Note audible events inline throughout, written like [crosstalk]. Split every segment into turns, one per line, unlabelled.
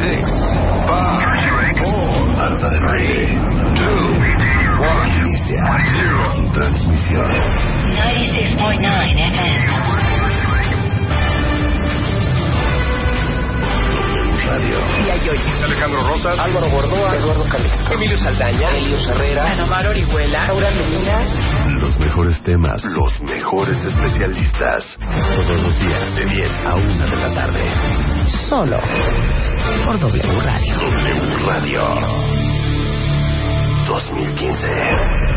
six, five, four. Marta de baile. Two, one. Inicia. Zero. Transmisión.
96.9 FM.
Radio.
Alejandro Rosas.
Álvaro Bordoa, Eduardo Calixto, Emilio Saldaña, Elio Herrera, Ana Mar Orihuela, Laura Medina.
Los mejores temas. Los mejores especialistas. Todos los días de 10 a 1 de la tarde.
Solo por W Radio.
W Radio. 2015.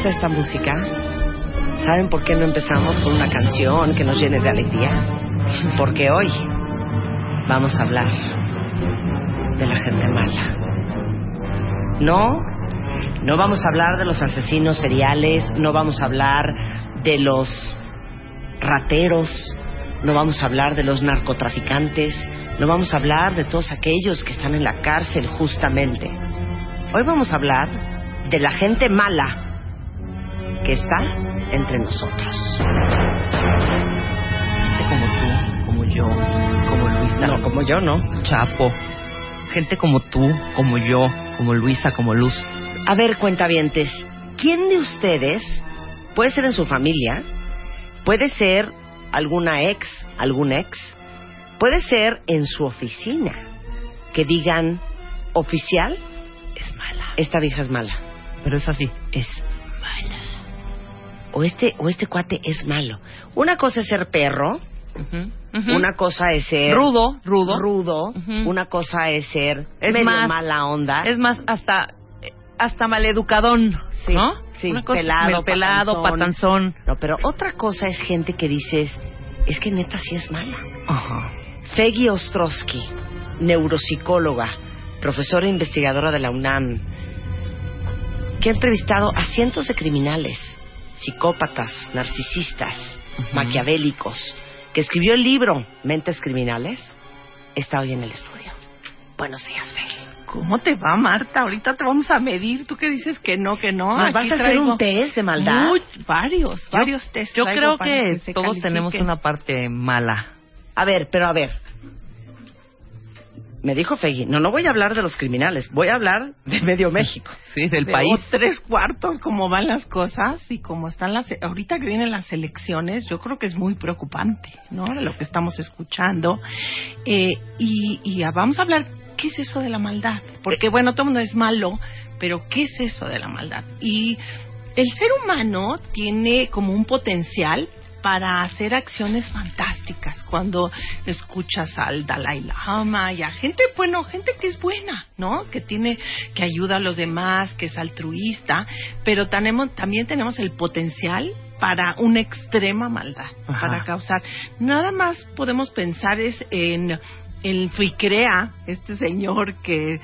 ¿Saben por qué está esta música? ¿Saben por qué no empezamos con una canción que nos llene de alegría? Porque hoy vamos a hablar de la gente mala. No, no vamos a hablar de los asesinos seriales, no vamos a hablar de los rateros, no vamos a hablar de los narcotraficantes, no vamos a hablar de todos aquellos que están en la cárcel justamente. Hoy vamos a hablar de la gente mala que está entre nosotros.
Gente como tú, como yo, como Luisa.
No, como yo no.
Chapo. Gente como tú, como yo, como Luisa, como Luz.
A ver, cuentavientes, ¿quién de ustedes puede ser en su familia? Puede ser alguna ex, algún ex. Puede ser en su oficina. Que digan, oficial,
Es mala.
esta vieja es mala.
Pero es así.
Es. O este, o este cuate es malo. Una cosa es ser perro, una cosa es ser
Rudo, rudo.
rudo, una cosa es ser
Es
medio
más-
mala onda.
Es más, hasta hasta maleducadón,
Sí,
¿no?
sí,
Una cosa-
pelado,
pelado,
patanzón.
patanzón.
No, pero otra cosa es gente que dices, es que neta sí es mala.
Ajá.
Feggy Ostrowski, neuropsicóloga, profesora e investigadora de la UNAM, que ha entrevistado a cientos de criminales, psicópatas, narcisistas, maquiavélicos, que escribió el libro Mentes Criminales, está hoy en el estudio. Buenos días, Feggy.
¿Cómo te va, Marta? Ahorita te vamos a medir. ¿Tú qué dices que no, que no?
¿Nos vas a hacer un test de maldad?
muy- varios, varios test.
Yo creo que,
se
todos
califiquen.
tenemos una parte mala.
A ver, pero a ver. Me dijo Feggy, no, no voy a hablar de los criminales, voy a hablar de medio [laughs] México.
Sí, del
De
país.
tres cuartos, cómo van las cosas y cómo están las... Ahorita que vienen las elecciones, yo creo que es muy preocupante, ¿no? Lo que estamos escuchando. Eh, y, y vamos a hablar, ¿qué es eso de la maldad? Porque, bueno, todo el mundo es malo, pero ¿qué es eso de la maldad? Y el ser humano tiene como un potencial para hacer acciones fantásticas cuando escuchas al Dalai Lama y a gente, bueno, gente que es buena, ¿no? Que tiene, que ayuda a los demás, que es altruista, pero tenemos, también tenemos el potencial para una extrema maldad,
Ajá.
para causar. Nada más podemos pensar es en el Fuicrea, este señor que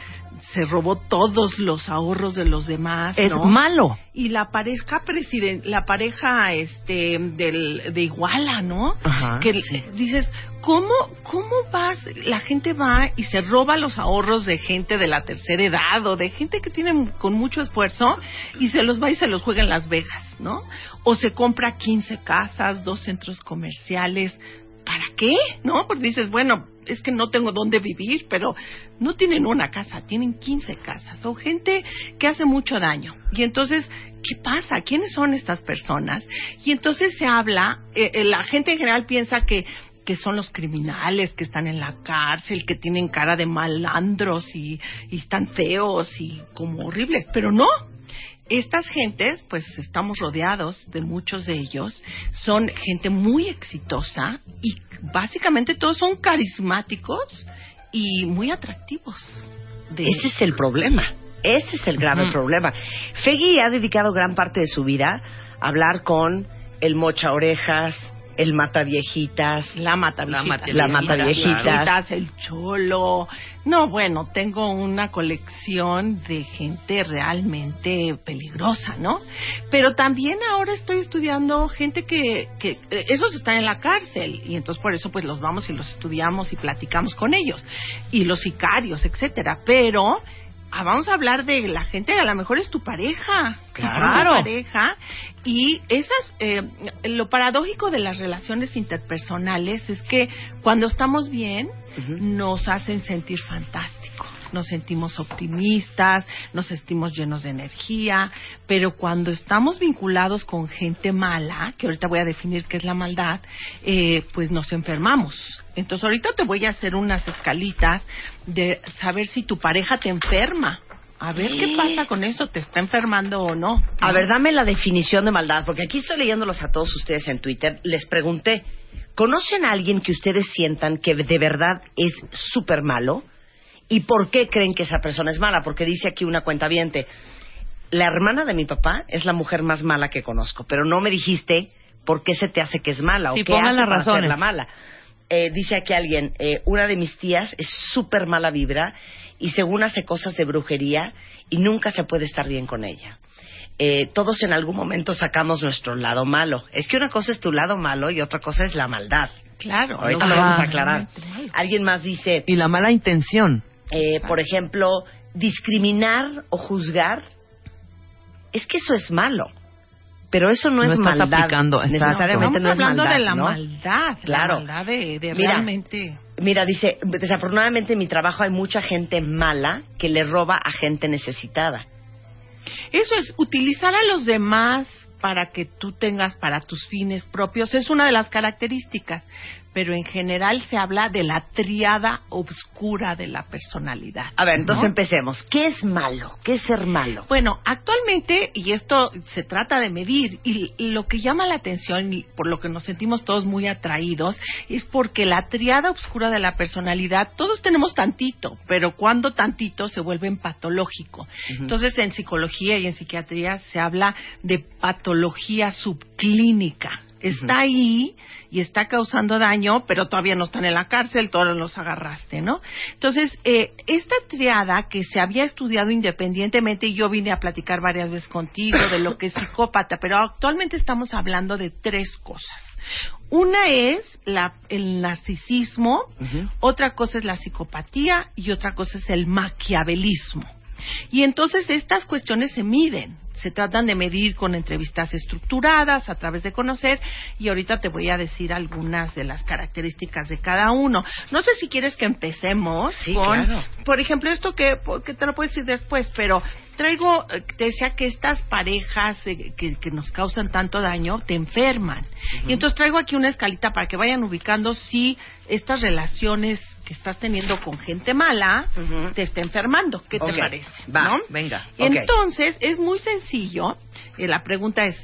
se robó todos los ahorros de los demás,
Es
¿no?
malo.
y la pareja presiden la pareja este del de Iguala, ¿no?
Ajá,
que
sí.
dices, ¿cómo cómo vas? La gente va y se roba los ahorros de gente de la tercera edad o de gente que tiene con mucho esfuerzo y se los va y se los juega en Las Vegas, ¿no? O se compra 15 casas, dos centros comerciales, ¿para qué? ¿No? Porque dices, bueno, es que no tengo dónde vivir, pero no tienen una casa, tienen 15 casas. Son gente que hace mucho daño. Y entonces, ¿qué pasa? ¿Quiénes son estas personas? Y entonces se habla, eh, eh, la gente en general piensa que que son los criminales que están en la cárcel, que tienen cara de malandros y, y están feos y como horribles, pero no, estas gentes, pues estamos rodeados de muchos de ellos, son gente muy exitosa y básicamente todos son carismáticos y muy atractivos. De-
Ese es el problema. Ese es el grave problema. Feggy ha dedicado gran parte de su vida a hablar con el mocha orejas, el mata viejitas.
La mata
La
viejitas.
La mata viejitas.
viejitas, el cholo. No, bueno, tengo una colección de gente realmente peligrosa, ¿no? Pero también ahora estoy estudiando gente que, que eh, esos están en la cárcel y entonces por eso pues los vamos y los estudiamos y platicamos con ellos y los sicarios, etcétera. Pero ah, vamos a hablar de la gente a lo mejor es tu pareja,
Claro.
tu pareja y esas eh, lo paradójico de las relaciones interpersonales es que cuando estamos bien nos hacen sentir fantástico. Nos sentimos optimistas, nos sentimos llenos de energía, pero cuando estamos vinculados con gente mala, que ahorita voy a definir qué es la maldad, eh, pues nos enfermamos. Entonces ahorita te voy a hacer unas escalitas de saber si tu pareja te enferma. A ver qué pasa con eso, te está enfermando o no.
A ver, dame la definición de maldad, porque aquí estoy leyéndolos a todos ustedes en Twitter. Les pregunté, ¿conocen a alguien que ustedes sientan que de verdad es súper malo? ¿Y por qué creen que esa persona es mala? Porque dice aquí una cuenta la hermana de mi papá es la mujer más mala que conozco, pero no me dijiste por qué se te hace que es mala
Sí,
o qué hace
las
para
razones.
hacerla mala. Eh, dice aquí alguien, eh, una de mis tías es súper mala vibra y según hace cosas de brujería y nunca se puede estar bien con ella. Eh, todos en algún momento sacamos nuestro lado malo. Es que una cosa es tu lado malo y otra cosa es la maldad.
Claro.
Ahorita
lo
lo vamos a aclarar. Alguien más dice,
Y la mala intención.
Eh, por ejemplo, discriminar o juzgar. Es que eso es malo. Pero eso no,
No
es
estás
maldad.
aplicando,
necesariamente
Estamos
no es
hablando
maldad,
de la
¿no?
maldad,
Claro.
la maldad de, de
Mira,
realmente.
Mira, dice, desafortunadamente en mi trabajo hay mucha gente mala que le roba a gente necesitada.
Eso es, utilizar a los demás para que tú tengas para tus fines propios es una de las características, pero en general se habla de la triada obscura de la personalidad.
A ver, entonces empecemos. ¿Qué es malo? ¿Qué es ser malo?
Bueno, actualmente, y esto se trata de medir, y lo que llama la atención y por lo que nos sentimos todos muy atraídos, es porque la triada oscura de la personalidad, todos tenemos tantito, pero cuando tantito se vuelven patológico. Entonces, en psicología y en psiquiatría se habla de patología subclínica. Está ahí y está causando daño, pero todavía no están en la cárcel, todos los agarraste, ¿no? Entonces, eh, esta triada que se había estudiado independientemente, y yo vine a platicar varias veces contigo de lo que es psicópata, pero actualmente estamos hablando de tres cosas. Una es la, el narcisismo, otra cosa es la psicopatía y otra cosa es el maquiavelismo. Y entonces estas cuestiones se miden, se tratan de medir con entrevistas estructuradas, a través de conocer, y ahorita te voy a decir algunas de las características de cada uno. No sé si quieres que empecemos
Sí,
con,
claro.
por ejemplo, esto que, que te lo puedo decir después, pero traigo, eh, te decía que estas parejas eh, que, que nos causan tanto daño te enferman. Y entonces traigo aquí una escalita para que vayan ubicando si estas relaciones que estás teniendo con gente mala te está enfermando. ¿Qué te parece?
va,
¿No?
venga.
Entonces, es muy sencillo. Eh, la pregunta es,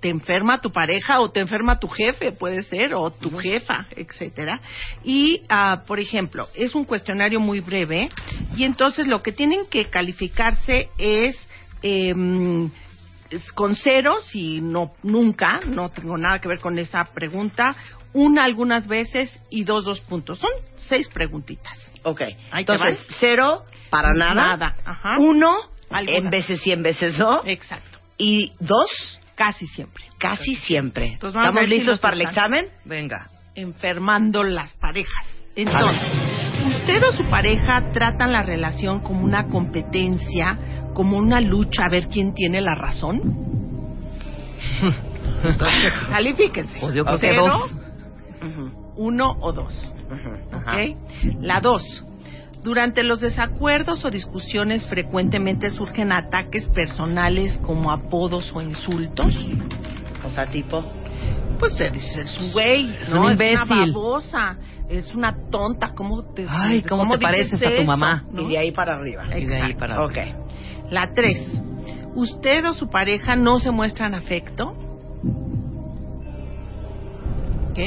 ¿te enferma tu pareja o te enferma tu jefe? Puede ser, o tu jefa, etcétera. Y, ah, por ejemplo, es un cuestionario muy breve y entonces lo que tienen que calificarse es... es con ceros y no nunca, no tengo nada que ver con esa pregunta, una algunas veces y dos dos puntos. Son seis preguntitas.
Ok.
Ahí
Entonces, cero para nada.
Nada, ajá.
Uno,
Algunas.
en veces sí, en veces no.
Exacto.
Y dos,
Casi siempre.
casi siempre.
Entonces, vamos a
¿Estamos
si
listos para el examen?
Venga.
enfermando las parejas. Entonces, usted o su pareja tratan la relación como una competencia, como una lucha a ver quién tiene la razón. [laughs] Califíquense.
Pues yo creo que
Cero,
dos.
Uno o dos.
ujú.
Ajá.
¿Ok? La dos. Durante los desacuerdos o discusiones frecuentemente surgen ataques personales como apodos o insultos.
O sea, tipo.
Pues te dices, es un güey,
Es
¿no? Es una babosa, es una tonta, ¿cómo te
Ay, ¿cómo te pareces a tu
eso?
mamá?
¿No?
Y de ahí para arriba.
Y de ahí
Exacto.
para
Ok.
La tres, ¿usted o su pareja no se muestran afecto? ¿Ok?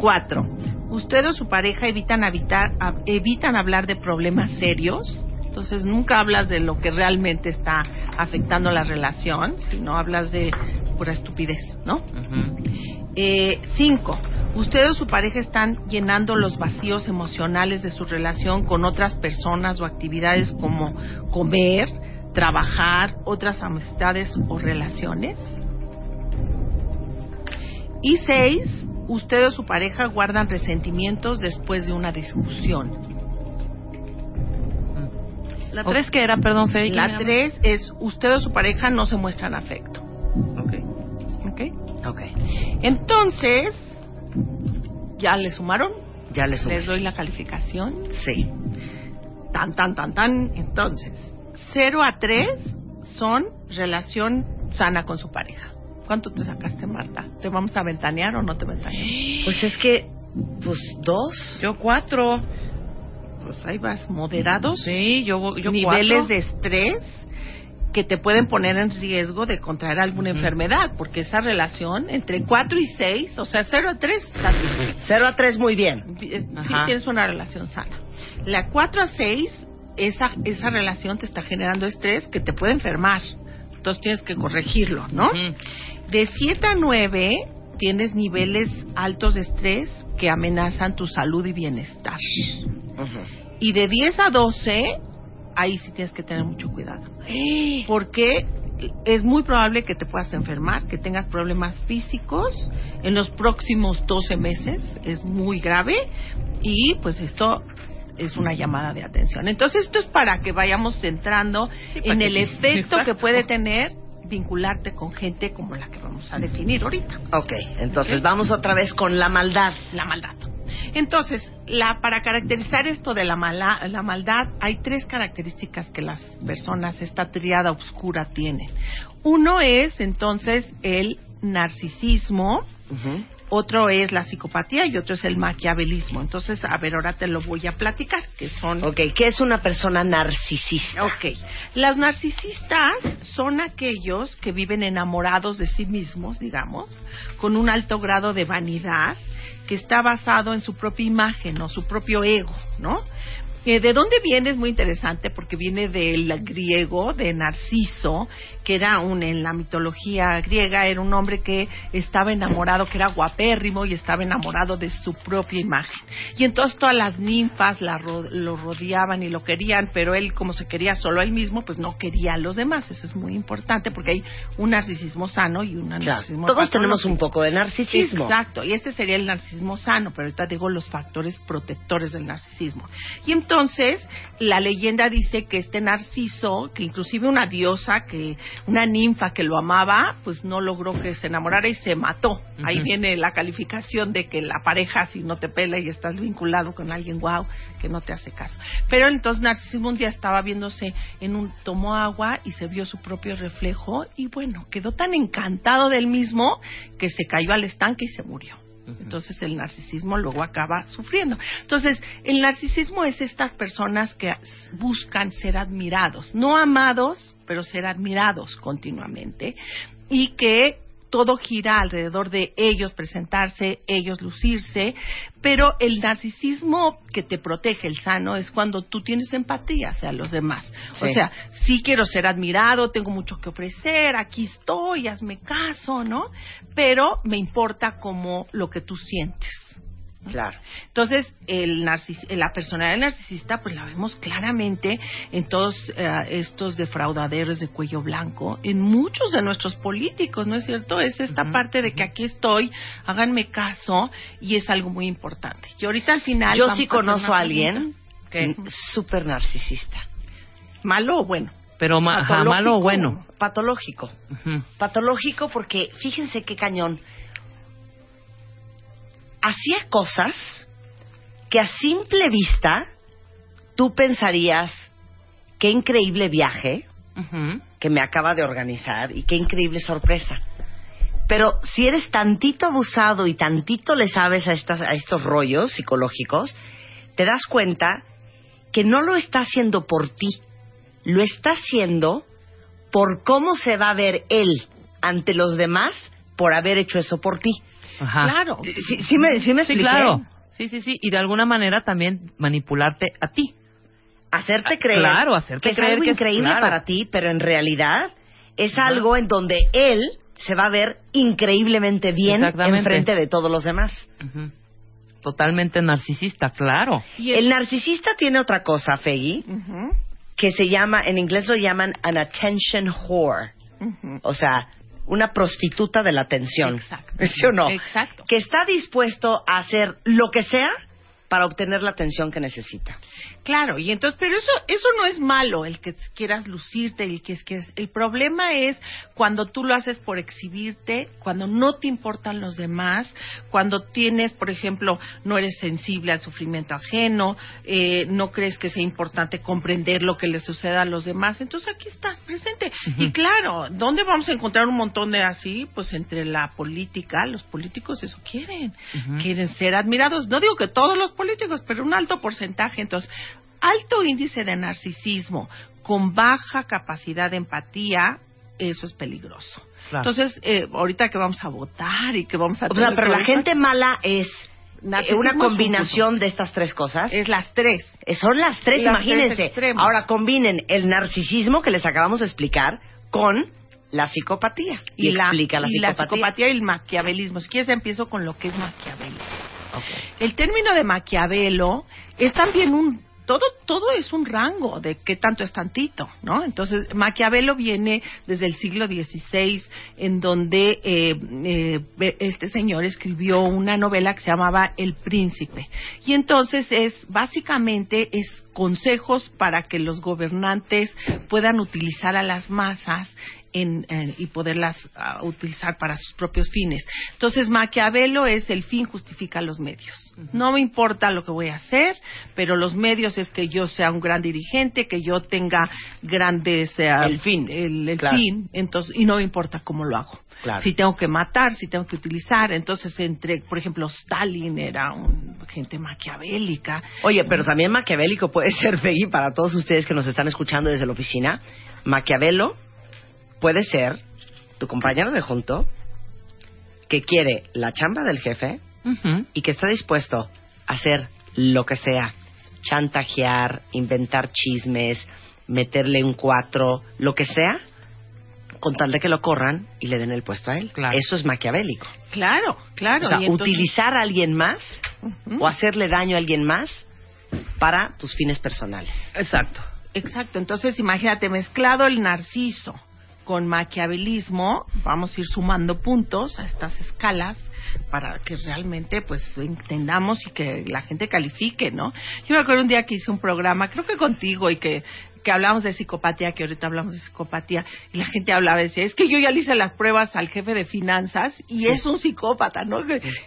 Cuatro, ¿usted o su pareja evitan, habitar, evitan hablar de problemas serios? Entonces nunca hablas de lo que realmente está afectando la relación, sino hablas de pura estupidez, ¿no? Eh, cinco, usted o su pareja están llenando los vacíos emocionales de su relación con otras personas o actividades como comer, trabajar, otras amistades o relaciones. Y seis, usted o su pareja guardan resentimientos después de una discusión.
La tres que era, perdón, Fede. ¿quién
La tres es usted o su pareja no se muestran afecto.
Ok.
¿Ok?
Ok,
Entonces, ¿ya le sumaron?
ya les
Les doy la calificación.
Sí.
Tan, tan, tan, tan. Entonces, 0 a 3 son relación sana con su pareja. ¿Cuánto te sacaste, Marta? ¿Te vamos a ventanear o no te ventaneamos?
Pues es que, pues dos.
Yo cuatro.
Pues ahí vas, moderados.
Sí, yo, yo
niveles
cuatro.
de estrés que te pueden poner en riesgo de contraer alguna enfermedad, porque esa relación entre 4 y 6, o sea, 0 a 3, estás bien.
Cero a tres, muy bien.
Eh, sí tienes una relación sana. La 4 a 6, esa, esa relación te está generando estrés que te puede enfermar. Entonces tienes que corregirlo, ¿no? De 7 a 9 tienes niveles altos de estrés que amenazan tu salud y bienestar. Y de 10 a 12, ahí sí tienes que tener mucho cuidado. [gasps] Porque es muy probable que te puedas enfermar, que tengas problemas físicos en los próximos 12 meses. Es muy grave. Y pues esto es una llamada de atención. Entonces esto es para que vayamos entrando
Sí,
en el efecto que puede tener vincularte con gente como la que vamos a definir ahorita
Ok, entonces vamos otra vez con la maldad.
la maldad. Entonces, la, para caracterizar esto de la, mala- la maldad, hay tres características que las personas, esta triada oscura, tienen. Uno es, entonces, el narcisismo,
Ujú.
Otro es la psicopatía y otro es el maquiavelismo. Entonces, a ver, ahora te lo voy a platicar, que son...
Ok, ¿qué es una persona narcisista?
Ok. Las narcisistas son aquellos que viven enamorados de sí mismos, digamos, con un alto grado de vanidad que está basado en su propia imagen o su propio ego, ¿no? Eh, ¿De dónde viene? Es muy interesante porque viene del griego, de Narciso, que era un, en la mitología griega, era un hombre que estaba enamorado, que era guapérrimo y estaba enamorado de su propia imagen. Y entonces todas las ninfas la lo rodeaban y lo querían, pero él, como se quería solo a él mismo, pues no quería a los demás. Eso es muy importante porque hay un narcisismo sano y un
Claro,
narcisismo
todos tenemos un poco de narcisismo.
Exacto, y este sería el narcisismo sano, pero ahorita digo los factores protectores del narcisismo. Y entonces, la leyenda dice que este narciso, que inclusive una diosa, que una ninfa que lo amaba, pues no logró que se enamorara y se mató. Ahí viene la calificación de que la pareja, si no te pela y estás vinculado con alguien, wow, que no te hace caso. Pero entonces Narcisismo un día estaba viéndose en un, tomó agua y se vio su propio reflejo y bueno, quedó tan encantado del mismo que se cayó al estanque y se murió. Entonces el narcisismo luego acaba sufriendo. Entonces el narcisismo es estas personas que buscan ser admirados, no amados, pero ser admirados continuamente y que todo gira alrededor de ellos presentarse, ellos lucirse, pero el narcisismo que te protege, el sano, es cuando tú tienes empatía hacia los demás. O sea, sí quiero ser admirado, tengo mucho que ofrecer, aquí estoy, hazme caso, ¿no? Pero me importa como lo que tú sientes.
Claro.
Entonces, el narcis- la personalidad narcisista, pues la vemos claramente en todos eh, estos defraudaderos de cuello blanco, en muchos de nuestros políticos, ¿no es cierto? Es esta parte de que aquí estoy, háganme caso, y es algo muy importante. Y ahorita al final.
Yo sí conozco a alguien mm, súper narcisista.
¿Malo o bueno?
Pero ma- malo o bueno.
Patológico.
Ujú.
Patológico porque, fíjense qué cañón. Hacía cosas que a simple vista tú pensarías, qué increíble viaje que me acaba de organizar y qué increíble sorpresa. Pero si eres tantito abusado y tantito le sabes a, estas, a estos rollos psicológicos, te das cuenta que no lo está haciendo por ti, lo está haciendo por cómo se va a ver él ante los demás por haber hecho eso por ti.
Ajá.
Claro.
¿Sí, sí me, sí me
Sí,
expliqué?
claro. Sí, sí, sí. Y de alguna manera también manipularte a ti.
Hacerte
Ah,
creer,
claro, hacerte
que es
creer
algo
que es-
increíble
claro.
para ti, pero en realidad es
Ajá.
algo en donde él se va a ver increíblemente bien enfrente de todos los demás.
Totalmente narcisista, claro.
Y
El narcisista tiene otra cosa, Feggy, que se llama, en inglés lo llaman an attention whore. O sea, una prostituta de la atención.
Exacto.
¿Sí o no?
Exacto.
Que está dispuesto a hacer lo que sea para obtener la atención que necesita.
Claro, y entonces, pero eso, eso no es malo, el que quieras lucirte, el que quieras. El problema es cuando tú lo haces por exhibirte, cuando no te importan los demás, cuando tienes, por ejemplo, no eres sensible al sufrimiento ajeno, eh, no crees que sea importante comprender lo que le sucede a los demás. Entonces aquí estás presente. Y claro, ¿dónde vamos a encontrar un montón de así? Pues entre la política, los políticos eso quieren. Quieren ser admirados. No digo que todos los políticos, pero un alto porcentaje. Entonces, alto índice de narcisismo con baja capacidad de empatía, eso es peligroso.
Claro.
Entonces, eh, ahorita que vamos a votar y que vamos a...
O sea, pero la gente mala es eh, una combinación de estas tres cosas.
Es las tres.
Eh, Son las tres,
Las tres
imagínense.
extremos.
Ahora combinen el narcisismo que les acabamos de explicar con la psicopatía. Y, explica la
y
psicopatía.
psicopatía y el maquiavelismo. Si quieres, empiezo con lo que es maquiavelismo. El término de Maquiavelo es también un todo todo es un rango de qué tanto es tantito, ¿no? Entonces Maquiavelo viene desde el siglo XVI, en donde eh, eh, este señor escribió una novela que se llamaba El Príncipe y entonces es básicamente es consejos para que los gobernantes puedan utilizar a las masas en, en- y poderlas ah, utilizar para sus propios fines. Entonces, Maquiavelo es el fin justifica los medios. No me importa lo que voy a hacer, pero los medios es que yo sea un gran dirigente, que yo tenga grandes... eh,
El fin.
El, el
Claro.
fin, entonces, y no me importa cómo lo hago.
Claro.
Si tengo que matar, si tengo que utilizar. Entonces, entre, por ejemplo, Stalin era un, gente maquiavélica.
Oye, pero también maquiavélico puede [laughs] ser, Peggy, para todos ustedes que nos están escuchando desde la oficina. Maquiavelo puede ser tu compañero de junto que quiere la chamba del jefe y que está dispuesto a hacer lo que sea. Chantajear, inventar chismes, meterle un cuatro, lo que sea, con tal de que lo corran y le den el puesto a él.
Claro.
Eso es maquiavélico.
Claro, claro.
o sea,
entonces-
utilizar a alguien más o hacerle daño a alguien más para tus fines personales.
Exacto.
Exacto, entonces imagínate, mezclado el narciso con maquiavelismo, vamos a ir sumando puntos a estas escalas para que realmente pues entendamos y que la gente califique, ¿no? Yo me acuerdo un día que hice un programa, creo que contigo y que que hablamos de psicopatía, que ahorita hablamos de psicopatía, y la gente hablaba y decía, es que yo ya le hice las pruebas al jefe de finanzas y es un psicópata, ¿no?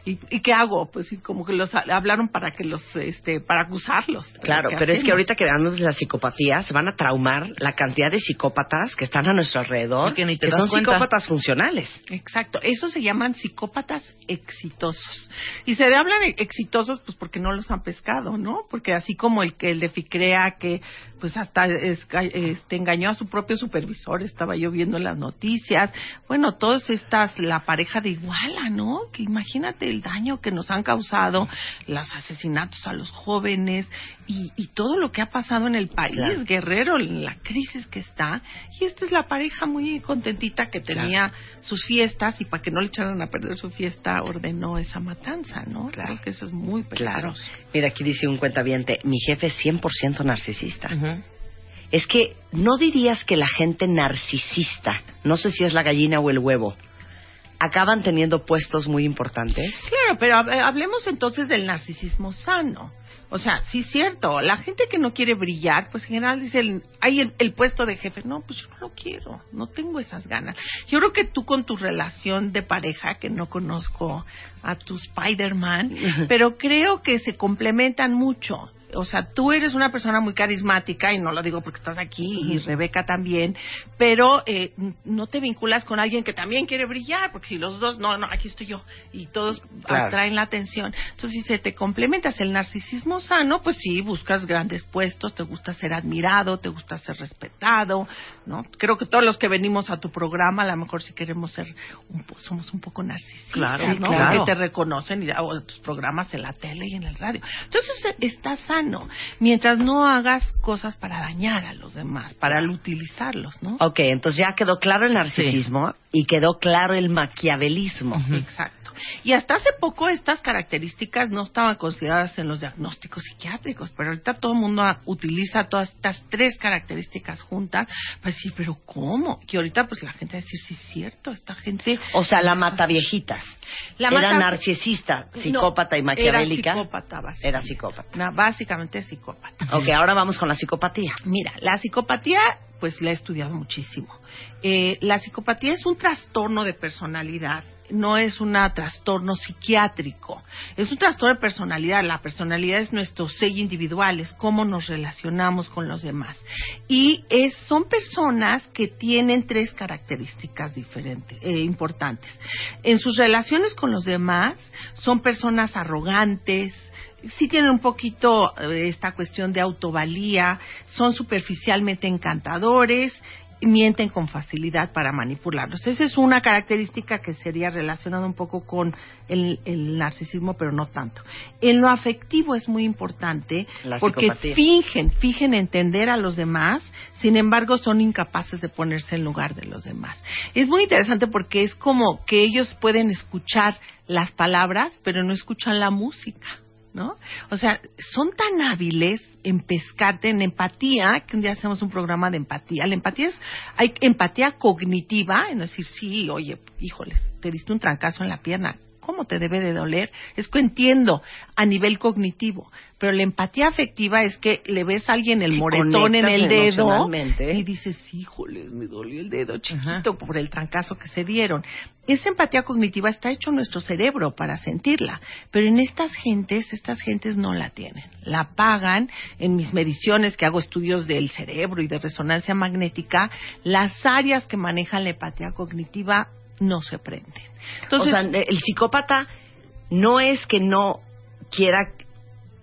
¿Y, y qué hago? Pues como que los ha- hablaron para que los, este, para acusarlos.
Claro,
¿Qué
pero es que
hacemos?
ahorita que hablamos de la psicopatía, se van a traumar la cantidad de psicópatas que están a nuestro alrededor,
Y que ni te das
son
cuenta.
psicópatas funcionales.
Exacto, eso se llaman psicópatas exitosos. Y se hablan de exitosos pues porque no los han pescado, ¿no? Porque así como el que el de Ficrea que pues hasta es- este, engañó a su propio supervisor, estaba yo viendo en las noticias. Bueno, todas estas, la pareja de Iguala, ¿no? Que imagínate el daño que nos han causado, los asesinatos a los jóvenes y, y todo lo que ha pasado en el país,
Claro.
Guerrero, la crisis que está. Y esta es la pareja muy contentita que tenía sus fiestas y para que no le echaran a perder su fiesta ordenó esa matanza, ¿no?
Claro.
Creo que eso es muy
Claro.
peligroso.
Mira, aquí dice un cuentaviente, mi jefe es 100% narcisista.
Ujú.
Es que no dirías que la gente narcisista, no sé si es la gallina o el huevo, acaban teniendo puestos muy importantes.
Claro, pero hab- hablemos entonces del narcisismo sano. O sea, sí es cierto, la gente que no quiere brillar, pues en general dice, el- hay el, el puesto de jefe, no, pues yo no lo quiero, no tengo esas ganas. Yo creo que tú con tu relación de pareja, que no conozco a tu Spider-Man, [laughs] pero creo que se complementan mucho. O sea, tú eres una persona muy carismática, y no lo digo porque estás aquí, y Rebeca también, pero eh, no te vinculas con alguien que también quiere brillar, porque si los dos, no, no, aquí estoy yo, y todos
Claro.
atraen la atención. Entonces, si se te complementas el narcisismo sano, pues sí, buscas grandes puestos, te gusta ser admirado, te gusta ser respetado, ¿no? Creo que todos los que venimos a tu programa, a lo mejor si queremos ser, un po- somos un poco narcisistas,
Claro,
¿no?
claro.
Que te reconocen y, o tus programas en la tele y en el radio. Entonces, eh, está sano. Mientras no hagas cosas para dañar a los demás, para utilizarlos, ¿no?
Ok, entonces ya quedó claro el narcisismo y quedó claro el maquiavelismo.
Exacto. Y hasta hace poco estas características no estaban consideradas en los diagnósticos psiquiátricos, pero ahorita todo el mundo utiliza todas estas tres características juntas. Pues sí, pero ¿cómo? Que ahorita pues la gente va a decir, sí es cierto, esta gente...
O sea, la mata viejitas.
La
era
mata-
narcisista,
No,
psicópata y maquiavélica.
Era psicópata, básicamente.
Era psicópata.
No, básicamente psicópata.
Ok, ahora vamos con la psicopatía.
Mira, la psicopatía, pues la he estudiado muchísimo. Eh, la psicopatía es un trastorno de personalidad, no es un trastorno psiquiátrico. Es un trastorno de personalidad. La personalidad es nuestro sello individual, es cómo nos relacionamos con los demás. Y es, son personas que tienen tres características diferentes, eh, importantes. En sus relaciones con los demás, son personas arrogantes, sí tienen un poquito eh, esta cuestión de autovalía, son superficialmente encantadores, mienten con facilidad para manipularlos. Esa es una característica que sería relacionada un poco con el, el narcisismo, pero no tanto. En lo afectivo es muy importante
La
porque fingen, fingen entender a los demás, sin embargo son incapaces de ponerse en lugar de los demás. Es muy interesante porque es como que ellos pueden escuchar las palabras, pero no escuchan la música. ¿No? O sea, son tan hábiles en pescarte en empatía, que un día hacemos un programa de empatía. La empatía es, hay empatía cognitiva, en decir, sí, oye, híjoles, te diste un trancazo en la pierna, ¿cómo te debe de doler? Es que entiendo a nivel cognitivo, pero la empatía afectiva es que le ves a alguien el moretón en el dedo y dices, híjoles, me dolió el dedo chiquito por el trancazo que se dieron. Esa empatía cognitiva está hecho en nuestro cerebro para sentirla, pero en estas gentes, estas gentes no la tienen. La pagan en mis mediciones que hago estudios del cerebro y de resonancia magnética, las áreas que manejan la empatía cognitiva no se prenden. Entonces,
o sea, el psicópata no es que no quiera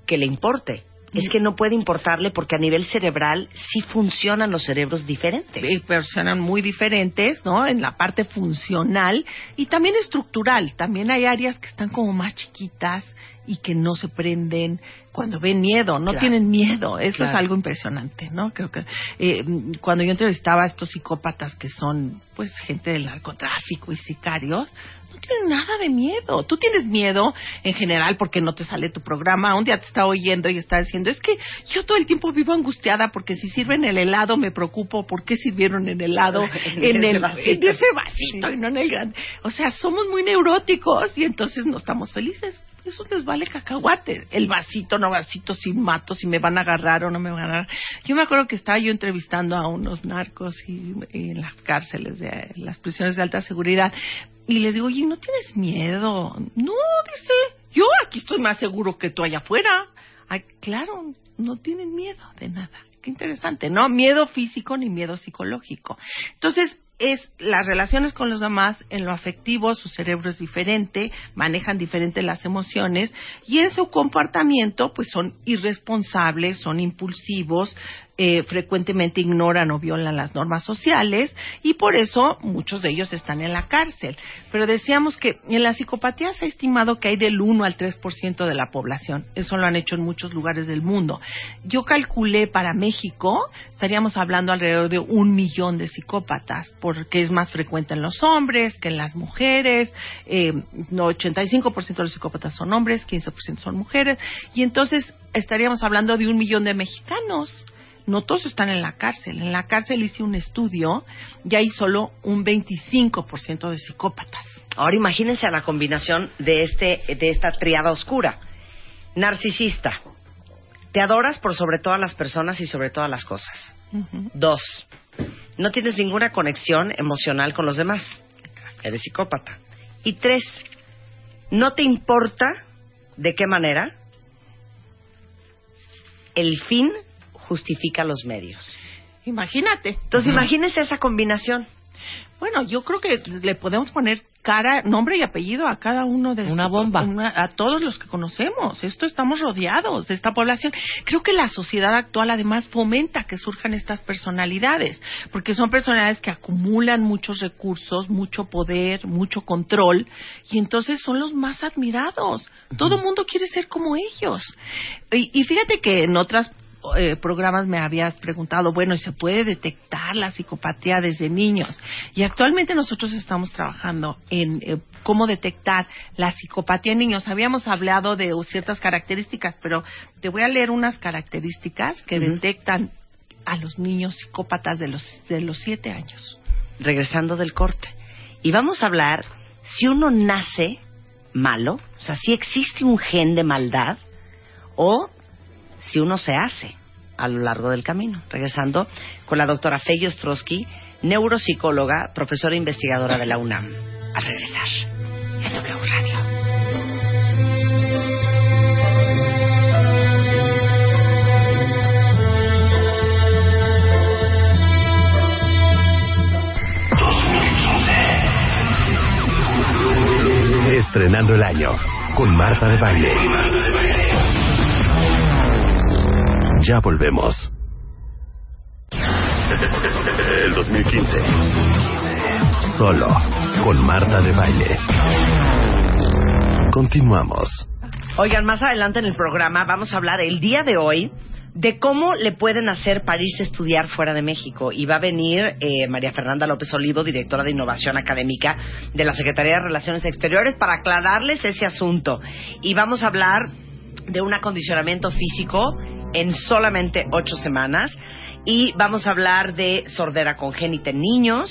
que le importe, es que no puede importarle porque a nivel cerebral sí funcionan los cerebros diferentes.
eh, personas muy diferentes, ¿no? En la parte funcional y también estructural. También hay áreas que están como más chiquitas y que no se prenden cuando ven miedo, no
Claro.
tienen miedo. Eso
Claro.
es algo impresionante, ¿no? Creo que eh, cuando yo entrevistaba a estos psicópatas que son, pues, gente del narcotráfico y sicarios, no tienen nada de miedo. Tú tienes miedo en general porque no te sale tu programa. Un día te está oyendo y está diciendo, es que yo todo el tiempo vivo angustiada porque si sirven el helado me preocupo por qué sirvieron el helado [laughs]
En
el,
vasito.
en ese vasito y no en el grande. O sea, somos muy neuróticos y entonces no estamos felices. Eso les vale cacahuate. El vasito, no vasito, si mato, si me van a agarrar o no me van a agarrar. Yo me acuerdo que estaba yo entrevistando a unos narcos y, en las cárceles, de las prisiones de alta seguridad. Y les digo, oye, ¿no tienes miedo? No, dice, yo aquí estoy más seguro que tú allá afuera. Ay, claro, no tienen miedo de nada. Qué interesante, ¿no? Miedo físico ni miedo psicológico. Entonces, es las relaciones con los demás, en lo afectivo, su cerebro es diferente, manejan diferente las emociones y en su comportamiento, pues son irresponsables, son impulsivos, eh, frecuentemente ignoran o violan las normas sociales y por eso muchos de ellos están en la cárcel. Pero decíamos que en la psicopatía se ha estimado que hay del 1 al 3% de la población. Eso lo han hecho en muchos lugares del mundo. Yo calculé para México, estaríamos hablando alrededor de un millón de psicópatas, porque es más frecuente en los hombres que en las mujeres. Eh, no, 85% de los psicópatas son hombres, 15% son mujeres. Y entonces estaríamos hablando de un millón de mexicanos no todos están en la cárcel. En la cárcel hice un estudio y hay solo un 25% de psicópatas.
Ahora imagínense a la combinación de este de esta triada oscura. Narcisista. Te adoras por sobre todas las personas y sobre todas las cosas. Dos. No tienes ninguna conexión emocional con los demás. Eres psicópata. Y tres. No te importa de qué manera el fin justifica los medios.
Imagínate.
Entonces imagínense esa combinación.
Bueno, yo creo que le podemos poner cara, nombre y apellido a cada uno de
Una bomba.
una- a todos los que conocemos. Esto estamos rodeados de esta población. Creo que la sociedad actual además fomenta que surjan estas personalidades, porque son personalidades que acumulan muchos recursos, mucho poder, mucho control, y entonces son los más admirados. Todo el mundo quiere ser como ellos. Y, y fíjate que en otras eh, programas me habías preguntado, bueno, ¿y se puede detectar la psicopatía desde niños? Y actualmente nosotros estamos trabajando en eh, cómo detectar la psicopatía en niños. Habíamos hablado de ciertas características, pero te voy a leer unas características que detectan a los niños psicópatas de los, de los siete años.
regresando del corte. Y vamos a hablar si uno nace malo, o sea, si existe un gen de maldad, o si uno se hace a lo largo del camino. Regresando con la doctora Fey Ostrowski, neuropsicóloga, profesora investigadora de la UNAM. A regresar en W Radio.
Estrenando el año con Marta de Baile. Ya volvemos. El 2015. Solo con Marta de Baile. Continuamos.
Oigan, más adelante en el programa vamos a hablar el día de hoy de cómo le pueden hacer para irse a estudiar fuera de México. Y va a venir eh, María Fernanda López Olivo, directora de Innovación Académica de la Secretaría de Relaciones Exteriores, para aclararles ese asunto. Y vamos a hablar de un acondicionamiento físico en solamente ocho semanas. Y vamos a hablar de sordera congénita en niños.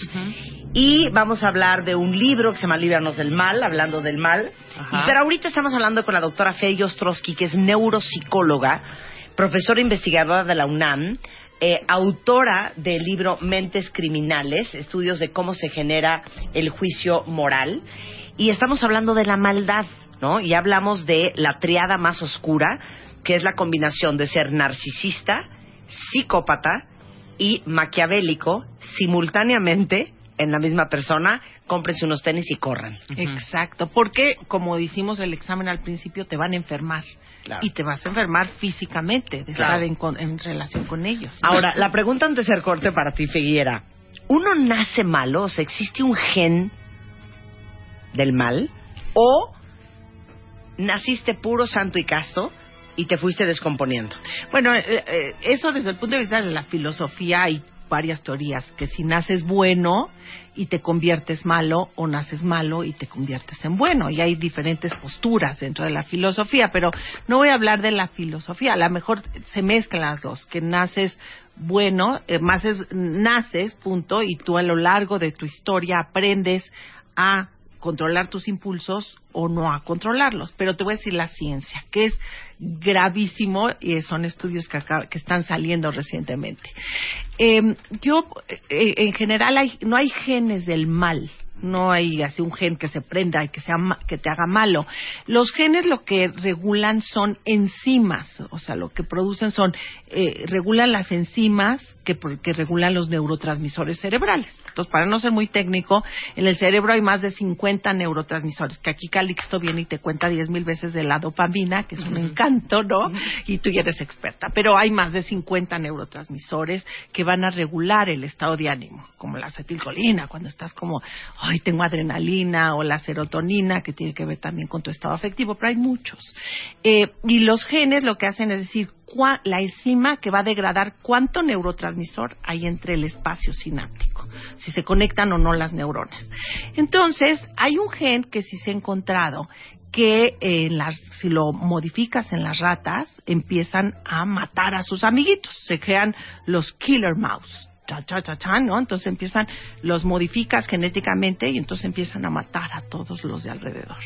Y vamos a hablar de un libro que se llama Líbranos del Mal, hablando del mal. Y pero ahorita estamos hablando con la doctora Fey Ostrowski, que es neuropsicóloga, profesora investigadora de la UNAM, eh, autora del libro Mentes Criminales, estudios de cómo se genera el juicio moral. Y estamos hablando de la maldad, ¿no? Y hablamos de la triada más oscura, que es la combinación de ser narcisista, psicópata y maquiavélico simultáneamente en la misma persona. Cómprense unos tenis y corran.
Exacto, porque como hicimos el examen al principio, te van a enfermar.
Claro.
Y te vas a enfermar físicamente de
Claro.
estar en, con- en relación con ellos.
Ahora, la pregunta antes de hacer corte para ti, Figuera. ¿Uno nace malo? O sea, ¿existe un gen del mal? ¿O naciste puro, santo y casto y te fuiste descomponiendo?
Bueno, eh, eh, eso desde el punto de vista de la filosofía hay varias teorías, que si naces bueno y te conviertes malo o naces malo y te conviertes en bueno. Y hay diferentes posturas dentro de la filosofía, pero no voy a hablar de la filosofía, a lo mejor se mezclan las dos, que naces bueno, eh, más es- naces, punto, y tú a lo largo de tu historia aprendes a controlar tus impulsos o no a controlarlos. Pero te voy a decir la ciencia, que es gravísimo y son estudios que, que están saliendo recientemente. Eh, yo, eh, en general, hay, no hay genes del mal. No hay así un gen que se prenda y que, sea, que te haga malo. Los genes lo que regulan son enzimas, o sea, lo que producen son, eh, regulan las enzimas que, regulan los neurotransmisores cerebrales. Entonces, para no ser muy técnico, en el cerebro hay más de 50 neurotransmisores, que aquí Calixto viene y te cuenta 10 mil veces de la dopamina, que es un encanto, ¿no? Y tú ya eres experta. Pero hay más de 50 neurotransmisores que van a regular el estado de ánimo, como la acetilcolina, cuando estás como, ay, tengo adrenalina, o la serotonina, que tiene que ver también con tu estado afectivo, pero hay muchos. Eh, y los genes lo que hacen es decir, la enzima que va a degradar cuánto neurotransmisor hay entre el espacio sináptico, si se conectan o no las neuronas. Entonces, hay un gen que sí se ha encontrado que eh, las, si lo modificas en las ratas, empiezan a matar a sus amiguitos, se crean los killer mouse. Cha, cha, cha, cha, ¿no? Entonces empiezan, los modificas genéticamente y entonces empiezan a matar a todos los de alrededor.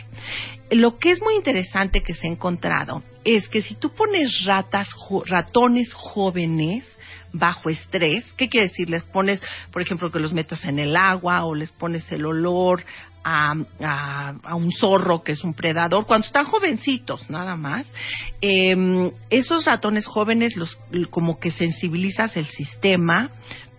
Lo que es muy interesante que se ha encontrado es que si tú pones ratas, ratones jóvenes, bajo estrés. ¿Qué quiere decir? Les pones, por ejemplo, que los metas en el agua o les pones el olor a, a- un zorro que es un predador, cuando están jovencitos, nada más. eh, esos ratones jóvenes, los, como que sensibilizas el sistema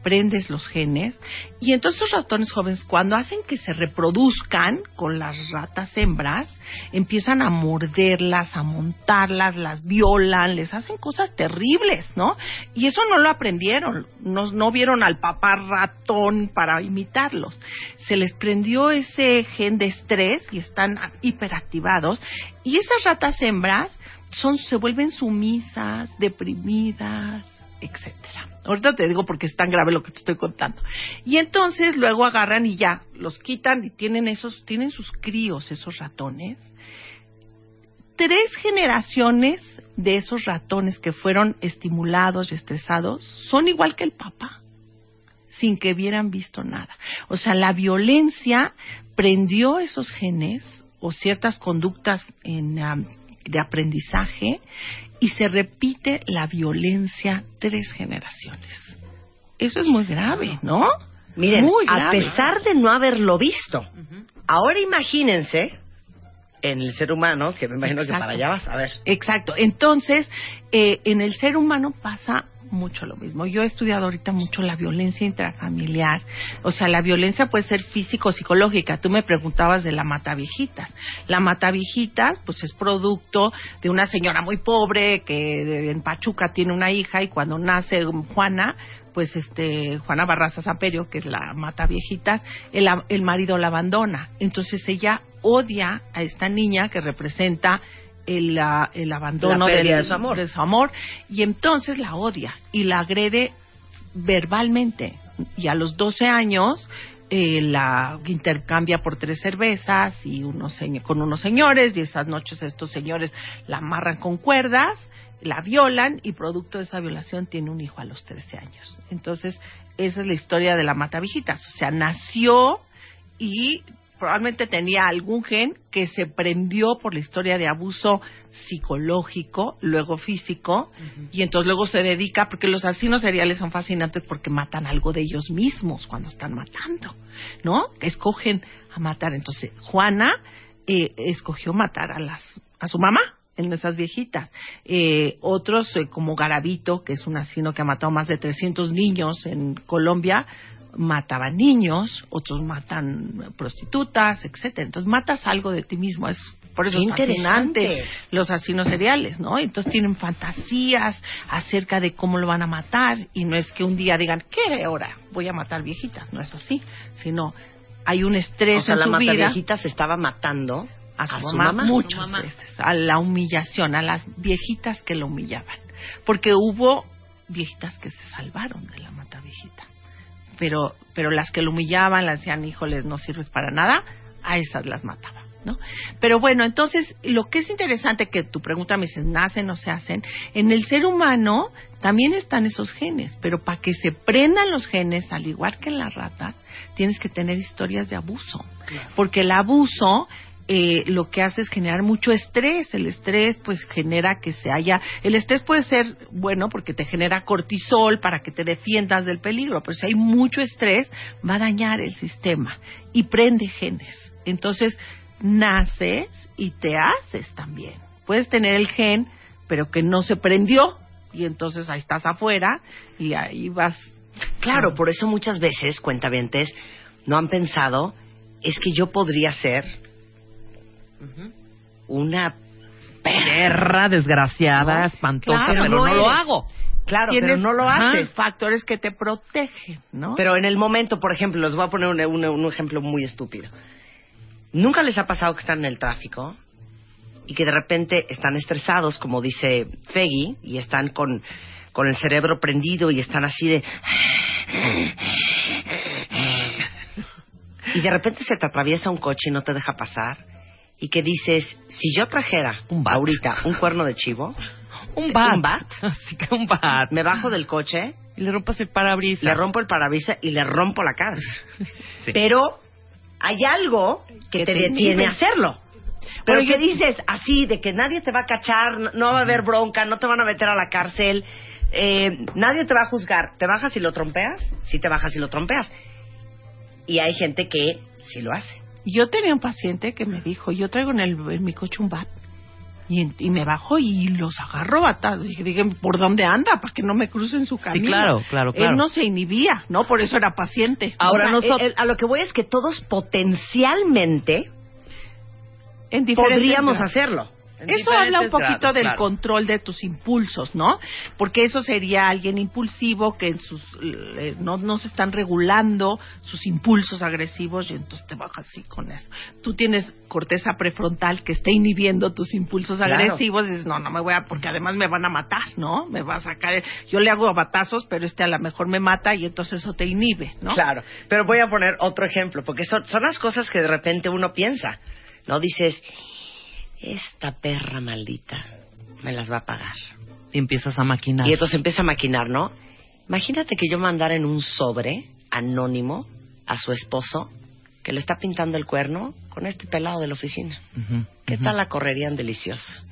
aprendes los genes y entonces los ratones jóvenes cuando hacen que se reproduzcan con las ratas hembras empiezan a morderlas, a montarlas, las violan, les hacen cosas terribles, ¿no? Y eso no lo aprendieron, no, no vieron al papá ratón para imitarlos. Se les prendió ese gen de estrés y están hiperactivados y esas ratas hembras son se vuelven sumisas, deprimidas, etcétera. Ahorita te digo porque es tan grave lo que te estoy contando. Y entonces luego agarran y ya los quitan y tienen esos tienen sus críos esos ratones. Tres generaciones de esos ratones que fueron estimulados y estresados son igual que el papá sin que hubieran visto nada. O sea, la violencia prendió esos genes o ciertas conductas en, um, de aprendizaje y se repite la violencia tres generaciones. Eso es muy grave, ¿no?
Miren,
Muy
a
grave.
pesar de no haberlo visto, ahora imagínense en el ser humano, que me imagino que
Exacto.
para allá vas a ver.
Exacto. Entonces, eh, en el ser humano pasa mucho lo mismo. Yo he estudiado ahorita mucho la violencia intrafamiliar. O sea, la violencia puede ser físico-psicológica. Tú me preguntabas de la mataviejitas. La mataviejitas, pues es producto de una señora muy pobre que en Pachuca tiene una hija y cuando nace Juana, pues este Juana Barraza Zaperio, que es la mata viejitas, el, el marido la abandona. Entonces ella odia a esta niña que representa el, el abandono del-
de su amor.
de su amor, y entonces la odia y la agrede verbalmente. Y a los 12 años eh, la intercambia por tres cervezas y unos con unos señores y esas noches estos señores la amarran con cuerdas, la violan y producto de esa violación tiene un hijo a los 13 años. Entonces, esa es la historia de la matavijitas. O sea, nació y probablemente tenía algún gen que se prendió por la historia de abuso psicológico, luego físico, y entonces luego se dedica, porque los asesinos seriales son fascinantes porque matan algo de ellos mismos cuando están matando, ¿no? Escogen a matar. Entonces, Juana eh, escogió matar a las a su mamá en esas viejitas. Eh, otros, eh, como Garavito, que es un asesino que ha matado más de 300 niños en Colombia, mataban niños, otros matan prostitutas, etcétera. Entonces matas algo de ti mismo, es por eso es fascinante los asesinos seriales, ¿no? Entonces tienen fantasías acerca de cómo lo van a matar y no es que un día digan, ¿qué hora voy a matar viejitas? No es así, sino hay un estrés
O sea,
en
la
su vida
mataviejita se estaba matando
a su, mamá, muchas veces, a la humillación, a las viejitas que lo humillaban. Porque hubo viejitas que se salvaron de la mata viejita. Pero, pero las que lo humillaban, las decían, híjoles, no sirves para nada, a esas las mataba. ¿No? Pero bueno, entonces lo que es interesante que tu pregunta me dices, ¿nacen o se hacen? En el ser humano también están esos genes, pero para que se prendan los genes, al igual que en la rata, tienes que tener historias de abuso. Porque el abuso eh, lo que hace es generar mucho estrés. El estrés, pues, genera que se haya. El estrés puede ser bueno porque te genera cortisol para que te defiendas del peligro, pero si hay mucho estrés, va a dañar el sistema y prende genes. Entonces, naces y te haces también. Puedes tener el gen, pero que no se prendió, y entonces ahí estás afuera y ahí vas.
Claro, por eso muchas veces, cuentavientes, no han pensado, es que yo podría ser una
Perra desgraciada,
No,
espantosa,
claro,
pero
no
no, lo hago.
Claro, pero no lo
ajá,
haces.
factores que te protegen, ¿no?
Pero en el momento, por ejemplo, les voy a poner un, un- un ejemplo muy estúpido. ¿Nunca les ha pasado que están en el tráfico y que de repente están estresados, como dice Feggy, y están con, con el cerebro prendido y están así de... [laughs] Y de repente se te atraviesa un coche y no te deja pasar y que dices, si yo trajera
Un bat.
ahorita un cuerno de chivo, [laughs]
Un bat. [laughs]
¿Un bat?
Un
me bajo del coche,
Y le rompas el parabrisas.
le rompo el parabrisas y le rompo la cara. [laughs]
Sí.
Pero hay algo que,
Que
te
te
detiene a hacerlo. Pero
Pero
que
yo-
dices así, de que nadie te va a cachar, no, no va a haber bronca, no te van a meter a la cárcel, eh, nadie te va a juzgar. ¿Te bajas y lo trompeas? Sí te bajas y lo trompeas. Y hay gente que sí lo hace.
Yo tenía un paciente que me dijo, yo traigo en, el, en mi coche un bat Y, y me bajo y los agarro batados. Dije, dije, ¿por dónde anda? Para que no me crucen su camino.
claro, claro, claro.
Él no se inhibía, ¿no? Por eso era paciente.
Ahora
O sea,
nosotros...
el- el- a lo que voy es que todos potencialmente
En
podríamos
grados.
hacerlo.
Eso habla un poquito
grados,
del
claro.
control de tus impulsos, ¿no? Porque eso sería alguien impulsivo que en sus eh, no, no se están regulando sus impulsos agresivos y entonces te bajas así con eso. Tú tienes corteza prefrontal que está inhibiendo tus impulsos
Claro.
agresivos y dices, no, no me voy a, porque además me van a matar, ¿no? Me va a sacar, yo le hago batazos, pero este a lo mejor me mata y entonces eso te inhibe, ¿no?
Claro, pero voy a poner otro ejemplo, porque son, son las cosas que de repente uno piensa, ¿no? Dices, esta perra maldita me las va a pagar.
Y empiezas a maquinar.
Y entonces empieza a maquinar, ¿no? Imagínate que yo mandara en un sobre anónimo a su esposo que le está pintando el cuerno con este pelado de la oficina. ¿Qué tal la correrían delicioso?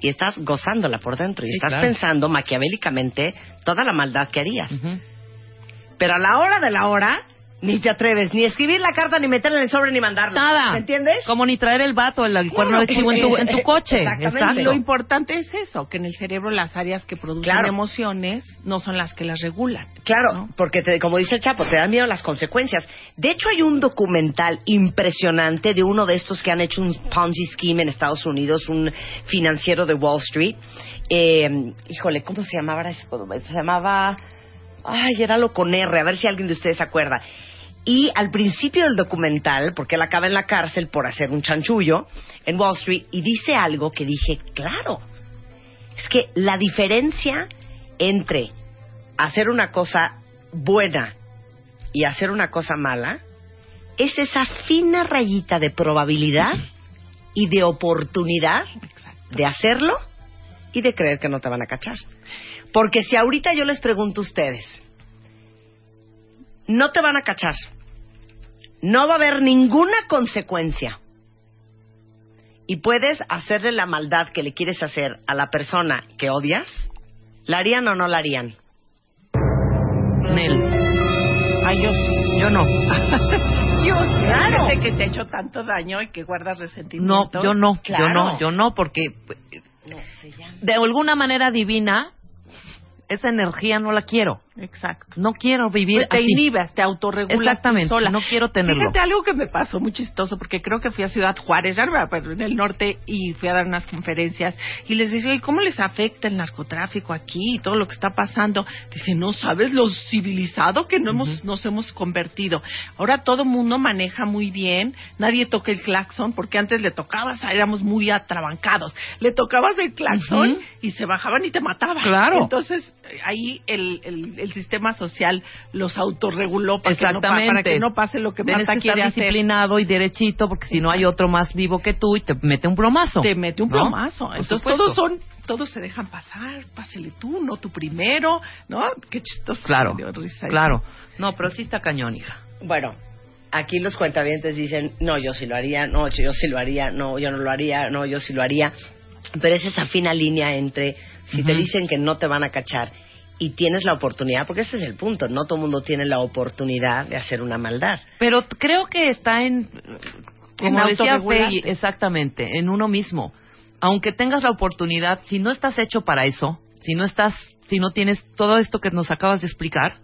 Y estás gozándola por dentro y
Sí,
estás
claro.
pensando maquiavélicamente toda la maldad que harías. Pero a la hora de la hora, ni te atreves ni escribir la carta, ni meterla en el sobre, ni mandarla.
Nada.
¿Me entiendes?
Como ni traer el vato, el, el cuerno de chivo en tu, en tu coche.
Exactamente.
Exacto.
Lo importante es eso, que en el cerebro las áreas que producen
Claro.
emociones no son las que las regulan.
Claro,
¿no?
porque te- como dice el Chapo, te dan miedo las consecuencias. De hecho, hay un documental impresionante de uno de estos que han hecho un Ponzi scheme en Estados Unidos, un financiero de Wall Street. Eh, híjole, ¿cómo se llamaba? Se llamaba... Ay, era lo con R, a ver si alguien de ustedes se acuerda. Y al principio del documental, porque él acaba en la cárcel por hacer un chanchullo en Wall Street, y dice algo que dije, claro, es que la diferencia entre hacer una cosa buena y hacer una cosa mala es esa fina rayita de probabilidad y de oportunidad
Exacto.
de hacerlo y de creer que no te van a cachar. Porque si ahorita yo les pregunto a ustedes, no te van a cachar, no va a haber ninguna consecuencia y puedes hacerle la maldad que le quieres hacer a la persona que odias, ¿la harían o no la harían?
Nel.
Ay, yo.
Yo no. [laughs]
Yo.
Claro.
Gente que te ha hecho tanto daño y que guardas resentimiento.
No, yo no.
Claro.
Yo no, yo no, porque
No,
de alguna manera divina, esa energía no la quiero.
Exacto.
No quiero vivir
Pues te
así.
inhibas, te autorregulas
Exactamente,
sola.
no quiero tenerlo.
Fíjate algo que me pasó muy chistoso, porque creo que fui a Ciudad Juárez, ya no me en el norte, y fui a dar unas conferencias, y les decía, ¿y cómo les afecta el narcotráfico aquí y todo lo que está pasando? Dice, no sabes lo civilizado que no hemos, nos hemos convertido. Ahora todo mundo maneja muy bien, nadie toca el claxon, porque antes le tocabas, éramos muy atrabancados, le tocabas el claxon
Ujú.
y se bajaban y te mataban.
Claro.
Entonces, ahí el, el, el sistema social los autorreguló para, que no, para que no pase lo que
Tienes
Marta
que
quiere
estar
hacer.
disciplinado y derechito, porque si no hay otro más vivo que tú y te mete un plomazo.
Te mete un
¿no?
plomazo.
Por
Entonces
supuesto.
todos son, todos se dejan pasar, pásele tú, no tú primero, ¿no? Qué chistoso.
Claro,
me dio risa eso.
claro. No, pero sí está cañón, hija.
Bueno, aquí los cuentavientes dicen, no, yo sí lo haría, no, yo sí lo haría, no, yo no lo haría, no, yo sí lo haría. Pero es esa fina línea entre si te dicen que no te van a cachar y tienes la oportunidad, porque ese es el punto, no todo el mundo tiene la oportunidad de hacer una maldad.
Pero creo que está en, como
En
decía. Fey, exactamente, en uno mismo. Aunque tengas la oportunidad, si no estás hecho para eso, si no estás, si no tienes todo esto que nos acabas de explicar,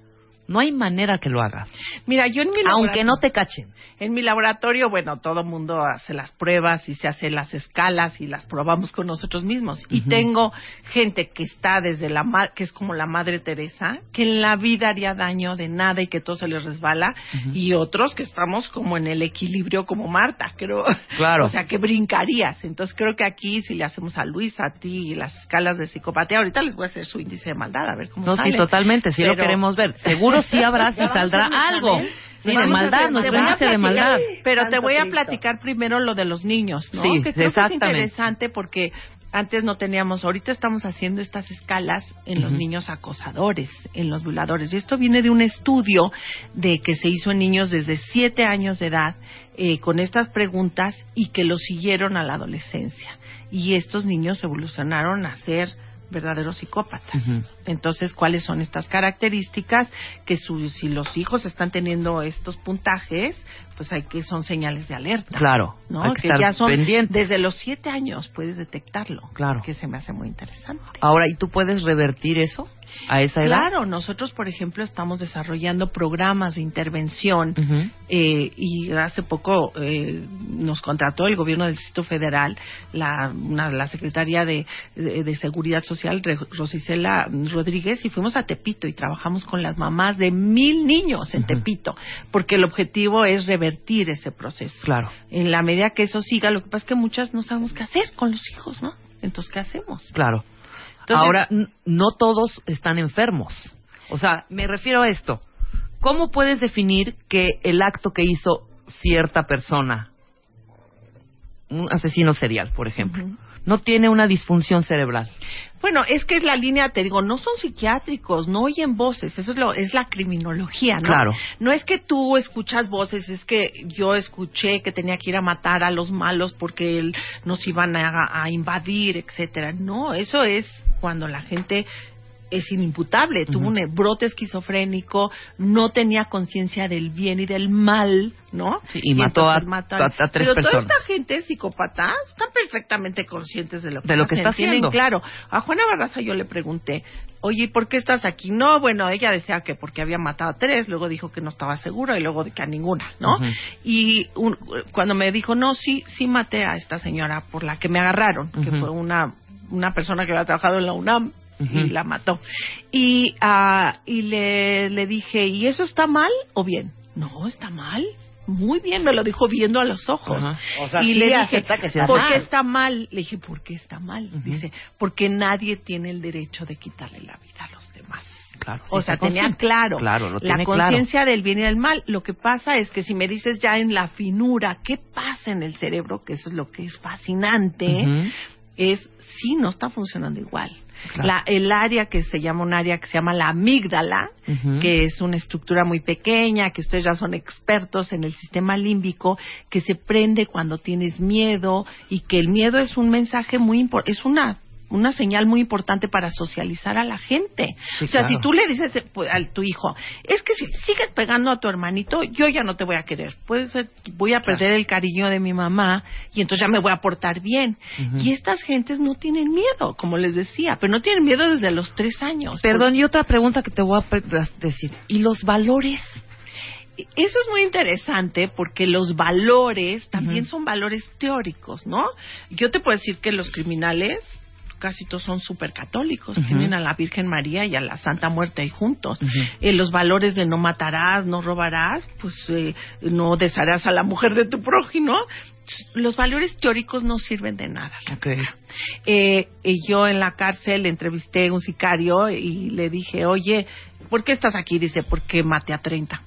no hay manera que lo hagas.
Mira, yo en mi
Aunque
laboratorio-
no te cachen.
En mi laboratorio, bueno, todo mundo hace las pruebas y se hace las escalas y las probamos con nosotros mismos. Y tengo gente que está desde la que es como la Madre Teresa, que en la vida haría daño de nada y que todo se le resbala, y otros que estamos como en el equilibrio como Marta, creo.
Claro. [laughs]
O sea, que brincarías. Entonces creo que aquí si le hacemos a Luis, a ti, las escalas de psicopatía, ahorita les voy a hacer su índice de maldad, a ver cómo
No,
sale.
sí, totalmente, sí lo queremos ver. Seguro sí habrá,
a
saldrá algo. Sí, de maldad, índice de maldad.
Pero te voy a platicar primero lo de los niños, ¿no?
Sí,
que creo
exactamente.
que es interesante porque antes no teníamos, ahorita estamos haciendo estas escalas en los niños acosadores, en los violadores. Y esto viene de un estudio de que se hizo en niños desde siete años de edad eh, con estas preguntas y que los siguieron a la adolescencia. Y estos niños evolucionaron a ser verdaderos psicópatas. Entonces, ¿cuáles son estas características? Que su- si los hijos están teniendo estos puntajes, pues hay que son señales de alerta.
Claro,
¿no?
hay que
que
estar
ya son
pendiente.
desde los siete años puedes detectarlo.
Claro.
Que se me hace muy interesante.
Ahora, ¿y tú puedes revertir eso a esa edad?
Claro, nosotros, por ejemplo, estamos desarrollando programas de intervención eh, y hace poco eh, nos contrató el gobierno del Distrito Federal, la, una- la Secretaría de, de- de Seguridad Social, Rosicela Rodríguez, y fuimos a Tepito y trabajamos con las mamás de mil niños en. Tepito, porque el objetivo es revertir ese proceso.
Claro.
En la medida que eso siga, lo que pasa es que muchas no sabemos qué hacer con los hijos, ¿no? Entonces, ¿qué hacemos?
Claro.
Entonces-
Ahora, no todos están enfermos. O sea, me refiero a esto. ¿Cómo puedes definir que el acto que hizo cierta persona, un asesino serial, por ejemplo, no tiene una disfunción cerebral?
Bueno, es que es la línea, te digo, no son psiquiátricos, no oyen voces, eso es, lo, es la criminología, ¿no?
Claro.
No es que tú escuchas voces, es que yo escuché que tenía que ir a matar a los malos porque él, nos iban a, a invadir, etcétera. No, eso es cuando la gente es inimputable, tuvo un brote esquizofrénico, no tenía conciencia del bien y del mal, ¿no?
Sí, y mató
entonces
a-
matan.
a- a tres
Pero
personas.
toda esta gente psicópata están perfectamente conscientes de lo que,
De lo que está haciendo.
claro. A Juana Barraza yo le pregunté, oye, ¿y ¿por qué estás aquí? No, bueno, ella decía que porque había matado a tres, luego dijo que no estaba segura y luego de que a ninguna, ¿no? Y un- cuando me dijo, no, sí, sí maté a esta señora por la que me agarraron, que fue una, una persona que había trabajado en la UNAM. Y la mató. Y, ah, y le, le dije, ¿y eso está mal o bien? No, está mal. Muy bien, me lo dijo viendo a los ojos.
O sea,
y
sí
le dije,
que sea
¿por qué está mal? Le dije, ¿por qué está mal? Dice, porque nadie tiene el derecho de quitarle la vida a los demás.
Claro. sí
o sea, tenía
consciente.
claro,
Claro,
la
claro.
conciencia del bien y del mal. Lo que pasa es que si me dices ya en la finura, ¿qué pasa en el cerebro? Que eso es lo que es fascinante. Es sí no está funcionando igual.
Claro.
La, el área que se llama un área que se llama la amígdala, que es una estructura muy pequeña, que ustedes ya son expertos en el sistema límbico, que se prende cuando tienes miedo y que el miedo es un mensaje muy importante, es una una señal muy importante para socializar a la gente.
Sí,
o sea,
claro.
si tú le dices pues, a tu hijo, es que si sigues pegando a tu hermanito, yo ya no te voy a querer. Puede ser, voy a perder el cariño de mi mamá y entonces ya me voy a portar bien. Y estas gentes no tienen miedo, como les decía, pero no tienen miedo desde los tres años.
Perdón, y otra pregunta que te voy a decir. ¿Y los valores?
Eso es muy interesante porque los valores también son valores teóricos, ¿no? Yo te puedo decir que los criminales casi todos son súper católicos, tienen a la Virgen María y a la Santa Muerte ahí juntos. Eh, los valores de no matarás, no robarás, pues eh, no desharás a la mujer de tu prójimo. Los valores teóricos no sirven de nada. Eh, y yo en la cárcel entrevisté a un sicario y le dije, oye, ¿por qué estás aquí? Dice, porque maté a 30.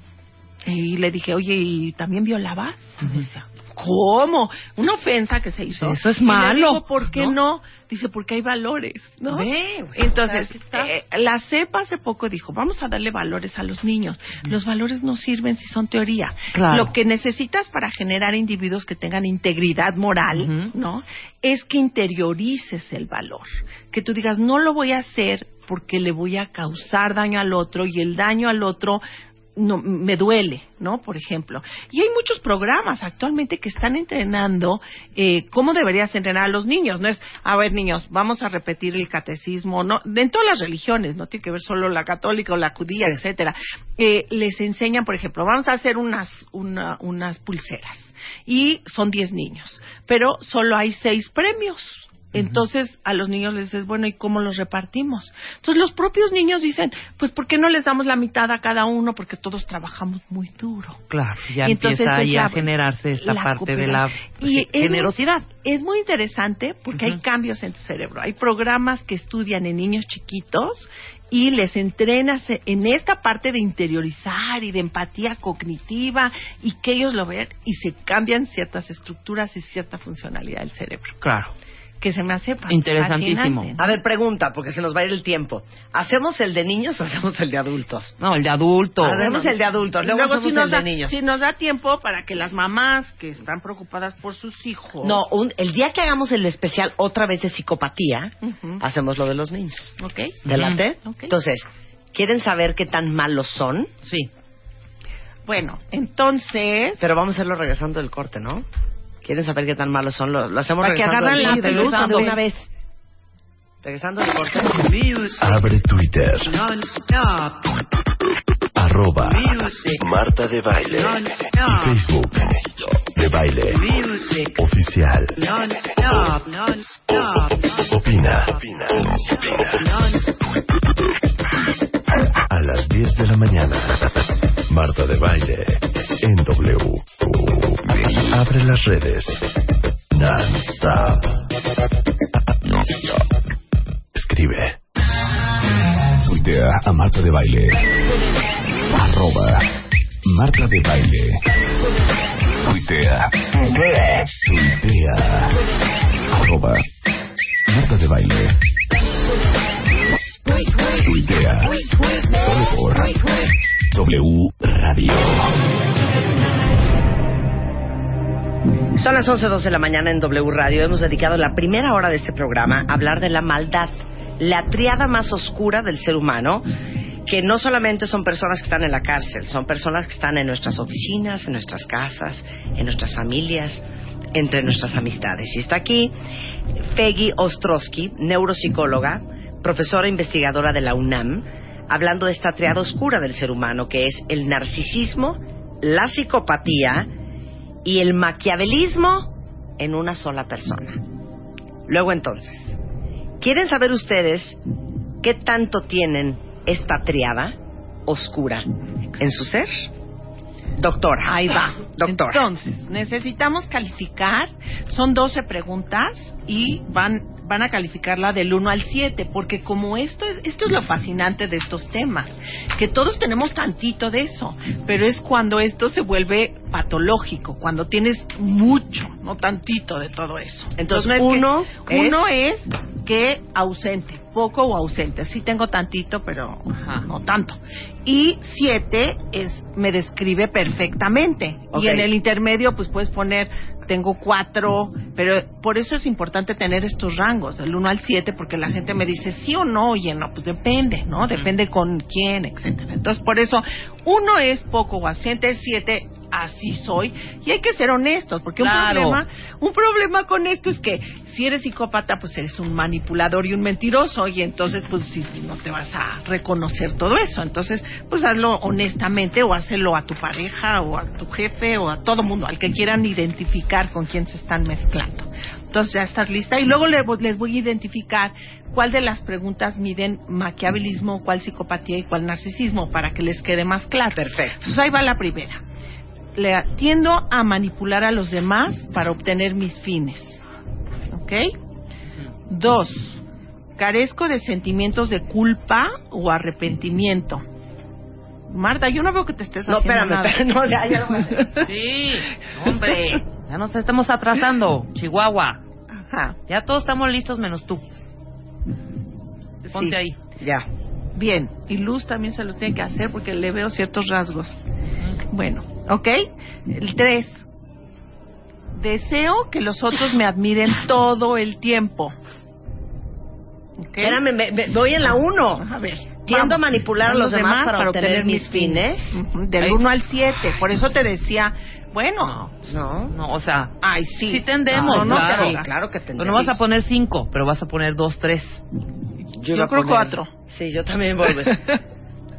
Y le dije, oye, ¿y también violabas? Y me dice, ¿cómo? Una ofensa que se hizo.
Eso es malo,
digo, ¿por qué
¿no?
no? Dice, porque hay valores, ¿no?
Ve,
Entonces, eh, la CEPA hace poco dijo, vamos a darle valores a los niños. Los valores no sirven si son teoría.
Claro.
Lo que necesitas para generar individuos que tengan integridad moral. ¿no? Es que interiorices el valor. Que tú digas, no lo voy a hacer porque le voy a causar daño al otro y el daño al otro no me duele, ¿no? Por ejemplo. Y hay muchos programas actualmente que están entrenando eh, cómo deberías entrenar a los niños. No es, a ver, niños, vamos a repetir el catecismo, no, de en todas las religiones, no tiene que ver solo la católica o la judía, etcétera. Eh, les enseñan, por ejemplo, vamos a hacer unas una- unas pulseras y son 10 niños, pero solo hay seis premios. Entonces a los niños les dices, bueno, ¿y cómo los repartimos? Entonces los propios niños dicen, pues ¿por qué no les damos la mitad a cada uno? Porque todos trabajamos muy duro.
Claro, ya
Y entonces
empieza ahí a generarse esta parte de la.
Y
generosidad.
Es muy interesante porque hay cambios en tu cerebro. Hay programas que estudian en niños chiquitos y les entrenas en esta parte de interiorizar y de empatía cognitiva y que ellos lo vean y se cambian ciertas estructuras y cierta funcionalidad del cerebro.
Claro.
Que se me hace
Interesantísimo.
fascinante.
A ver, pregunta, porque se nos va a ir el tiempo. ¿Hacemos el de niños o hacemos el de adultos?
No, el de adulto.
Hacemos el de adultos, luego,
Luego,
hacemos
si nos,
el de
da,
niños.
si nos da tiempo para que las mamás que están preocupadas por sus hijos.
No, un- el día que hagamos el especial otra vez de psicopatía,
Ujú.
hacemos lo de los niños.
¿Ok?
¿Te late?
Ok.
Entonces, ¿quieren saber qué tan malos son?
Sí.
Bueno, entonces.
Pero vamos a hacerlo regresando del corte, ¿no? ¿Quieren saber qué tan malos son? Lo, lo hacemos
Para que
del
la
regresando.
de una vez. Regresando del corte. [laughs]
Abre Twitter. Arroba Marta de Baile. Y Facebook. De Baile. Oficial. Opina. A las 10 de la mañana. Marta de Baile. En W. Abre las redes. Non-stop. Escribe. Tuitea a Marta de Baile. Arroba Marta de Baile. Tuitea. Tuitea. Arroba Marta de Baile. Tuitea. Solo por W
Son las 11.12 de la mañana en W Radio. Hemos dedicado la primera hora de este programa a hablar de la maldad, la triada más oscura del ser humano, que no solamente son personas que están en la cárcel, son personas que están en nuestras oficinas, en nuestras casas, en nuestras familias, entre nuestras amistades. Y está aquí Peggy Ostrowski, neuropsicóloga, profesora investigadora de la UNAM, hablando de esta triada oscura del ser humano, que es el narcisismo, la psicopatía, y el maquiavelismo en una sola persona. Luego entonces, ¿quieren saber ustedes qué tanto tienen esta triada oscura en su ser? Doctora.
Ahí va. [laughs]
Doctora.
Entonces, necesitamos calificar. Son 12 preguntas y van van a calificarla del 1 al 7, porque como esto es esto es lo fascinante de estos temas, que todos tenemos tantito de eso, pero es cuando esto se vuelve patológico, cuando tienes mucho, no tantito de todo eso.
Entonces,
no es que-
uno
uno es que ausente, poco o ausente. Sí tengo tantito, pero
Ajá.
no tanto. Y siete es me describe perfectamente. Y en el intermedio, pues puedes poner tengo cuatro, pero por eso es importante tener estos rangos, del 1 al 7, porque la gente me dice sí o no, oye, no, pues depende, ¿no? Depende con quién, etcétera. Entonces, por eso, uno es poco o ausente, siete así soy y hay que ser honestos porque
Claro.
un problema un problema con esto es que si eres psicópata pues eres un manipulador y un mentiroso y entonces pues si no te vas a reconocer todo eso entonces pues hazlo honestamente o hazlo a tu pareja o a tu jefe o a todo mundo al que quieran identificar con quién se están mezclando entonces ya estás lista y luego le- les voy a identificar cuál de las preguntas miden maquiavelismo, cuál psicopatía y cuál narcisismo para que les quede más claro.
Perfecto.
Entonces ahí va la primera. Le tiendo a manipular a los demás para obtener mis fines. ¿Ok? Dos, carezco de sentimientos de culpa o arrepentimiento. Marta, yo no veo que te estés
No,
haciendo
espérame,
nada.
espérame, no, ya, ya lo voy a hacer. [laughs]
Sí, hombre. Ya nos estamos atrasando, Chihuahua.
Ajá.
Ya todos estamos listos menos tú. Ponte
Sí.
ahí.
Ya.
Bien, y Luz también se los tiene que hacer porque le veo ciertos rasgos. Bueno, ¿ok? El 3. Deseo que los otros me admiren todo el tiempo. ¿Ok?
Espérame, me- me- voy en la 1.
A ver.
Tiendo a manipular a los demás para obtener mis fines.
Del
Ahí.
1 al 7. Por eso te decía, bueno,
No.
No, o sea,
ay, sí.
sí tendemos,
No, no,
claro.
Sí, claro que
Pero
tendré.
no vas a poner cinco, pero vas a poner dos, tres.
Yo
iba a
creo
poner-
cuatro.
Sí, yo también voy. [laughs]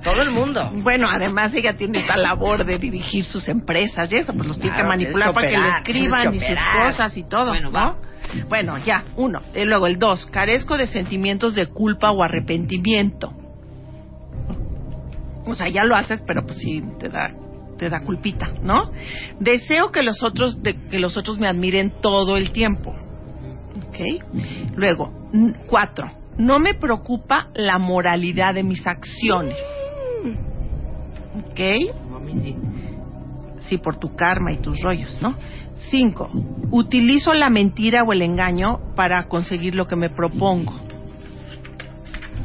Todo el mundo.
Bueno, además ella tiene esta labor de dirigir sus empresas y eso, pues los tiene que manipular
que
para que le escriban y sus cosas y todo,
Bueno,
¿no?
va.
Bueno, ya, uno. Y luego el dos, carezco de sentimientos de culpa o arrepentimiento. O sea, ya lo haces, pero pues sí te da te da culpita, ¿no? Deseo que los otros de- que los otros me admiren todo el tiempo. ¿Ok? Luego, cuatro. No me preocupa la moralidad de mis acciones. ¿Ok? Sí, por tu karma y tus rollos, ¿no? Cinco, utilizo la mentira o el engaño para conseguir lo que me propongo.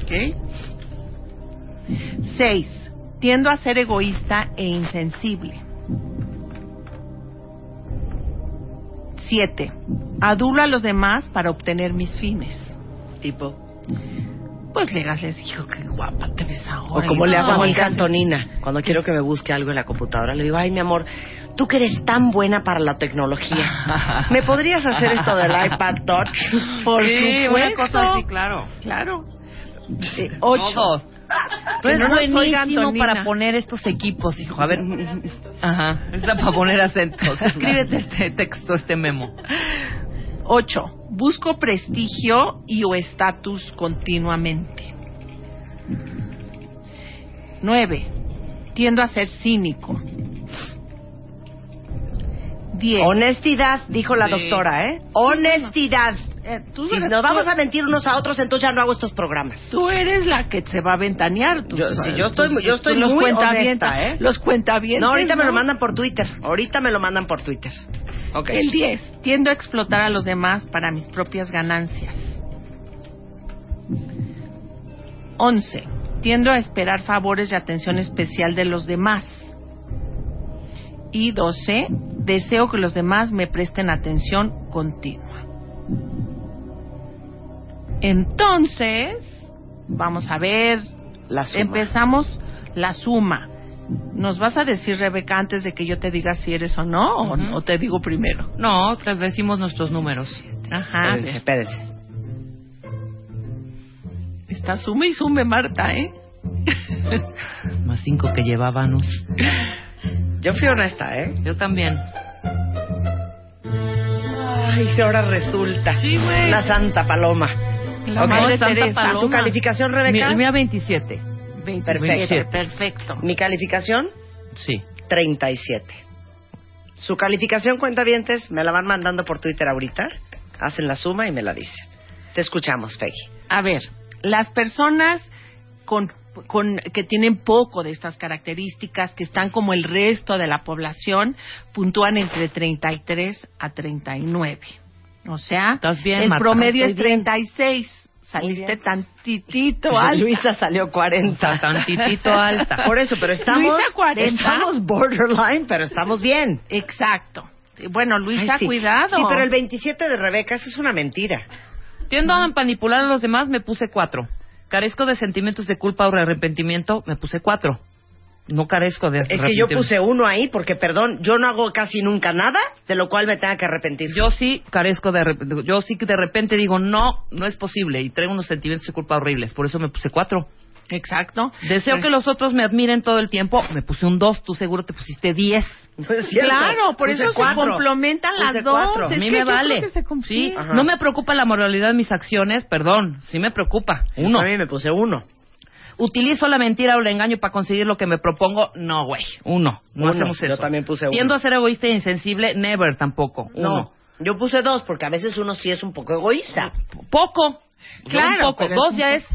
¿Ok? Seis, tiendo a ser egoísta e insensible. Siete, adulo a los demás para obtener mis fines.
Tipo.
Pues Legas les dijo que guapa te ves ahora.
O como le hago a mi hija Antonina, cuando [laughs] quiero que me busque algo en la computadora, le digo, ay, mi amor, tú que eres tan buena para la tecnología, ¿me [laughs] podrías hacer esto del iPad Touch?
Por
sí,
supuesto.
una cosa así, claro.
Claro. Sí, ocho.
Todos. Tú eres
no
buenísimo para poner estos equipos, hijo. A ver. Ajá. Está para poner acentos. [laughs] Escríbete este texto, este memo.
Ocho. Busco prestigio y o estatus continuamente. Nueve. Tiendo a ser cínico. Diez.
Honestidad, dijo la doctora, ¿eh? Honestidad.
Eh, tú,
Si
eres-
nos vamos
tú-
a mentir unos a otros, entonces ya no hago estos programas.
Tú eres la que se va a ventanear. Tú,
Yo- sí, yo estoy- yo estoy
los
muy honesta, ¿eh?
Los cuentavientes.
No, ahorita me lo mandan por Twitter. Ahorita me lo mandan por Twitter.
El 10. Tiendo a explotar a los demás para mis propias ganancias. 11. Tiendo a esperar favores y atención especial de los demás. Y 12. Deseo que los demás me presten atención continua. Entonces, vamos a ver.
La suma.
Empezamos la suma. ¿Nos vas a decir, Rebeca, antes de que yo te diga si eres o no? o-
Ujú.
¿O te digo primero?
No, te decimos nuestros números.
Ajá.
Espérense, espérense.
Está sume y sume, Marta, ¿eh? [laughs]
Más cinco que llevábamos.
Yo fui honesta, ¿eh?
Yo también.
Ay, si ahora resulta.
Sí, güey.
La Santa Paloma.
La
Ok.
Madre
Santa
Teresa.
Paloma.
¿Tu calificación, Rebeca?
Mi, el mío 27.
27, perfecto.
Mi calificación,
Sí.
37. Su calificación, cuentavientes, me la van mandando por Twitter ahorita. Hacen la suma y me la dicen. Te escuchamos, Peggy.
A ver, las personas con, con- que tienen poco de estas características, que están como el resto de la población, puntúan entre 33 a 39. O sea,
¿Estás bien,
el
Marta?
promedio es
Estoy bien.
36. Saliste tantitito [laughs] alto.
Luisa salió 40.
Está tantitito alta.
Por eso, pero estamos...
Luisa, 40.
Estamos borderline, pero estamos bien.
Exacto. Bueno, Luisa,
Ay, sí.
cuidado.
Sí, pero el 27 de Rebeca, eso es una mentira.
Tiendo a manipular a los demás, me puse cuatro. Carezco de sentimientos de culpa o arrepentimiento, me puse cuatro. No carezco de
Es que yo puse uno ahí porque, perdón, yo no hago casi nunca nada de lo cual me tenga que arrepentir.
Yo sí carezco de arrepentimiento. Yo sí que de repente digo, no, no es posible. Y traigo unos sentimientos de culpa horribles. Por eso me puse cuatro.
Exacto.
Deseo que los otros me admiren todo el tiempo. Me puse un dos. Tú seguro te pusiste diez. [laughs]
No es cierto.
Claro, por
Puse
eso se
cuatro.
complementan
Puse
las dos.
cuatro.
A mí
que
me vale.
se
Sí,
Ajá.
no me preocupa la moralidad de mis acciones, perdón. Sí me preocupa. Uno.
A mí me puse uno.
¿Utilizo la mentira o el engaño para conseguir lo que me propongo? No, güey. Uno. No
Uno.
hacemos
Yo
eso.
también puse uno.
Tiendo a ser egoísta e insensible, never tampoco.
No,
Uno.
yo puse dos porque a veces uno sí es un poco egoísta.
Poco.
Claro,
Un poco. Dos ya es.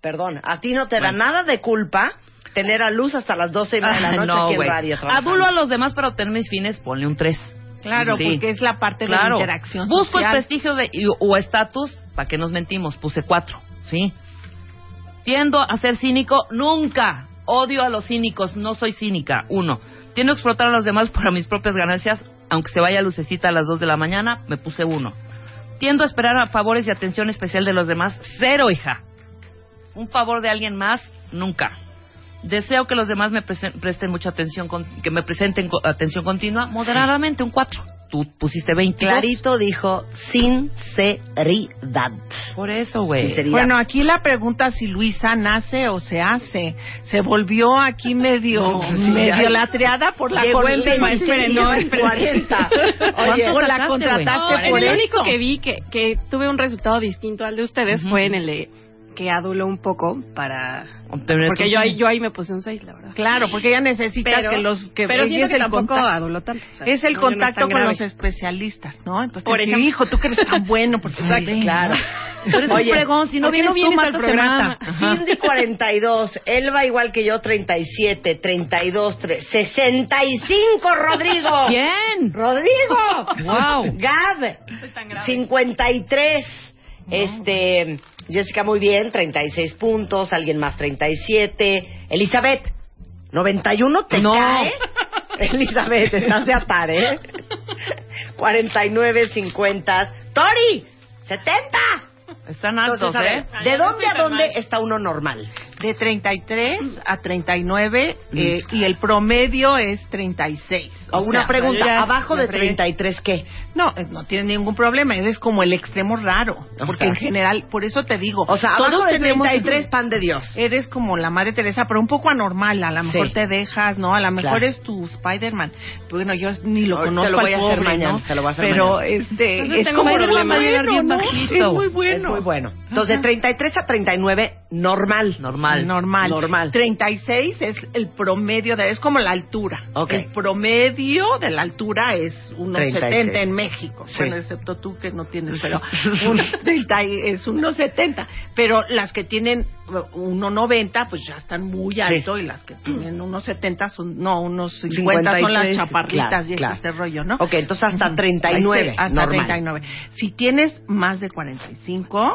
Perdón, a ti no te da nada de culpa tener a luz hasta las 12 y media de la noche
no,
aquí en
güey.
radio. trabajando.
Adulo a los demás para obtener mis fines, ponle un tres.
Claro,
Sí.
porque es la parte de la interacción
Busco el prestigio de, y- o estatus, ¿para qué nos mentimos? Puse cuatro, ¿sí? Tiendo a ser cínico, nunca. Odio a los cínicos, no soy cínica. Uno. Tiendo a explotar a los demás para mis propias ganancias, aunque se vaya lucecita a las dos de la mañana, me puse uno. Tiendo a esperar a favores y atención especial de los demás, cero, hija. Un favor de alguien más, nunca. Deseo que los demás me presen- presten mucha atención, con- que me presenten co- atención continua, moderadamente, un cuatro. Tú pusiste 20.
Clarito dijo sinceridad.
Por eso, güey.
Sinceridad.
Bueno, aquí la pregunta si Luisa nace o se hace. Se volvió aquí medio,
No, sí,
medio
ay.
latreada por la
Llegó
con-
en 27
Esperen,
y
no,
en
esperen.
40. [laughs]
Oye,
¿Cuánto
o la contrataste por
el
eso.
único que vi que, que tuve un resultado distinto al de ustedes fue en el de que aduló un poco para...
Obtener
Porque yo ahí, yo ahí me puse un 6, la verdad.
Claro, porque ella necesita
Pero,
que los que
pero
es
que
el
tampoco
contacto.
aduló tanto. o sea,
Es el
no, no
contacto
tan
con
grave.
los especialistas, ¿no? Entonces,
Por ejemplo.
hijo, tú que eres tan bueno, porque
Exacto, claro.
Tú eres un fregón, si no
¿Por qué
vienes
no
tú,
vienes
Marta
al
se
programa?
mata.
Cindy 42, Elba igual que yo 37, 32, 3, 65 Rodrigo. [laughs]
¿Quién?
Rodrigo.
Wow.
Gab 53. Este, Jessica muy bien, 36 puntos, alguien más 37. Elizabeth 91 te
No.
cae. [laughs] Elizabeth, estás de atar, ¿eh? [laughs] 49, 50. Tori, 70.
Están altos,
Entonces, a ver,
¿eh?
¿de dónde a dónde está uno normal?
De 33 a 39 eh, y el promedio es 36.
O una
sea,
pregunta,
yo ya
¿abajo de
fregué.
33 qué?
No, eh, no tiene ningún problema. Es como el extremo raro.
O
Porque
sea.
en general, por eso te digo.
O sea,
todos
abajo de
tenemos-
33, pan de Dios.
Eres como la madre Teresa, pero un poco anormal. A lo mejor
Sí.
te dejas, ¿no? A lo mejor
Claro.
es tu Spider-Man. Bueno, yo ni lo conozco
se lo voy a hacer
pobre,
mañana,
¿no?
se lo voy a hacer
Pero
mañana.
este
Entonces
es como lo bueno,
bien
¿no?
bajito.
Es muy bueno.
Es muy bueno. Entonces, de 33 a 39, normal.
Normal.
Normal.
Normal.
36 es el promedio de es como la altura.
Ok.
El promedio de la altura es unos
36.
70 en México.
Sí.
Bueno, excepto tú que no tienes, pero [laughs] un 30 y- es unos 70. Pero las que tienen 1.90 pues ya están muy alto y las que tienen unos 70 son no, unos 50 son las
53,
chaparritas
claro,
y es
claro.
este rollo, ¿no?
Ok, entonces hasta 39.
Hasta
normal.
39. Si tienes más de 45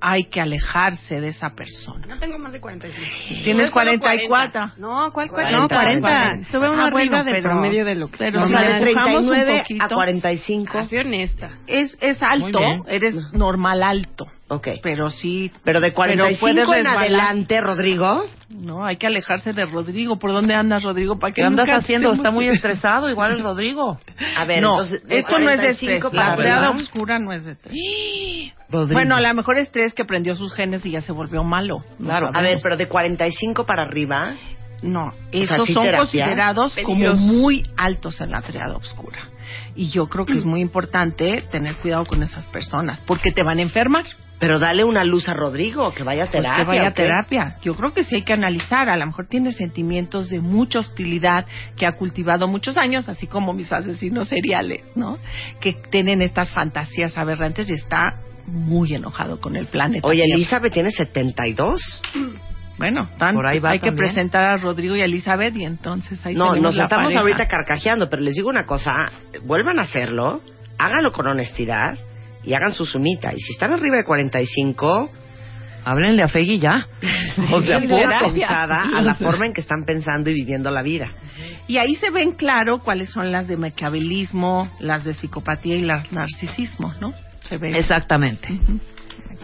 hay que alejarse de esa persona.
No tengo más de 45.
Tienes
Yo solo
44.
40. No, ¿cuál
40?
40? No, 40.
40.
Estuve
Ah,
una
bueno,
arriba del
pero-
promedio de lo que
pero
O
o
sea, de
empujamos un
39 a
poquito.
45.
Ah, fui honesta.
Es, es alto, eres normal alto,
Ok.
pero sí,
Pero de 45
puedes
en adelante, Rodrigo.
no, hay que alejarse de Rodrigo. ¿Por dónde andas, Rodrigo? ¿Para
¿Qué
que
andas haciendo? Está muy estresado, igual el Rodrigo.
A ver,
no,
entonces.
esto no es de
45
estrés.
para
La creada
arriba.
oscura no es de estrés.
Rodrigo.
Bueno, a lo mejor que prendió sus genes y ya se volvió malo. No
Claro.
A ver, pero de 45 para arriba.
No, esos
¿sí
son
terapia?
considerados como muy altos en la triada oscura. Y yo creo que es muy importante tener cuidado con esas personas, porque te van a enfermar.
Pero dale una luz a Rodrigo, que vaya a
Pues
terapia.
que vaya a terapia. Yo creo que sí hay que analizar. A lo mejor tiene sentimientos de mucha hostilidad que ha cultivado muchos años, así como mis asesinos seriales, ¿no? Que tienen estas fantasías aberrantes y está muy enojado con el planeta.
Oye. Elizabeth tiene 72.
Bueno, tan-
Por ahí va
hay que presentar a Rodrigo y a Elizabeth y entonces ahí
No, nos
la
estamos
pareja.
ahorita carcajeando, pero les digo una cosa, vuelvan a hacerlo, háganlo con honestidad y hagan su sumita. Y si están arriba de 45,
Háblenle a Fegui ya. [laughs] O sea,
orientada a la forma en que están pensando y viviendo la vida.
Y ahí se ven claro cuáles son las de maquiavelismo, las de psicopatía y las narcisismo, ¿no? Se.
Exactamente.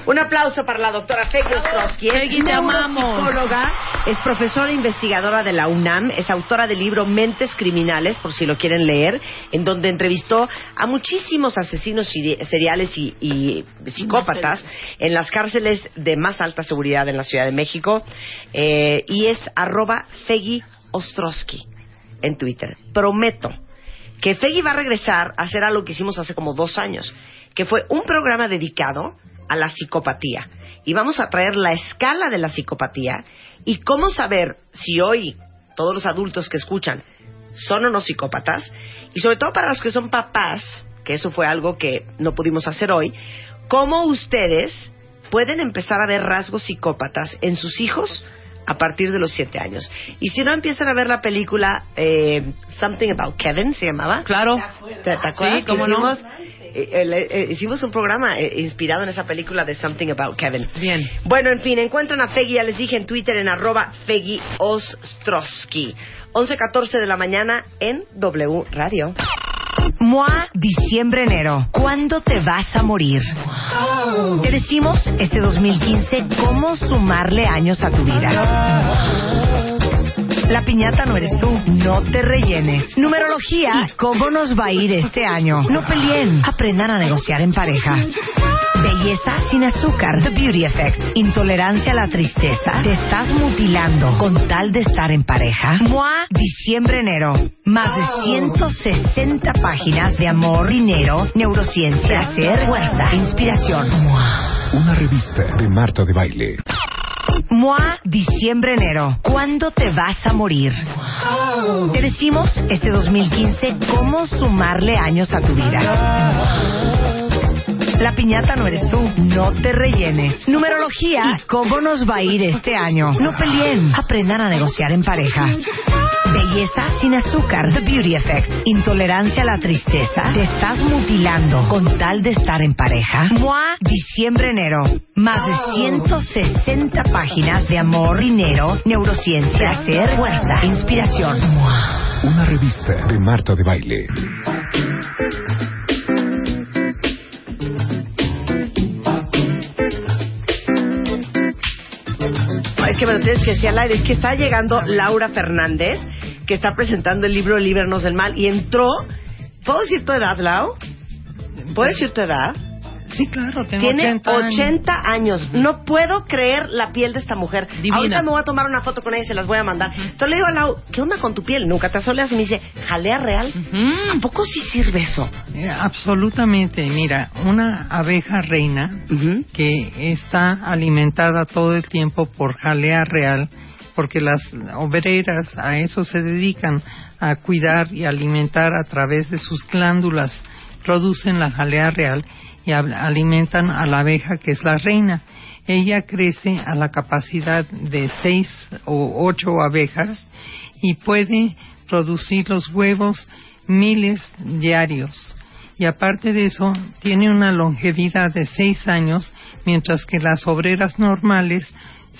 Un aplauso para la doctora Peggy Ostrowski. Es
Peggy, te amamos.
neuropsicóloga, es profesora investigadora de la UNAM, es autora del libro Mentes Criminales, por si lo quieren leer, en donde entrevistó a muchísimos asesinos seri- seriales y, y psicópatas en las cárceles de más alta seguridad en la Ciudad de México. Eh, y es arroba Peggy Ostrowski en Twitter. Prometo que Feggy va a regresar a hacer algo que hicimos hace como dos años, que fue un programa dedicado a la psicopatía. Y vamos a traer la escala de la psicopatía y cómo saber si hoy todos los adultos que escuchan son o no psicópatas, y sobre todo para los que son papás, que eso fue algo que no pudimos hacer hoy, cómo ustedes pueden empezar a ver rasgos psicópatas en sus hijos a partir de los siete años. Y si no empiezan a ver la película eh, Something About Kevin, se llamaba.
Claro.
¿Te, te acuerdas?
Sí, cómo no.
Hicimos, eh, eh, eh, hicimos un programa eh, inspirado en esa película de Something About Kevin.
Bien.
Bueno, en fin, encuentran a Feggy, ya les dije en Twitter, en arroba Feggy Ostrowski. 11.14 de la mañana en W Radio.
MOA Diciembre-Enero. ¿Cuándo te vas a morir? Te decimos este 2015 cómo sumarle años a tu vida. La piñata no eres tú, no te rellenes. Numerología y cómo nos va a ir este año. No peleen, aprendan a negociar en pareja. Belleza sin azúcar, The Beauty Effect. Intolerancia a la tristeza. Te estás mutilando con tal de estar en pareja. MOA Diciembre-Enero. Más de 160 páginas de amor, dinero, neurociencia, placer, fuerza, inspiración. MOA.
Una revista de Marta de Baile.
MOA Diciembre-Enero. ¿Cuándo te vas a morir? Te decimos este 2015 cómo sumarle años a tu vida. La piñata no eres tú. No te rellenes. Numerología. ¿Y cómo nos va a ir este año? No peleen. Aprendan a negociar en pareja. Belleza sin azúcar. The Beauty Effect. Intolerancia a la tristeza. Te estás mutilando con tal de estar en pareja. MOA, diciembre-enero. Más de 160 páginas de amor, dinero, neurociencia, placer, fuerza, inspiración. MOA.
Una revista de Marta de Baile.
Es que me lo tienes que decir al aire. Es que está llegando Laura Fernández, que está presentando el libro Líbranos del Mal, y entró. ¿Puedo decir tu edad, Lau? ¿Puedo decir tu edad?
Sí, claro, tengo
Tiene
80 años.
80 años. No puedo creer la piel de esta mujer.
Divina.
Ahorita me voy a tomar una foto con ella y se las voy a mandar. Entonces le digo a Lau, ¿qué onda con tu piel? Nunca te asoleas. Y me dice, jalea real. ¿A poco sí sirve eso?
Eh, Absolutamente, mira, una abeja reina que está alimentada todo el tiempo por jalea real, porque las obreras a eso se dedican, a cuidar y alimentar a través de sus glándulas, producen la jalea real y al- alimentan a la abeja que es la reina. Ella crece a la capacidad de seis o ocho abejas y puede producir los huevos miles diarios. Y aparte de eso, tiene una longevidad de seis años, mientras que las obreras normales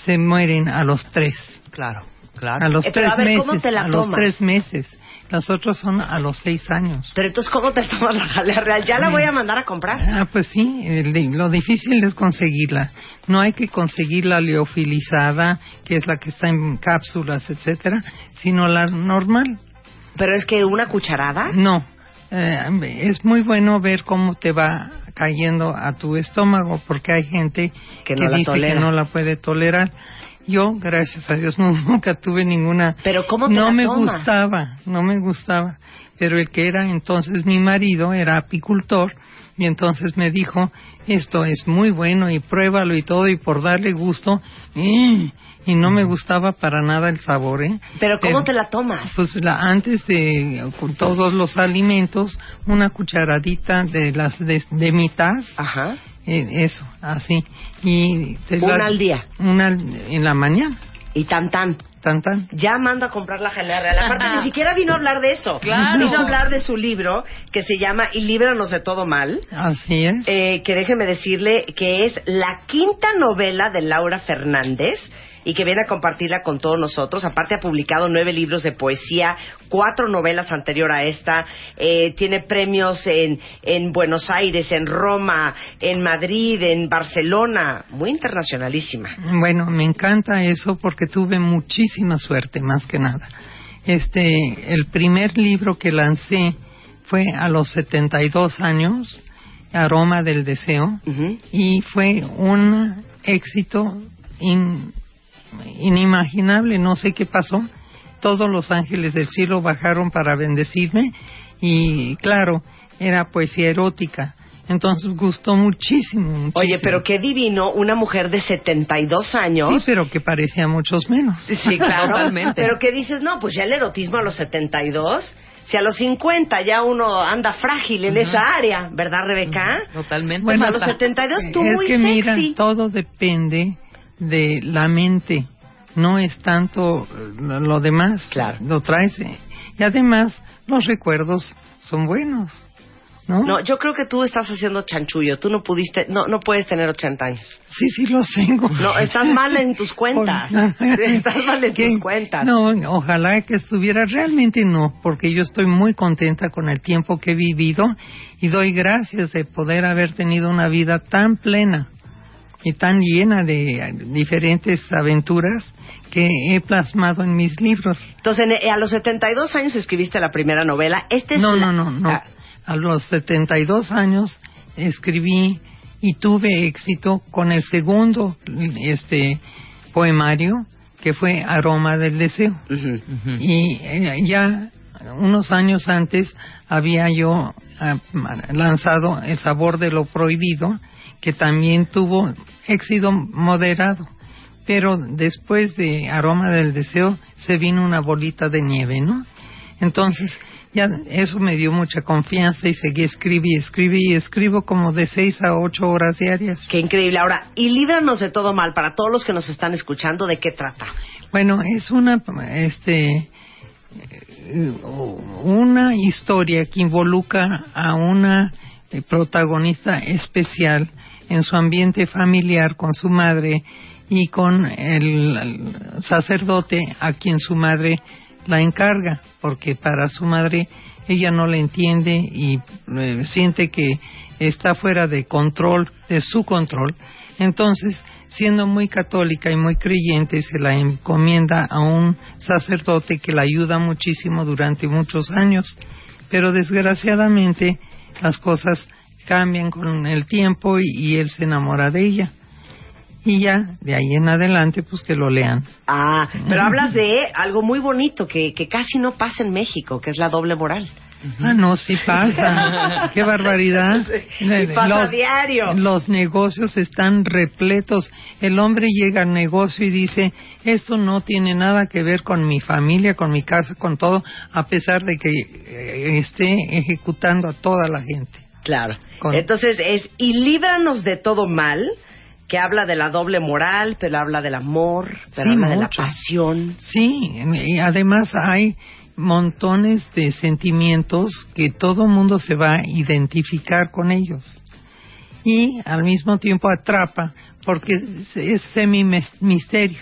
se mueren a los tres.
Claro, claro.
A los
Eh, pero
tres
a ver,
meses.
¿cómo te la
a los tres meses. Las otras son a los seis años.
Pero entonces, ¿cómo te tomas la jalea real? Ya la voy a mandar a comprar.
Ah, pues sí, el lo difícil es conseguirla. No hay que conseguir la leofilizada, que es la que está en cápsulas, etcétera, sino la normal.
Pero es que una cucharada.
No, eh, es muy bueno ver cómo te va cayendo a tu estómago, porque hay gente
Que no
dice
tolera.
que no la puede tolerar. Yo, gracias a Dios, [laughs] no- nunca tuve ninguna.
Pero ¿cómo te
no
la
me gustaba, no me gustaba. Pero el que era entonces mi marido era apicultor y entonces me dijo esto es muy bueno y pruébalo y todo y por darle gusto ¡eh! y no me gustaba para nada el sabor, ¿eh?
Pero ¿cómo te la tomas?
Pues la, antes de con todos los alimentos, una cucharadita de las de, de mitad,
Ajá.
Eh, eso, así. Y te
Una
la-
al día.
Una en la mañana,
Y tan tan.
tan tan.
Ya mando a comprar la jalea real. Aparte, ni siquiera vino a hablar de eso.
Claro.
Vino a hablar de su libro que se llama Y líbranos de todo mal.
Así es.
Eh, que déjeme decirle que es la quinta novela de Laura Fernández y que viene a compartirla con todos nosotros. Aparte ha publicado nueve libros de poesía, cuatro novelas anterior a esta. Eh, tiene premios en, en Buenos Aires, en Roma, en Madrid, en Barcelona. Muy internacionalísima.
Bueno, me encanta eso porque tuve muchísima suerte, más que nada. Este, el primer libro que lancé fue a los 72 años, Aroma del Deseo, y fue un éxito in- inimaginable, no sé qué pasó. Todos los ángeles del cielo bajaron para bendecirme y claro, era poesía erótica. Entonces gustó muchísimo. muchísimo.
Oye, pero qué divino, una mujer de 72 años.
Sí, pero que parecía muchos menos.
Sí, claro.
Totalmente.
Pero que dices, no, pues ya el erotismo a los 72, si a los 50 ya uno anda frágil en esa área, ¿verdad, Rebeca?
Totalmente.
Pues a los 72 tú
es
muy
que
sexy.
mira, todo depende de la mente. No es tanto eh, lo demás.
Claro.
Lo traes. eh, Y además, los recuerdos son buenos. ¿No?
No, yo creo que tú estás haciendo chanchullo. Tú no pudiste, no, no puedes tener 80 años.
Sí, sí los tengo.
No, estás mal en tus [laughs] cuentas. Estás mal en
¿Qué?
tus cuentas.
No, ojalá que estuviera. Realmente no, porque yo estoy muy contenta con el tiempo que he vivido y doy gracias de poder haber tenido una vida tan plena y tan llena de diferentes aventuras que he plasmado en mis libros.
Entonces, en- a los 72 años escribiste la primera novela. Este es
No,
la-
no, no, no.
Ah,
A los 72 años escribí y tuve éxito con el segundo este poemario que fue Aroma del Deseo. Y eh, ya unos años antes había yo ah, lanzado El sabor de lo prohibido, que también tuvo éxito moderado. Pero después de Aroma del Deseo se vino una bolita de nieve, ¿no? Entonces, ya eso me dio mucha confianza y seguí escribí, escribí y escribo como de seis a ocho horas diarias.
Qué increíble. Ahora, y líbranos de todo mal, para todos los que nos están escuchando, ¿de qué trata?
Bueno, es una, este, una historia que involucra a una eh, protagonista especial en su ambiente familiar con su madre y con el, sacerdote a quien su madre la encarga, porque para su madre ella no le entiende y eh, siente que está fuera de control, de su control. Entonces, siendo muy católica y muy creyente, se la encomienda a un sacerdote que la ayuda muchísimo durante muchos años. Pero desgraciadamente las cosas cambian con el tiempo y, y él se enamora de ella. Y ya, de ahí en adelante, pues que lo lean.
Ah, pero [laughs] hablas de algo muy bonito que, que casi no pasa en México, que es la doble moral.
Ah, no, sí pasa. [laughs] Qué barbaridad.
Y pasa a diario.
Los negocios están repletos. El hombre llega al negocio y dice, esto no tiene nada que ver con mi familia, con mi casa, con todo, a pesar de que eh, esté ejecutando a toda la gente.
Claro.
Con-
Entonces es, y líbranos de todo mal, que habla de la doble moral, pero habla del amor, pero
Sí,
habla de la pasión.
Sí, y además hay montones de sentimientos que todo mundo se va a identificar con ellos. Y al mismo tiempo atrapa, porque es, es semi-misterio.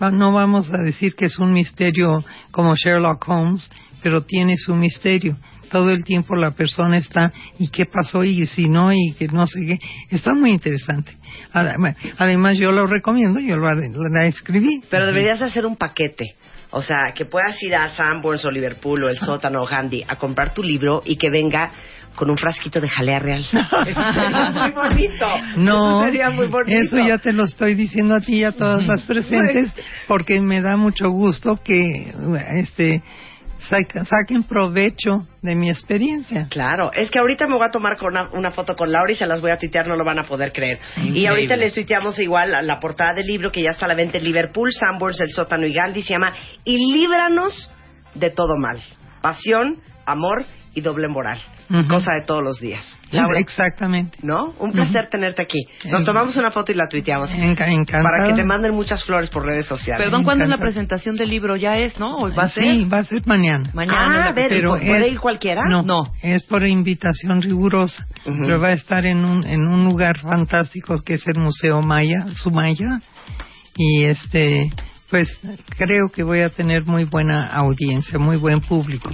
No vamos a decir que es un misterio como Sherlock Holmes, pero tiene su misterio. Todo el tiempo la persona está, ¿y qué pasó? Y si no, y que no sé qué. Está muy interesante. Adem- Además, yo lo recomiendo, yo lo, la escribí.
Pero deberías hacer un paquete. O sea, que puedas ir a Sanborns o Liverpool o el sótano o Gandhi a comprar tu libro y que venga con un frasquito de jalea real. [laughs] Eso sería muy bonito.
No,
Eso sería muy bonito.
eso ya te lo estoy diciendo a ti y a todas las presentes, porque me da mucho gusto que este saquen provecho de mi experiencia.
Claro, es que ahorita me voy a tomar con una, una foto con Laura y se las voy a tuitear, no lo van a poder creer. Y ahorita les tuiteamos igual la, la portada del libro que ya está a la venta en Liverpool, Sanborns, El Sótano y Gandhi, se llama Y líbranos de todo mal. Pasión, amor y doble moral.
Ujú.
Cosa de todos los días. Laura,
Exactamente.
¿no? Un placer tenerte aquí. Nos tomamos una foto y la tuiteamos.
Enca- encantado.
Para que te manden muchas flores por redes sociales.
Perdón, ¿cuándo es la presentación del libro? ¿Ya es, no? ¿O va a ser?
Sí, va a ser mañana.
Mañana.
Ah, a ver,
pero
¿puede
es-
ir cualquiera?
No,
No.
es por invitación rigurosa.
Ujú.
Pero va a estar en un, en un lugar fantástico que es el Museo Maya, Sumaya. Y este, pues creo que voy a tener muy buena audiencia, muy buen público.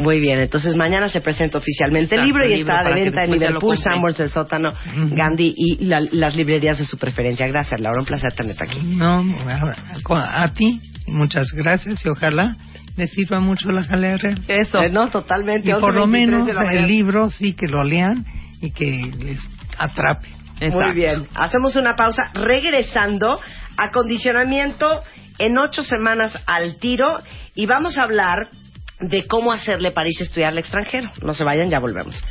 Muy bien, entonces mañana se presenta oficialmente el libro y
libro
está de venta en Liverpool. Sanborns, El Sótano. Gandhi y la- las librerías de su preferencia. Gracias, Laura, un placer tenerte aquí.
No, a, a ti, muchas gracias y ojalá les sirva mucho la jalea real.
Eso.
Eh, no, totalmente.
Y por lo
11:23
menos el libro sí que lo lean y que les atrape.
Exacto.
Muy bien, hacemos una pausa. Regresando, acondicionamiento en ocho semanas al tiro y vamos a hablar de cómo hacerle para irse a estudiar al extranjero. No se vayan, ya volvemos.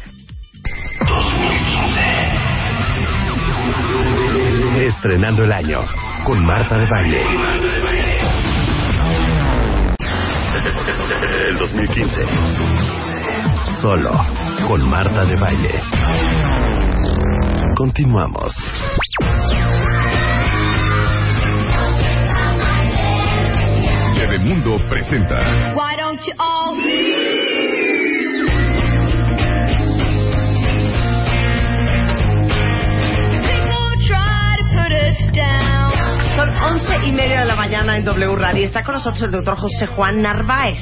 Estrenando el año con Marta de Baile. El 2015. Solo con Marta de Baile. Continuamos.
Mundo presenta
Why don't you all
Son once y media de la mañana en W Radio. Está con nosotros el doctor José Juan Narváez.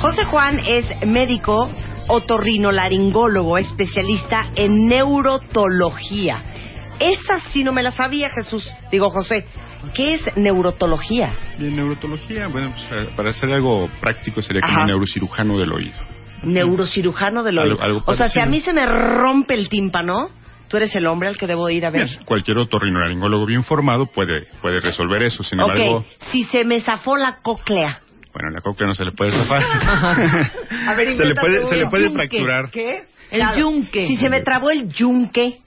José Juan es médico otorrinolaringólogo, especialista en neurotología. Esa sí no me la sabía, Jesús. Digo, José, ¿qué es neurotología?
de neurotología. Bueno, pues, eh, para hacer algo práctico sería como
Ajá.
un neurocirujano del oído.
Neurocirujano del oído.
Algo- algo
o sea, si a mí se me rompe el tímpano, tú eres el hombre al que debo ir a ver.
Bien, Cualquier otorrinolaringólogo bien formado puede, puede resolver eso. Sin embargo,
ok, si se me zafó la cóclea.
bueno, la cóclea no se le puede zafar. [laughs]
A ver,
se le puede, se le puede fracturar.
¿Qué?
El yunque.
Si se me trabó el yunque.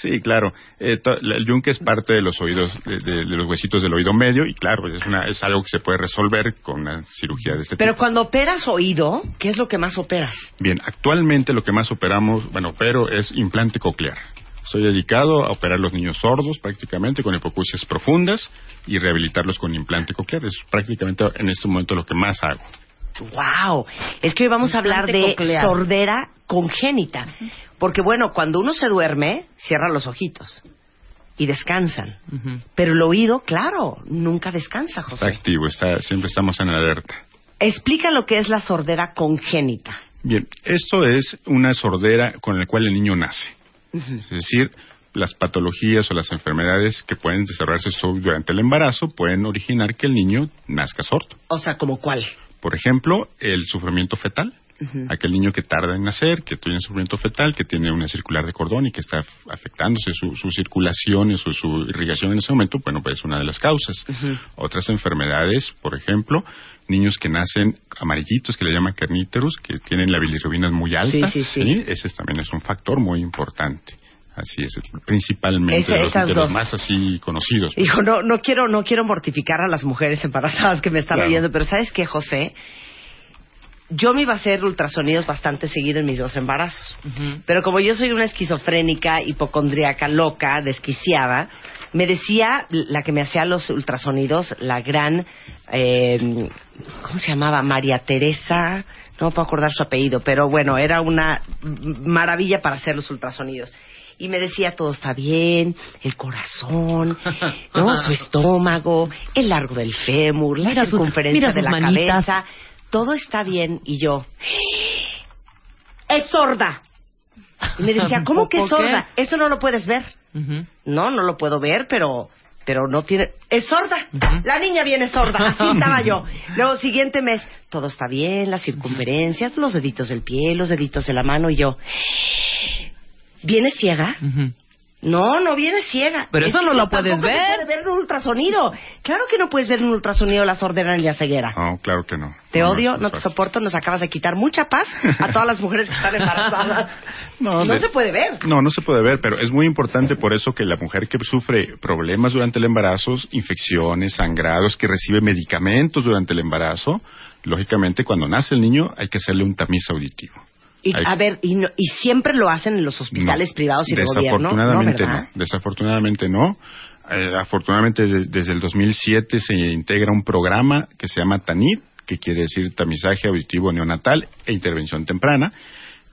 Sí, claro. Eh, to- el yunque es parte de los oídos, de, de- de los huesitos del oído medio y claro, es, una, es algo que se puede resolver con una cirugía de este
Pero
tipo.
cuando operas oído, ¿qué es lo que más operas?
Bien, actualmente lo que más operamos, bueno, opero es implante coclear. Estoy dedicado a operar los niños sordos prácticamente con hipoacusias profundas y rehabilitarlos con implante coclear. Es prácticamente en este momento lo que más hago.
Wow, es que hoy vamos a hablar de
coclear.
sordera congénita, porque bueno, cuando uno se duerme, cierra los ojitos y descansan, pero el oído, claro, nunca descansa,
Está
José.
activo, está, siempre estamos en alerta.
Explica lo que es la sordera congénita.
Bien, esto es una sordera con la cual el niño nace. Es decir, las patologías o las enfermedades que pueden desarrollarse durante el embarazo pueden originar que el niño nazca sordo.
O sea, ¿como cuál?
Por ejemplo, el sufrimiento fetal. Aquel niño que tarda en nacer, que tiene sufrimiento fetal, que tiene una circular de cordón y que está af- afectándose su, su circulación y su, su irrigación en ese momento, bueno, pues es una de las causas. Otras enfermedades, por ejemplo, niños que nacen amarillitos, que le llaman carníteros, que tienen la bilirrubina muy alta.
sí, sí.
Ese también es un factor muy importante. Así es, principalmente de los, de más así conocidos. pues.
Hijo, no, no quiero, no quiero mortificar a las mujeres embarazadas que me están
Claro.
oyendo, pero ¿sabes qué, José? Yo me iba a hacer ultrasonidos bastante seguido en mis dos embarazos. Pero como yo soy una esquizofrénica, hipocondríaca, loca, desquiciada, me decía la que me hacía los ultrasonidos, la gran, eh, ¿cómo se llamaba? María Teresa, no me puedo acordar su apellido, pero bueno, era una maravilla para hacer los ultrasonidos. Y me decía, todo está bien, el corazón, ¿no? su estómago, el largo del fémur, la
Mira
circunferencia de la
manitas.
cabeza, todo está bien. Y yo, es sorda. Y me decía, [laughs] ¿cómo que es sorda? Eso no lo puedes ver. No, no lo puedo ver, pero pero no tiene es sorda. La niña viene sorda, así [laughs] estaba yo. Luego siguiente mes, todo está bien, las circunferencias, los deditos del pie, los deditos de la mano y yo ¿Viene ciega? No, no viene ciega.
Pero
Es
eso no lo puedes
tampoco se
ver.
puede ver en un ultrasonido. Claro que no puedes ver en un ultrasonido la sordera ni la ceguera.
No, claro que no.
Te
No,
odio, no te soporto, nos acabas de quitar mucha paz a todas las mujeres que están embarazadas. [laughs]
No,
No
de-
se puede ver.
No, no se puede ver, pero es muy importante por eso que la mujer que sufre problemas durante el embarazo, infecciones, sangrados, que recibe medicamentos durante el embarazo, lógicamente cuando nace el niño hay que hacerle un tamiz auditivo.
Y, a ver, y, no- y siempre lo hacen en los hospitales
No,
privados y de gobierno. No,
Desafortunadamente no. Desafortunadamente no. Eh, afortunadamente de- desde el 2007 se integra un programa que se llama TANID, que quiere decir tamizaje auditivo neonatal e intervención temprana.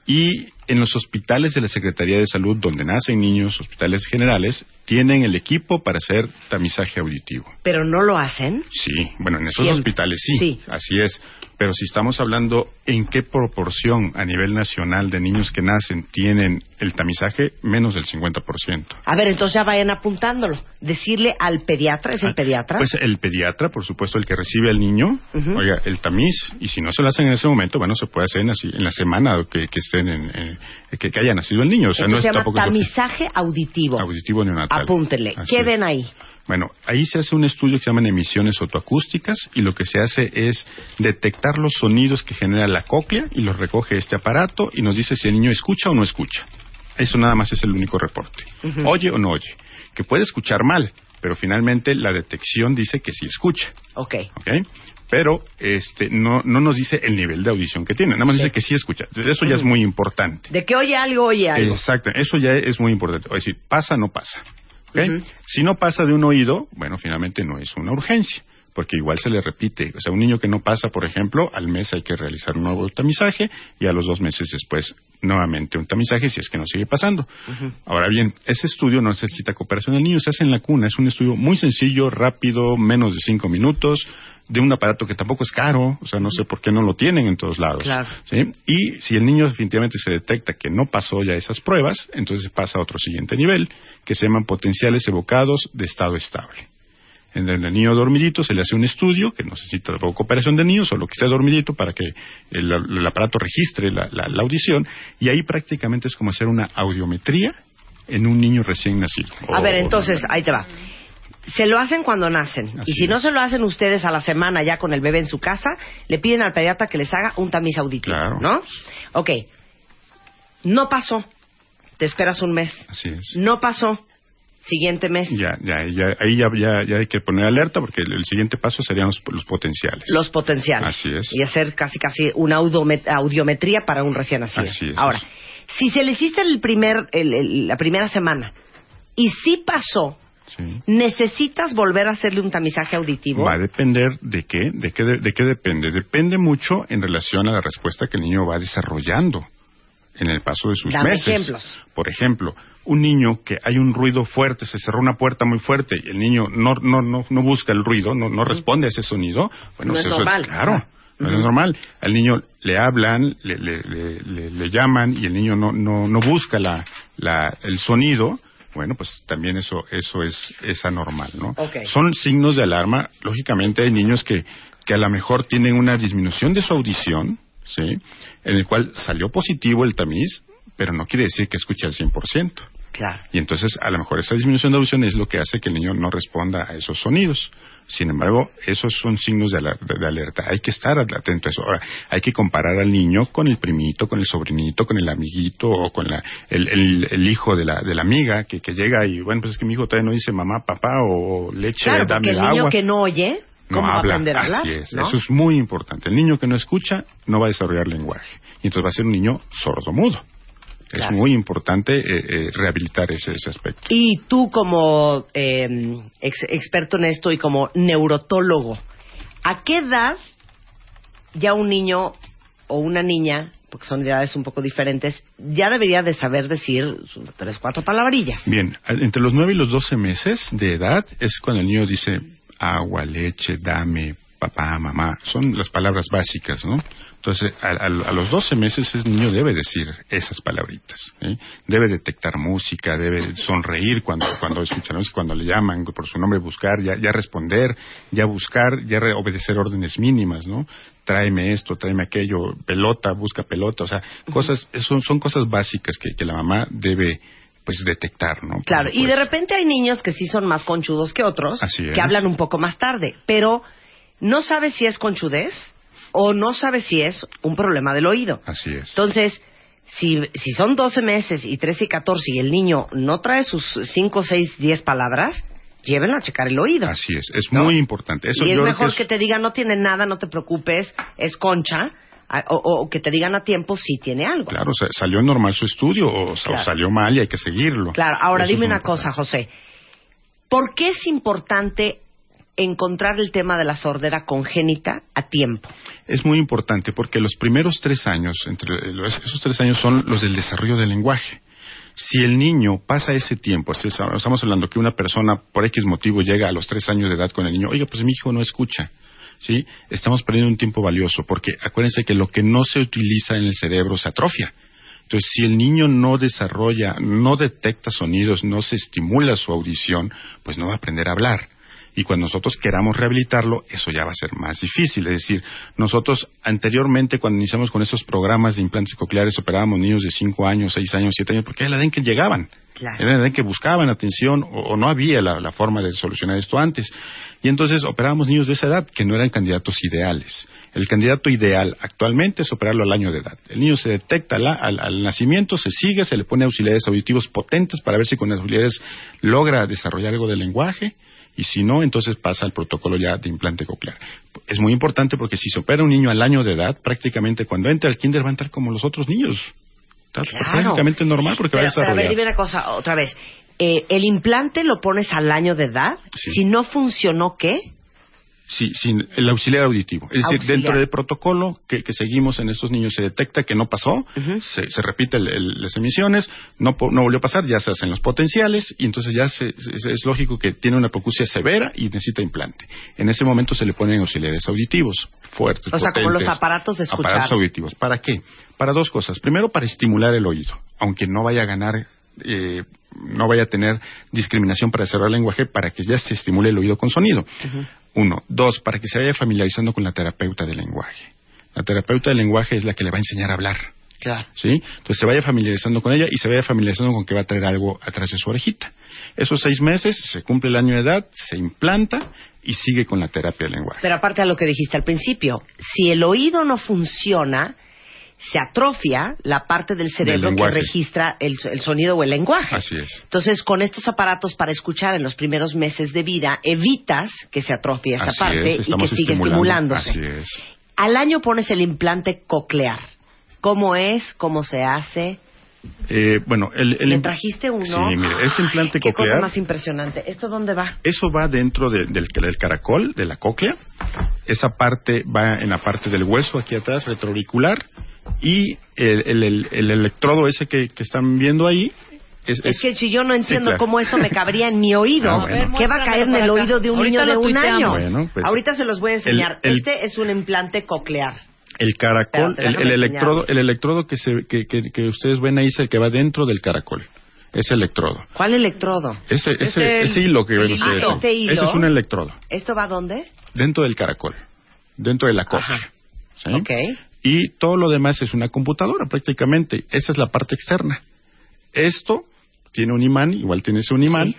Y en los hospitales de la Secretaría de Salud, donde nacen niños, hospitales generales, tienen el equipo para hacer tamizaje auditivo.
Pero no lo hacen.
Sí, bueno, en esos
Siempre.
hospitales sí,
Sí.
así es. Pero si estamos hablando en qué proporción a nivel nacional de niños que nacen tienen el tamizaje, menos del 50%.
A ver, entonces ya vayan apuntándolo. Decirle al pediatra, ¿es el
Ah,
pediatra?
Pues el pediatra, por supuesto, el que recibe al niño, oiga, el tamiz, y si no se lo hacen en ese momento, bueno, se puede hacer en, así- en la semana que, que estén en, en- que, que haya nacido el niño. O sea, no es
se llama
tampoco
tamizaje auditivo.
auditivo neonatal.
Apúntenle.
Así
¿Qué
es.
ven ahí?
Bueno, ahí se hace un estudio que se llaman emisiones otoacústicas y lo que se hace es detectar los sonidos que genera la cóclea y los recoge este aparato y nos dice si el niño escucha o no escucha. Eso nada más es el único reporte. Oye o no oye. Que puede escuchar mal, pero finalmente la detección dice que sí escucha.
Ok.
¿ok? Pero este, no, no nos dice el nivel de audición que tiene, nada más
Sí.
dice que sí escucha. Eso ya es muy importante.
De que oye algo, oye algo.
Exacto, eso ya es muy importante. Es decir, pasa, no pasa. ¿ok?
Ujú.
Si no pasa de un oído, bueno, finalmente no es una urgencia, porque igual se le repite. O sea, un niño que no pasa, por ejemplo, al mes hay que realizar un nuevo tamizaje y a los dos meses después nuevamente un tamizaje si es que no sigue pasando. Ahora bien, ese estudio no necesita cooperación del niño, se hace en la cuna. Es un estudio muy sencillo, rápido, menos de cinco minutos, de un aparato que tampoco es caro, o sea, no sé por qué no lo tienen en todos lados.
Claro.
¿sí? Y si el niño definitivamente se detecta que no pasó ya esas pruebas, entonces pasa a otro siguiente nivel, que se llaman potenciales evocados de estado estable. En el niño dormidito se le hace un estudio que no necesita tampoco cooperación del niño, solo que esté dormidito para que el, el aparato registre la, la- la audición y ahí prácticamente es como hacer una audiometría en un niño recién nacido.
A
O-
ver, entonces, ahí te va. Se lo hacen cuando nacen.
Así
y si
es.
no se lo hacen ustedes a la semana ya con el bebé en su casa, le piden al pediatra que les haga un tamiz auditivo.
Claro.
¿No? Ok. No pasó. te esperas un mes.
Así es.
No pasó. Siguiente mes.
Ya, ya, ya, ahí ya, ya, ya hay que poner alerta porque el, el siguiente paso serían los, los potenciales.
Los potenciales.
Así es.
Y hacer casi casi una audiomet- audiometría para un recién nacido.
Así es.
Ahora, si se le hiciste el primer, el- el- la primera semana y sí pasó,
Sí.
¿necesitas volver a hacerle un tamizaje auditivo?
Va a depender de qué, de qué, de, qué depende. Depende mucho en relación a la respuesta que el niño va desarrollando en el paso de sus
Dame
meses.
ejemplos.
Por ejemplo, un niño que hay un ruido fuerte, se cerró una puerta muy fuerte y el niño no, no, no, no busca el ruido, no, no responde a ese sonido, bueno,
No es
eso
normal.
claro.
Ajá.
No es normal. Al niño le hablan, le, le, le, le- le llaman y el niño no, no, no busca la, la, el sonido. Bueno, pues también eso, eso es, es anormal, ¿no? Son signos de alarma. Lógicamente hay niños que, que a lo mejor tienen una disminución de su audición, ¿sí? En el cual salió positivo el tamiz, pero no quiere decir que escuche al 100%.
Claro.
Y entonces, a lo mejor esa disminución de audición es lo que hace que el niño no responda a esos sonidos. Sin embargo, esos son signos de, aler- de- de alerta. Hay que estar atento a eso. Ahora, hay que comparar al niño con el primito, con el sobrinito, con el amiguito o con la, el, el- el hijo de la, de la amiga que, que llega y, bueno, pues es que mi hijo todavía no dice mamá, papá o leche,
Claro,
dame
el
el
niño
agua.
que no oye,
No
¿cómo va a aprender a hablar?
Así es.
¿no?
Eso es muy importante. El niño que no escucha no va a desarrollar lenguaje. Y entonces va a ser un niño sordo-mudo.
Claro.
Es muy importante eh, eh, rehabilitar ese, ese aspecto.
Y tú como eh, ex- experto en esto y como neurotólogo, ¿a qué edad ya un niño o una niña, porque son edades un poco diferentes, ya debería de saber decir tres, cuatro palabrillas?
Bien, entre los 9 y los 12 meses de edad es cuando el niño dice agua, leche, dame, papá, mamá. Son las palabras básicas, ¿no? Entonces, a, a- a los 12 meses el niño debe decir esas palabritas. ¿eh? Debe detectar música, debe sonreír cuando, cuando escucha música, cuando le llaman por su nombre, buscar, ya, ya responder, ya buscar, ya re- obedecer órdenes mínimas, ¿no? Tráeme esto, tráeme aquello, pelota, busca pelota, o sea, cosas, son, son cosas básicas que, que la mamá debe pues detectar, ¿no?
Claro, y de repente hay niños que sí son más conchudos que otros,
Así es.
que hablan un poco más tarde, pero no sabes si es conchudez o no sabes si es un problema del oído.
Así es.
Entonces, si, si son 12 meses y 13 y 14 y el niño no trae sus 5, 6, 10 palabras, llévenlo a checar el oído.
Así es, es
¿No?
muy importante. Eso
y es
yo
mejor
es-
que, te digan no tiene nada, no te preocupes, es concha, o, o que te digan a tiempo si tiene algo.
Claro, sa- salió normal su estudio o, salió mal y hay que seguirlo.
Claro, ahora
Eso
dime una cosa, José. ¿Por qué es importante encontrar el tema de la sordera congénita a tiempo?
Es muy importante porque los primeros tres años, entre los- esos tres años son los del desarrollo del lenguaje. Si el niño pasa ese tiempo, es- es- estamos hablando que una persona por X motivo llega a los tres años de edad con el niño, oiga, pues mi hijo no escucha, ¿sí? Estamos perdiendo un tiempo valioso porque acuérdense que lo que no se utiliza en el cerebro se atrofia. Entonces, si el niño no desarrolla, no detecta sonidos, no se estimula su audición, pues no va a aprender a hablar. Y cuando nosotros queramos rehabilitarlo, eso ya va a ser más difícil. Es decir, nosotros anteriormente, cuando iniciamos con estos programas de implantes cocleares, operábamos niños de 5 años, 6 años, 7 años, porque era la edad en que llegaban.
Claro.
Era la edad en que buscaban atención o, o no había la, la forma de solucionar esto antes. Y entonces operábamos niños de esa edad que no eran candidatos ideales. El candidato ideal actualmente es operarlo al año de edad. El niño se detecta la- al, al nacimiento, se sigue, se le pone auxiliares auditivos potentes para ver si con auxiliares logra desarrollar algo de lenguaje y si no, entonces pasa al protocolo ya de implante coclear. Es muy importante porque si se opera un niño al año de edad, prácticamente cuando entra al kinder va a entrar como los otros niños. Está
Claro.
prácticamente normal porque va a
Pero, pero a ver,
desarrollar.
dime una cosa otra vez. Eh, ¿El implante lo pones al año de edad?
Sí.
Si no funcionó, ¿qué?
Sí, sin el auxiliar auditivo. Es decir, dentro del protocolo que, que seguimos en estos niños se detecta que no pasó,
Ujú.
se, se repite el- el- las emisiones, no, volvió a pasar, ya se hacen los potenciales y entonces ya se- se- es lógico que tiene una hipoacusia severa y necesita implante. En ese momento se le ponen auxiliares auditivos fuertes,
O sea, como los aparatos de escuchar.
Aparatos auditivos. ¿Para qué? Para dos cosas. Primero, para estimular el oído, aunque no vaya a ganar, eh, no vaya a tener discriminación para desarrollar el lenguaje, para que ya se estimule el oído con sonido. Uno. Dos, para que se vaya familiarizando con la terapeuta del lenguaje. La terapeuta del lenguaje es la que le va a enseñar a hablar.
Claro.
¿Sí? Entonces se vaya familiarizando con ella y se vaya familiarizando con que va a traer algo atrás de su orejita. Esos seis meses, se cumple el año de edad, se implanta y sigue con la terapia del lenguaje.
Pero aparte de lo que dijiste al principio, si el oído no funciona, se atrofia la parte del cerebro que registra el, el sonido o el lenguaje.
Así es.
Entonces, con estos aparatos para escuchar en los primeros meses de vida, evitas que se atrofie esa
Así
parte
es,
y que siga estimulándose.
Así es.
Al año pones el implante coclear. ¿Cómo es? ¿Cómo se hace?
Eh, bueno, el, el
¿Me trajiste uno?
Sí, mire, este implante
Qué cosa
coclear,
más impresionante. ¿Esto dónde va?
eso va dentro de- del, del caracol, de la cóclea. Esa parte va en la parte del hueso aquí atrás, retroauricular. Y el, el- el- el electrodo ese que, que están viendo ahí es,
Es que si yo no entiendo
claro.
cómo eso me cabría en mi oído, [laughs]
Ah, bueno.
¿qué va a caer en el oído de un
Ahorita
niño de un
tuiteamos.
año?
Bueno, pues,
Ahorita se los voy a enseñar.
el- el-
este es un implante coclear.
el caracol,
Espérate,
el, electrodo, el electrodo que, se, que, que, que ustedes ven ahí es el que va dentro del caracol. Ese electrodo.
¿Cuál electrodo?
Ese, ese,
Este,
ese hilo que ven ustedes.
Este hilo.
Ese es un electrodo.
¿Esto va a dónde?
Dentro del caracol. Dentro de la cóclea.
Ajá.
¿sí?
Ok.
Y todo lo demás es una computadora prácticamente. Esa es la parte externa. Esto tiene un imán, igual tiene ese un imán.
Sí.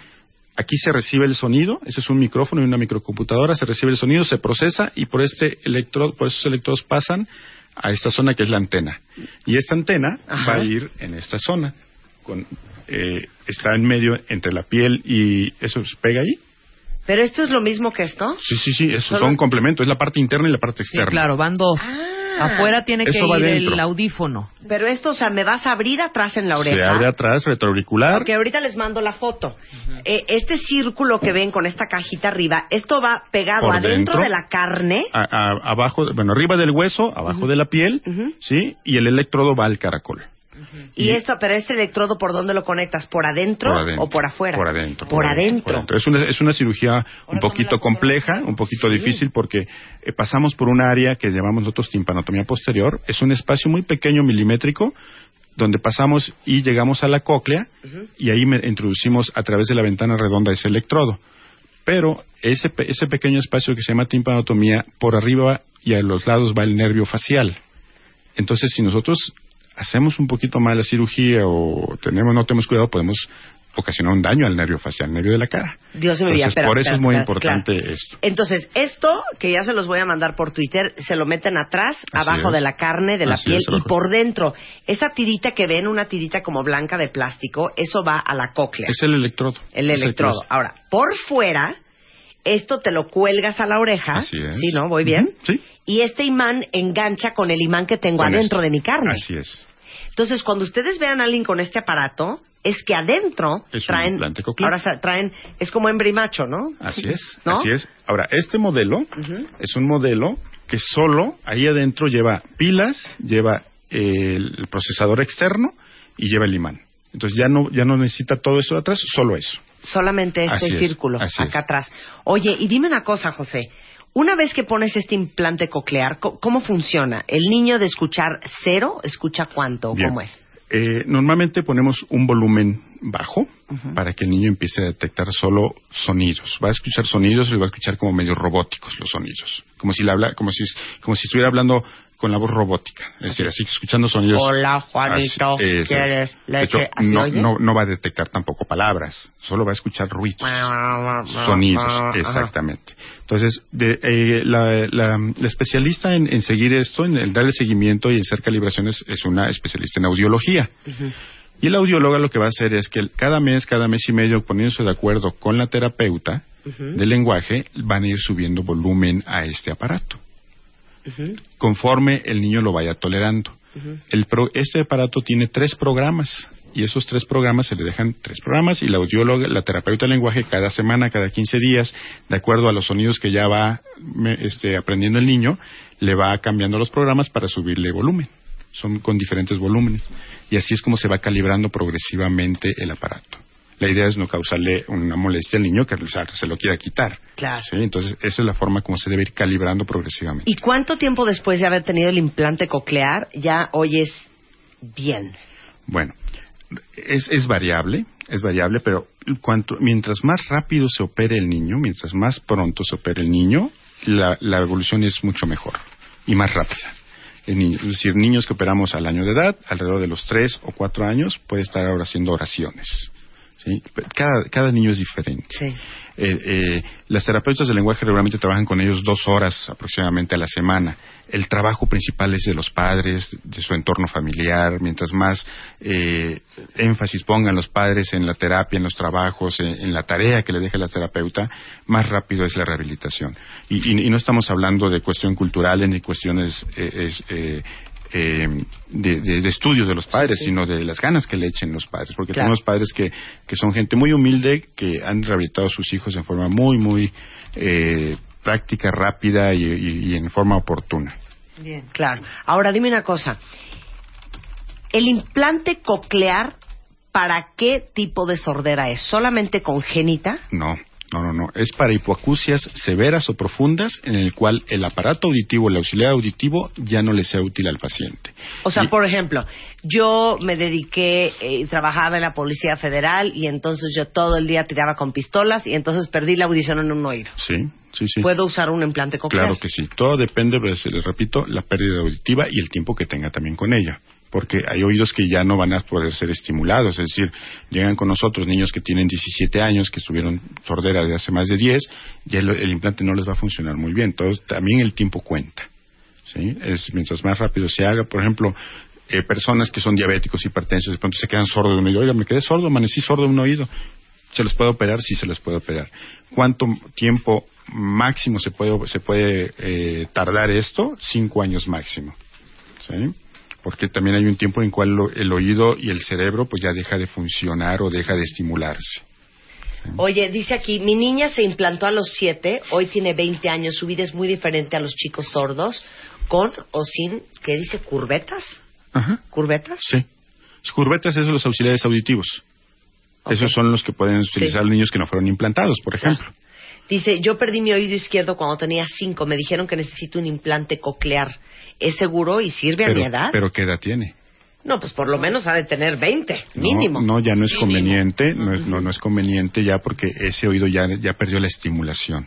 Aquí se recibe el sonido, ese es un micrófono y una microcomputadora, se recibe el sonido, se procesa y por este electrodo, por esos electrodos pasan a esta zona que es la antena. Y esta antena
Ajá.
va a ir en esta zona. Con, eh, está en medio entre la piel y eso se pega ahí.
¿Pero esto es lo mismo que esto?
Sí, sí, sí, eso
Solo-
son complementos, es la parte interna y la parte
Sí,
externa.
claro, van dos.
Ah.
Afuera tiene que
Eso va
ir
dentro.
el audífono.
Pero esto, o sea, me vas a abrir atrás en la oreja.
Se abre atrás, retroauricular.
Porque ahorita les mando la foto. Eh, este círculo que ven con esta cajita arriba, esto va pegado
Por
adentro
dentro.
de la carne.
a- a- abajo, bueno, arriba del hueso, abajo de la piel,
Ujú.
¿sí? Y el electrodo va al caracol.
Y, esto, pero este electrodo, ¿por dónde lo conectas? ¿Por adentro,
Por adentro.
o por afuera?
Por adentro.
Por adentro.
Es, una, es una cirugía un poquito compleja, un poquito difícil porque eh, pasamos por un área que llamamos nosotros timpanotomía posterior. Es un espacio muy pequeño, milimétrico, donde pasamos y llegamos a la cóclea y ahí me- introducimos a través de la ventana redonda ese electrodo. Pero ese, ese pequeño espacio que se llama timpanotomía, por arriba y a los lados va el nervio facial. Entonces, si nosotros hacemos un poquito mal la cirugía o tenemos no tenemos cuidado, podemos ocasionar un daño al nervio facial, al nervio de la cara.
Dios me
Entonces,
espera,
por eso
espera,
es muy
espera,
importante
claro.
esto.
Entonces, esto, que ya se los voy a mandar por Twitter, se lo meten atrás,
Así
abajo
es.
de la carne, de la
Así
piel,
es,
y por dentro. Esa tirita que ven, una tirita como blanca de plástico, eso va a la cóclea.
Es el electrodo.
el electrodo. Ahora, por fuera, esto te lo cuelgas a la oreja.
Así es.
Sí, ¿no? ¿Voy bien?
Sí.
Y este imán engancha con el imán que tengo
Con
adentro
esto.
de mi carne.
Así es.
Entonces, cuando ustedes vean a alguien con este aparato, es que adentro
Es
traen, ahora traen, es como embrimacho, ¿no?
Así es,
¿No?
así es. Ahora, este modelo es un modelo que solo ahí adentro lleva pilas, lleva eh, el procesador externo y lleva el imán. Entonces ya no ya no necesita todo eso de atrás, solo eso.
Solamente este
Así
círculo, acá
es.
atrás. Oye, y dime una cosa, José. Una vez que pones este implante coclear, co- ¿cómo funciona? ¿El niño de escuchar cero escucha cuánto?
Bien.
¿Cómo es?
Eh, normalmente ponemos un volumen bajo para que el niño empiece a detectar solo sonidos. Va a escuchar sonidos y va a escuchar como medio robóticos los sonidos, como si le habla, como si como si estuviera hablando con la voz robótica, es decir, así escuchando sonidos.
Hola, Juanito,
Así.
¿quieres leche?
hecho,
¿Así
no,
oye?
no, no va a detectar tampoco palabras, solo va a escuchar ruidos, sonidos, exactamente. Entonces, de, eh, la, la- la especialista en, en seguir esto, en, el darle seguimiento y en hacer calibraciones, es una especialista en audiología. Y la audióloga lo que va a hacer es que cada mes, cada mes y medio, poniéndose de acuerdo con la terapeuta del lenguaje, van a ir subiendo volumen a este aparato, conforme el niño lo vaya tolerando. El pro- este aparato tiene tres programas y esos tres programas se le dejan tres programas y la audióloga, la terapeuta del lenguaje cada semana, cada 15 días, de acuerdo a los sonidos que ya va me- este, aprendiendo el niño, le va cambiando los programas para subirle volumen. Son con diferentes volúmenes y así es como se va calibrando progresivamente el aparato. La idea es no causarle una molestia al niño que o sea, se lo quiera quitar.
Claro.
¿sí? Entonces, esa es la forma como se debe ir calibrando progresivamente.
¿Y cuánto tiempo después de haber tenido el implante coclear ya oyes bien?
Bueno, es, es variable, es variable, pero cuanto, mientras más rápido se opere el niño, mientras más pronto se opere el niño, la, la evolución es mucho mejor y más rápida. El niño- es decir, niños que operamos al año de edad, alrededor de los tres o cuatro años, puede estar ahora haciendo oraciones. ¿Sí? Cada, cada niño es diferente.
Sí.
Eh, eh, las terapeutas del lenguaje regularmente trabajan con ellos dos horas aproximadamente a la semana. El trabajo principal es de los padres, de su entorno familiar. Mientras más eh, énfasis pongan los padres en la terapia, en los trabajos, en, en la tarea que le deje la terapeuta, más rápido es la rehabilitación. Y, y- y no estamos hablando de cuestión cultural ni cuestiones eh, de, de- de estudio de los padres, sino de las ganas que le echen los padres, porque
Claro.
tenemos padres que, que son gente muy humilde, que han rehabilitado a sus hijos en forma muy, muy eh, práctica, rápida y, y- y en forma oportuna.
Bien.
Claro. Ahora dime una cosa. ¿El implante coclear para qué tipo de sordera es? ¿Solamente congénita?
No, no, no, no. Es para hipoacusias severas o profundas en el cual el aparato auditivo, el auxiliar auditivo, ya no le sea útil al paciente.
O sea,
Y-
por ejemplo, yo me dediqué eh, y trabajaba en la Policía Federal y entonces yo todo el día tiraba con pistolas y entonces perdí la audición en un oído.
Sí, sí, sí.
¿Puedo usar un implante coclear?
Claro que sí. Todo depende, pues, les repito, la pérdida auditiva y el tiempo que tenga también con ella. Porque hay oídos que ya no van a poder ser estimulados. Es decir, llegan con nosotros niños que tienen 17 años, que estuvieron sordera de hace más de 10, y el, el implante no les va a funcionar muy bien. Entonces, también el tiempo cuenta. ¿sí? Es mientras más rápido se haga. Por ejemplo, eh, personas que son diabéticos, hipertensos, de pronto se quedan sordos de un oído. Oiga, me quedé sordo, amanecí sordo de un oído. ¿Se les puede operar? Sí, se les puede operar. ¿Cuánto tiempo máximo se puede, se puede eh, tardar esto? Cinco años máximo. ¿Sí? Porque también hay un tiempo en cual lo- el oído y el cerebro pues ya deja de funcionar o deja de estimularse.
Oye, dice aquí, mi niña se implantó a los 7, hoy tiene 20 años, su vida es muy diferente a los chicos sordos, con o sin, ¿qué dice? ¿Curvetas?
Ajá.
¿Curvetas?
Sí. Curvetas, esos son los auxiliares auditivos. Esos son los que pueden utilizar los niños que no fueron implantados, por ejemplo.
Dice, yo perdí mi oído izquierdo cuando tenía 5, me dijeron que necesito un implante coclear. ¿Es seguro y sirve a mi edad?
pero ¿qué edad tiene?
No, pues por lo menos ha de tener 20,
No,
mínimo.
No, ya no es conveniente, no es, no, no es conveniente ya porque ese oído ya, ya perdió la estimulación.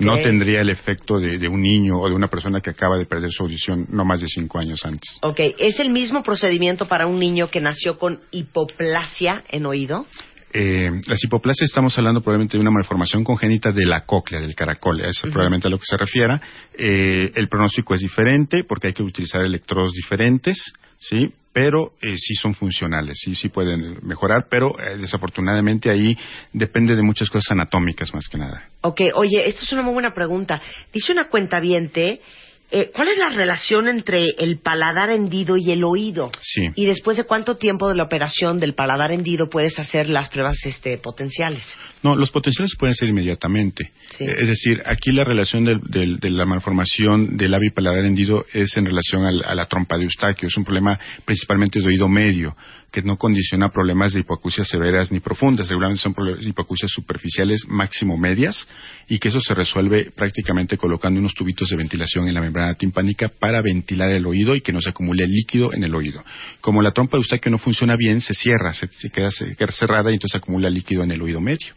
No tendría el efecto de, de un niño o de una persona que acaba de perder su audición no más de cinco años antes.
Ok, ¿es el mismo procedimiento para un niño que nació con hipoplasia en oído?
Eh, las hipoplasias estamos hablando probablemente de una malformación congénita de la cóclea, del caracol, es probablemente a lo que se refiera. Eh, el pronóstico es diferente porque hay que utilizar electrodos diferentes, ¿sí? Pero eh, sí son funcionales, sí, sí pueden mejorar, pero eh, desafortunadamente ahí depende de muchas cosas anatómicas más que nada.
Ok, oye, esto es una muy buena pregunta. Dice una cuenta eh, ¿cuál es la relación entre el paladar hendido y el oído?
Sí.
Y después de cuánto tiempo de la operación del paladar hendido puedes hacer las pruebas este, potenciales.
No, los potenciales pueden ser inmediatamente.
Sí.
Es decir, aquí la relación del- del- de la malformación del labio paladar hendido es en relación al- a la trompa de Eustaquio. Es un problema principalmente de oído medio, que no condiciona problemas de hipoacusias severas ni profundas. Regularmente son prole- hipoacusias superficiales, máximo medias, y que eso se resuelve prácticamente colocando unos tubitos de ventilación en la membrana timpánica para ventilar el oído y que no se acumule líquido en el oído. Como la trompa de Eustaquio no funciona bien, se cierra, se, se queda cerrada y entonces acumula líquido en el oído medio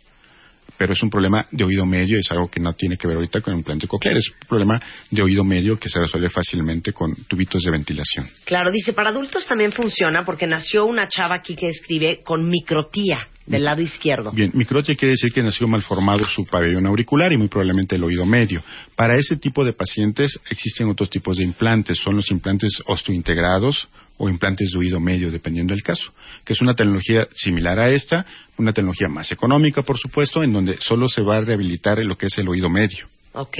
pero es un problema de oído medio, es algo que no tiene que ver ahorita con implante coclear, es un problema de oído medio que se resuelve fácilmente con tubitos de ventilación.
Claro, dice, para adultos también funciona porque nació una chava aquí que escribe con microtía del lado izquierdo.
Bien, microtia quiere decir que nació malformado su pabellón auricular y muy probablemente el oído medio. Para ese tipo de pacientes existen otros tipos de implantes, son los implantes osteointegrados o implantes de oído medio, dependiendo del caso, que es una tecnología similar a esta, una tecnología más económica, por supuesto, en donde solo se va a rehabilitar en lo que es el oído medio.
Ok.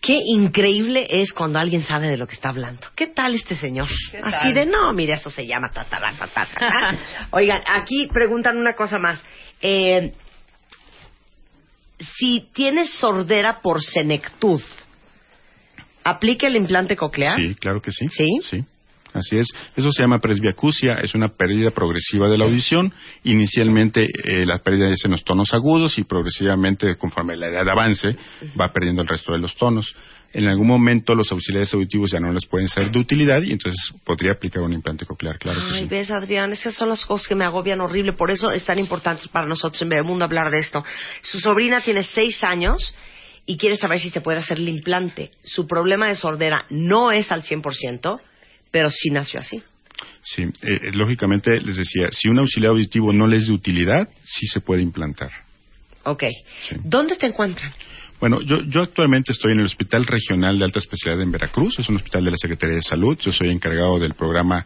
Qué increíble es cuando alguien sabe de lo que está hablando. ¿Qué tal este señor? Así de, no, mire, eso se llama ta, ta, ta, ta, ta, ta. [laughs] Oigan, aquí preguntan una cosa más. Eh, si tienes sordera por senectud, ¿aplica el implante coclear?
Sí, claro que sí.
¿Sí?
Sí. Así es. Eso se llama presbiacusia, es una pérdida progresiva de la audición. Inicialmente eh, la pérdida es en los tonos agudos y progresivamente, conforme la edad avance, va perdiendo el resto de los tonos. En algún momento los auxiliares auditivos ya no les pueden ser de utilidad y entonces podría aplicar un implante coclear, claro que
Ay,
sí.
ves, Adrián, esas son las cosas que me agobian horrible. Por eso es tan importante para nosotros en Bebemundo hablar de esto. Su sobrina tiene seis años y quiere saber si se puede hacer el implante. Su problema de sordera no es al 100%, pero sí nació así.
Sí, eh, lógicamente les decía, si un auxiliar auditivo no les es de utilidad, sí se puede implantar.
Ok. ¿Dónde te encuentran?
Bueno, yo, yo actualmente estoy en el Hospital Regional de Alta Especialidad en Veracruz, es un hospital de la Secretaría de Salud, yo soy encargado del programa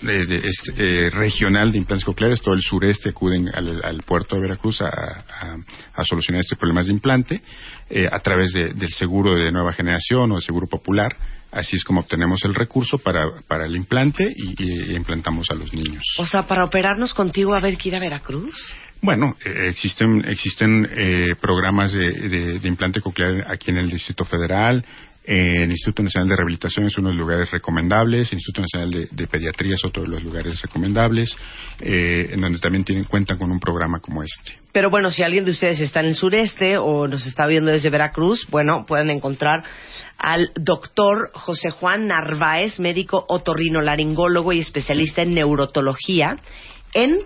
de- de- es, eh, regional de implantes cocleares, todo el sureste acuden al, al puerto de Veracruz a, a- a solucionar este problema de implante eh, a través de- del seguro de nueva generación o el seguro popular, así es como obtenemos el recurso para, para el implante y, implantamos a los niños.
O sea, para operarnos contigo a haber que ir a Veracruz.
Bueno, eh, existen, existen eh, programas de, de- de implante coclear aquí en el Distrito Federal. Eh, el Instituto Nacional de Rehabilitación es uno de los lugares recomendables. El Instituto Nacional de, de Pediatría es otro de los lugares recomendables, eh, en donde también tienen, cuentan con un programa como este.
Pero bueno, si alguien de ustedes está en el sureste o nos está viendo desde Veracruz, bueno, pueden encontrar al doctor José Juan Narváez, médico otorrinolaringólogo y especialista en neurotología, en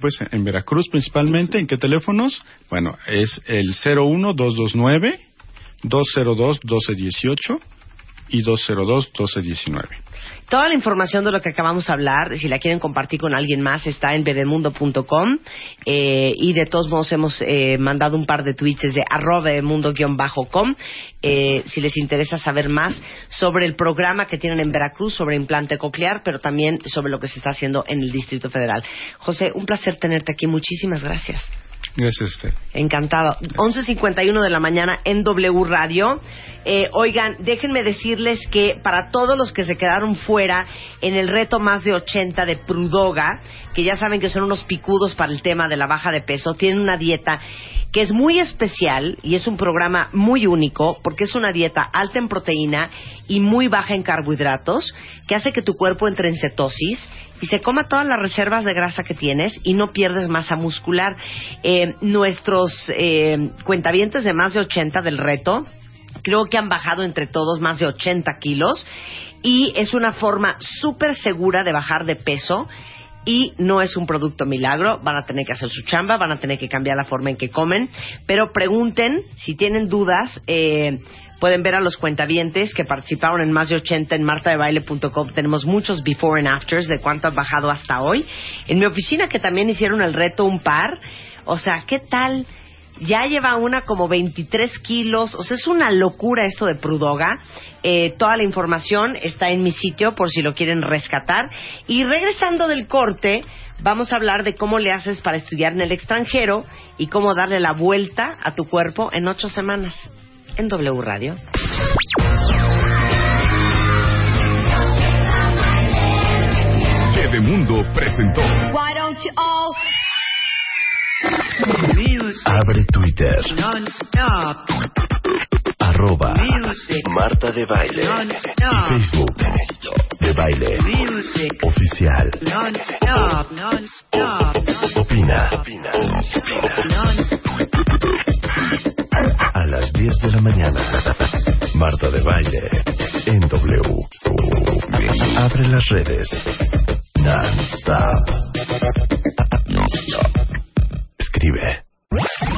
Pues en Veracruz principalmente, ¿en qué teléfonos? Bueno, es el 01229 202 1218 y 202 1219.
Toda la información de lo que acabamos de hablar, si la quieren compartir con alguien más, está en bebemundo.com eh, y de todos modos hemos eh, mandado un par de tweets desde arroba bebemundo-com eh, si les interesa saber más sobre el programa que tienen en Veracruz sobre implante coclear, pero también sobre lo que se está haciendo en el Distrito Federal. José, un placer tenerte aquí. Muchísimas gracias.
Gracias a usted.
Encantado. 11.51 de la mañana en W Radio. Eh, oigan, déjenme decirles que para todos los que se quedaron fuera en el reto más de 80 de Prudoga, que ya saben que son unos picudos para el tema de la baja de peso, tienen una dieta que es muy especial y es un programa muy único porque es una dieta alta en proteína y muy baja en carbohidratos que hace que tu cuerpo entre en cetosis y se coma todas las reservas de grasa que tienes y no pierdes masa muscular. Eh, nuestros eh, cuentavientes de más de 80 del reto creo que han bajado entre todos más de 80 kilos y es una forma súper segura de bajar de peso y no es un producto milagro, van a tener que hacer su chamba, van a tener que cambiar la forma en que comen, pero pregunten si tienen dudas, eh, pueden ver a los cuentavientes que participaron en más de 80 en martadebaile.com, tenemos muchos before and afters de cuánto han bajado hasta hoy. En mi oficina que también hicieron el reto un par, o sea, ¿qué tal? ya lleva una como 23 kilos, o sea, es una locura esto de Prudoga. Eh, toda la información está en mi sitio por si lo quieren rescatar. Y regresando del corte, vamos a hablar de cómo le haces para estudiar en el extranjero y cómo darle la vuelta a tu cuerpo en ocho semanas en W Radio.
Bebemundo presentó.
Why don't you all
Abre Twitter. Arroba Marta de Baile. Y Facebook. De Baile. Oficial. Opina. A las 10 de la mañana. Marta de Baile. En W. Abre las redes. Non-stop. Escribe.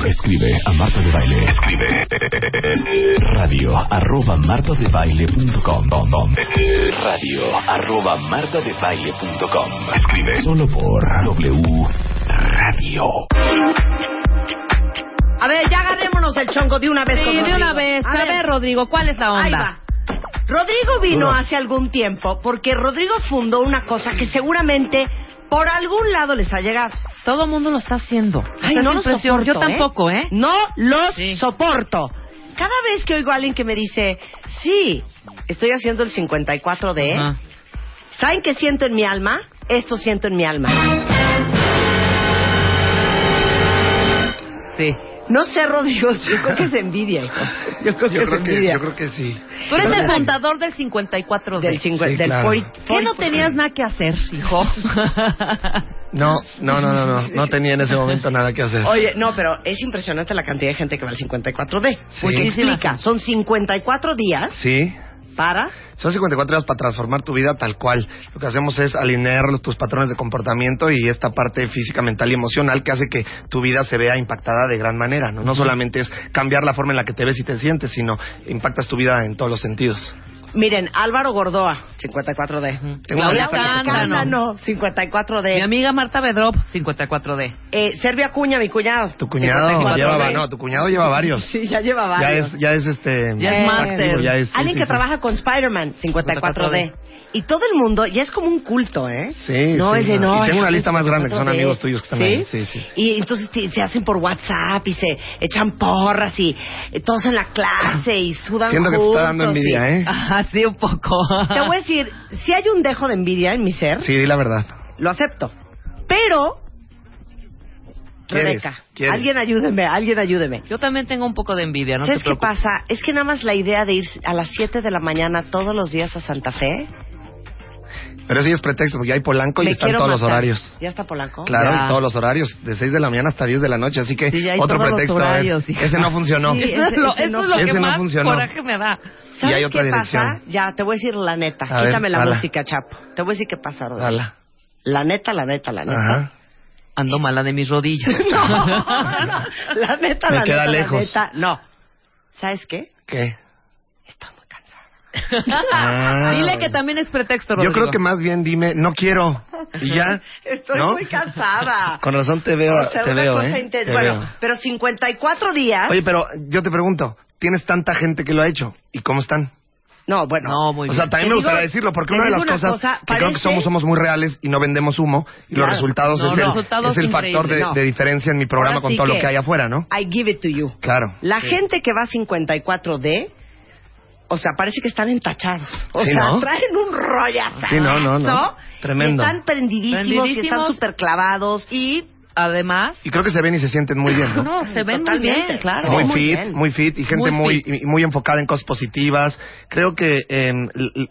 Escribe a Marta de Baile. Escribe. Radio arroba martadebaile.com. Radio arroba martadebaile.com. Escribe solo por W Radio.
A ver, ya agarrémonos el chongo de una vez
Sí,
con
de
Rodrigo.
una vez. A ver, Rodrigo, ¿cuál es la
Ahí
onda?
va. Rodrigo vino hace algún tiempo porque Rodrigo fundó una cosa que seguramente por algún lado les ha llegado.
Todo el mundo lo está haciendo.
Ay, no lo
la impresión.
soporto,
Yo tampoco, ¿eh?
No los
Sí.
soporto. Cada vez que oigo a alguien que me dice, sí, estoy haciendo el 54D,
Ajá.
¿saben qué siento en mi alma? Esto siento en mi alma.
Sí.
No sé, Rodrigo, yo creo que es envidia, hijo. Yo creo que
Yo
es
creo que,
envidia.
yo creo que sí.
Tú eres el fundador del 54D.
Del, cincu-
Sí,
del
claro.
40
¿Qué no tenías nada que hacer, hijo? [laughs]
No, no, no, no, no, no tenía en ese momento nada que hacer.
Oye, no, pero es impresionante la cantidad de gente que va al 54D.
Sí.
Porque explica, son 54 días
Sí.
Para...
Son 54 días para transformar tu vida tal cual. Lo que hacemos es alinear tus patrones de comportamiento y esta parte física, mental y emocional que hace que tu vida se vea impactada de gran manera. No, no solamente es cambiar la forma en la que te ves y te sientes, sino impactas tu vida en todos los sentidos.
Miren, Álvaro Gordoa, 54D.
Tengo una
Claudia Cándano.
Cándano,
Mi
54D.
amiga Marta Bedrop, 54D.
Eh, Servia Cuña, mi cuñado.
Tu cuñado
54D.
lleva, no, tu cuñado lleva varios. [laughs]
Sí, ya lleva
Ya
varios.
es, ya es este.
Ya es máster.
activo, ya es- sí,
Alguien
sí,
que
sí.
trabaja con Spider-Man, 54D. Y todo el mundo, ya es como un culto, ¿eh?
Sí,
no,
sí,
ese
no.
no.
Y tengo una
es
lista más grande, que son
54D.
amigos tuyos que están
¿Sí?
ahí. Sí, sí.
Y entonces te- se hacen por WhatsApp y se echan porras y eh, todos en la clase y sudan
Siento que te está dando
juntos y-
envidia, ¿eh?
Ah, sí, un poco.
Te voy a decir, si hay un dejo de envidia en mi ser,
Sí, di la verdad.
lo acepto. Pero. Rebeca,
¿Quieres?
alguien ayúdeme, alguien ayúdeme.
Yo también tengo un poco de envidia, no
¿Sabes
te
qué pasa? Es que nada más la idea de ir a las 7 de la mañana todos los días a Santa Fe.
Pero eso ya es pretexto, porque ya hay Polanco y
me
están todos los horarios.
¿Ya está Polanco?
Claro,
Ya.
y todos los horarios, de 6 de la mañana hasta 10 de la noche, así que
Sí, ya hay
otro
todos los
pretexto
horarios,
es,
hija.
ese no funcionó. [laughs]
Sí, ese
eso
no-
es lo
ese no funcionó.
coraje me da.
Y
¿Sabes
hay otra
qué
dirección.
pasa? Ya, te voy a decir la neta.
A ver,
Quítame la música, Chapo. Te voy a decir qué pasa. La neta, la neta, la neta.
Ajá.
Ando mala de mis rodillas. [laughs]
No, no, no. La neta,
Me
la
queda
neta,
lejos.
la neta. No. ¿Sabes qué?
¿Qué? Ah. [laughs]
Dile que también es pretexto,
Yo
Rodrigo.
creo que más bien dime, no quiero. Y ya. [laughs]
Estoy
¿no?
muy cansada. [laughs]
Con razón te veo,
O sea,
te veo, ¿eh? Te
Bueno,
veo.
pero 54 días.
Oye, pero yo te pregunto, tienes tanta gente que lo ha hecho, ¿y cómo están?
no, bueno.
No, muy
o sea, también
Te
me
digo-
gustaría decirlo, porque una de las
una
cosas
cosa,
que creo que
parece-
somos somos muy reales y no vendemos humo, y los
Claro.
resultados
No,
es,
no.
el,
Resultados
es el factor de, de diferencia en mi programa
Ahora
con
sí
todo lo
que-
que hay afuera, ¿no?
I give it to you.
Claro.
La
Sí.
gente que va a 54D, o sea, parece que están entachados. O
Sí,
sea,
¿no?
traen un rollazo.
Sí, no, no, no. Tremendo.
Y están prendidísimos, y están
Prendidísimos.
súper clavados.
Y además,
Y creo que se ven y se sienten muy bien, ¿no?
no, se ven muy bien, claro.
muy
muy
fit,
bien.
muy fit y gente
Muy
muy
fit.
y muy enfocada en cosas positivas. Creo que eh,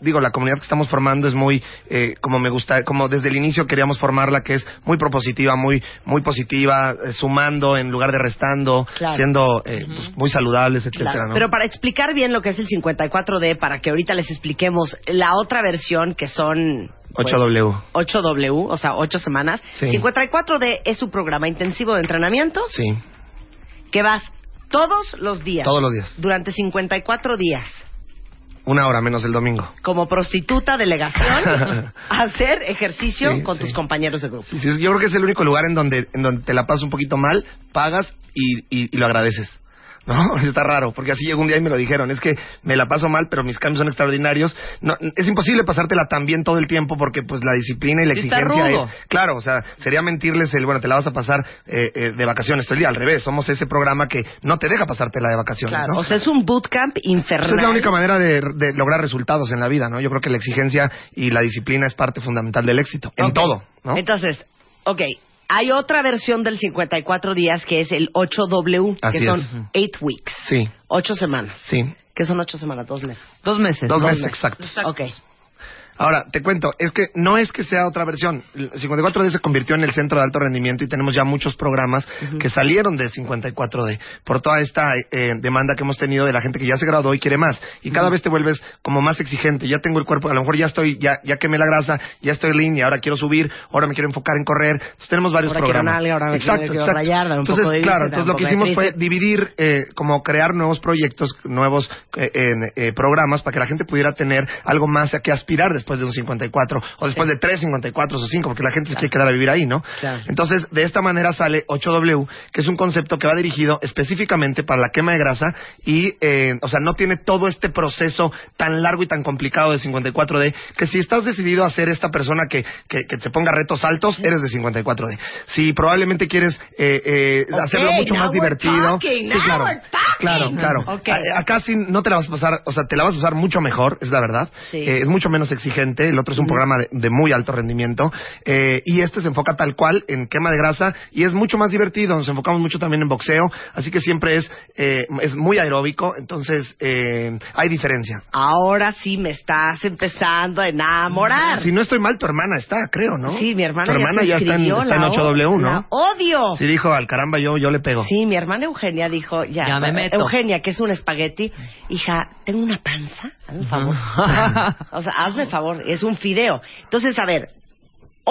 digo la comunidad que estamos formando es muy eh, como me gusta, como desde el inicio queríamos formarla que es muy propositiva, muy muy positiva, eh, sumando en lugar de restando,
Claro.
siendo eh, pues, muy saludables, etcétera,
Claro,
¿no?
Pero para explicar bien lo que es el 54D, para que ahorita les expliquemos la otra versión que son... pues,
8W.
8W, o sea, 8 semanas.
Sí.
54D es su programa intensivo de entrenamiento
Sí,
que vas todos los días.
todos los días.
Durante 54 días.
Una hora menos el domingo.
Como prostituta delegación, a [laughs] hacer ejercicio
Sí,
con
sí.
tus compañeros de grupo.
Yo creo que es el único lugar en donde en donde te la pasas un poquito mal, pagas y, y, y lo agradeces. [laughs] ¿No? Está raro, porque así llegó un día y me lo dijeron. Es que me la paso mal, pero mis cambios son extraordinarios. No, es imposible pasártela tan bien todo el tiempo porque pues la disciplina y la
está
exigencia
rudo.
es... Claro, o sea, sería mentirles el, bueno, te la vas a pasar eh, eh, de vacaciones todo el día. Al revés, somos ese programa que no te deja pasártela de vacaciones,
Claro,
¿no?
o sea, es un bootcamp infernal.
Esa es la única manera de, de lograr resultados en la vida, ¿no? Yo creo que la exigencia y la disciplina es parte fundamental del éxito, en todo, ¿no?
Entonces, ok, hay otra versión del 54 días que es el 8W,
Así
que son
es.
8 weeks,
Sí,
8 semanas.
sí.
que son 8 semanas? Dos meses.
Dos meses.
Ok.
Ahora, te cuento, es que no es que sea otra versión. El 54D se convirtió en el centro de alto rendimiento y tenemos ya muchos programas que salieron de 54D por toda esta eh, demanda que hemos tenido de la gente que ya se graduó y quiere más. Y cada vez te vuelves como más exigente. Ya tengo el cuerpo, a lo mejor ya estoy, ya, ya quemé la grasa, ya estoy lean y ahora quiero subir, ahora me quiero enfocar en correr. Entonces tenemos varios
Ahora quiero
programas.
nalga, ahora me
exacto,
quiero
exacto.
rayar, dame un
entonces,
poco de
claro, entonces lo que hicimos fue dividir, eh, como crear nuevos proyectos, nuevos eh, eh, programas para que la gente pudiera tener algo más a que aspirar después de un 54 o después de tres 54 o 5, porque la gente se quiere quedar a vivir ahí, ¿no?
Claro.
Entonces, de esta manera sale 8W, que es un concepto que va dirigido específicamente para la quema de grasa y, eh, o sea, no tiene todo este proceso tan largo y tan complicado de 54D, que si estás decidido a ser esta persona que, que, que te ponga retos altos, eres de 54D. Si probablemente quieres eh, eh, hacerlo mucho más divertido.
talking,
sí, claro. Claro, claro.
Ok.
A- Acá sí no te la vas a pasar, o sea, te la vas a usar mucho mejor, es la verdad.
Sí.
Eh, es mucho menos exigente. El otro es un programa de, de muy alto rendimiento. Eh, y este se enfoca tal cual en quema de grasa y es mucho más divertido. Nos enfocamos mucho también en boxeo. Así que siempre es, eh, es muy aeróbico. Entonces, eh, hay diferencia.
Ahora sí me estás empezando a enamorar.
Si no estoy mal, tu hermana está, creo, ¿no?
Sí, mi hermana
Tu hermana ya, está en, está en
la
8W,
o-
¿no?
la odio.
Sí, dijo, al caramba, yo, yo le pego.
Sí, mi hermana Eugenia dijo, ya,
Ya me meto.
Eugenia, que es un espagueti, hija, tengo una panza, hazme favor. [laughs] o sea, hazme el es un fideo. Entonces, a ver,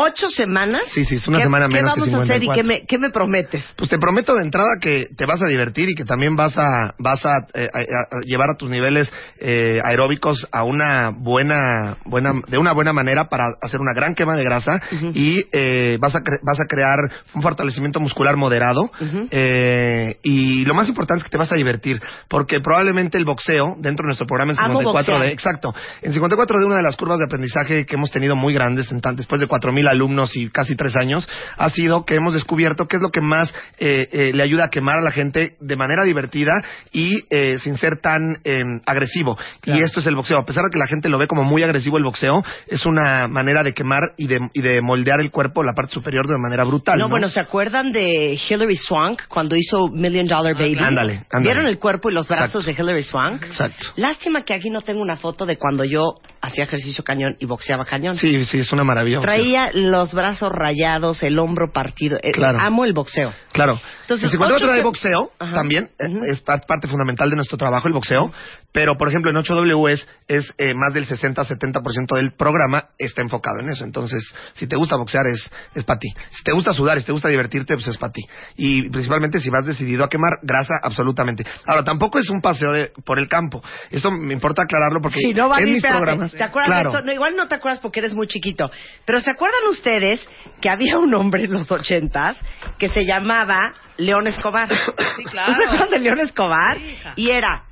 ¿Ocho semanas?
Sí, sí, es una
¿Qué-
semana menos
¿Qué
que
vamos a hacer y
54.
qué me, qué me prometes?
Pues te prometo de entrada que te vas a divertir y que también vas a vas a, eh, a- a llevar a tus niveles eh, aeróbicos a una buena buena de una buena manera para hacer una gran quema de grasa y eh, vas a cre- vas a crear un fortalecimiento muscular moderado eh, y lo más importante es que te vas a divertir porque probablemente el boxeo dentro de nuestro programa en
Amo
54 de
boxear.
exacto en 54 de una de las curvas de aprendizaje que hemos tenido muy grandes en tan- después de 4.000 alumnos y casi tres años ha sido que hemos descubierto qué es lo que más eh, eh, le ayuda a quemar a la gente de manera divertida y eh, sin ser tan eh, agresivo y esto es el boxeo a pesar de que la gente lo ve como muy agresivo el boxeo es una manera de quemar y de, y de moldear el cuerpo la parte superior de manera brutal
No,
¿no?
bueno, ¿se acuerdan de Hilary Swank cuando hizo Million Dollar Baby?
Ándale, ándale.
¿Vieron el cuerpo y los brazos de Hilary Swank?
exacto
Lástima que aquí no tengo una foto de cuando yo hacía ejercicio cañón y boxeaba cañón.
sí sí es una maravilla boxeo.
Los brazos rayados, el hombro partido. Eh,
Claro.
Amo el boxeo.
Claro.
Entonces,
el 54
ocho
de boxeo
Ajá.
también eh, es par- parte fundamental de nuestro trabajo, el boxeo. Pero, por ejemplo, en 8W es, es eh, más del 60-70% del programa está enfocado en eso. Entonces, si te gusta boxear, es, es para ti. Si te gusta sudar, si te gusta divertirte, pues es para ti. Y principalmente si vas decidido a quemar grasa, absolutamente. Ahora, tampoco es un paseo de, por el campo. Esto me importa aclararlo porque
Si no, van a
en mis
espérate,
programas.
¿Te acuerdas
claro,
de esto? No, igual no te acuerdas porque eres muy chiquito. Pero ¿se acuerdan ustedes que había un hombre en los ochentas que se llamaba León Escobar?
Sí, claro.
¿No se acuerdan de León Escobar?
Sí, hija.
y era...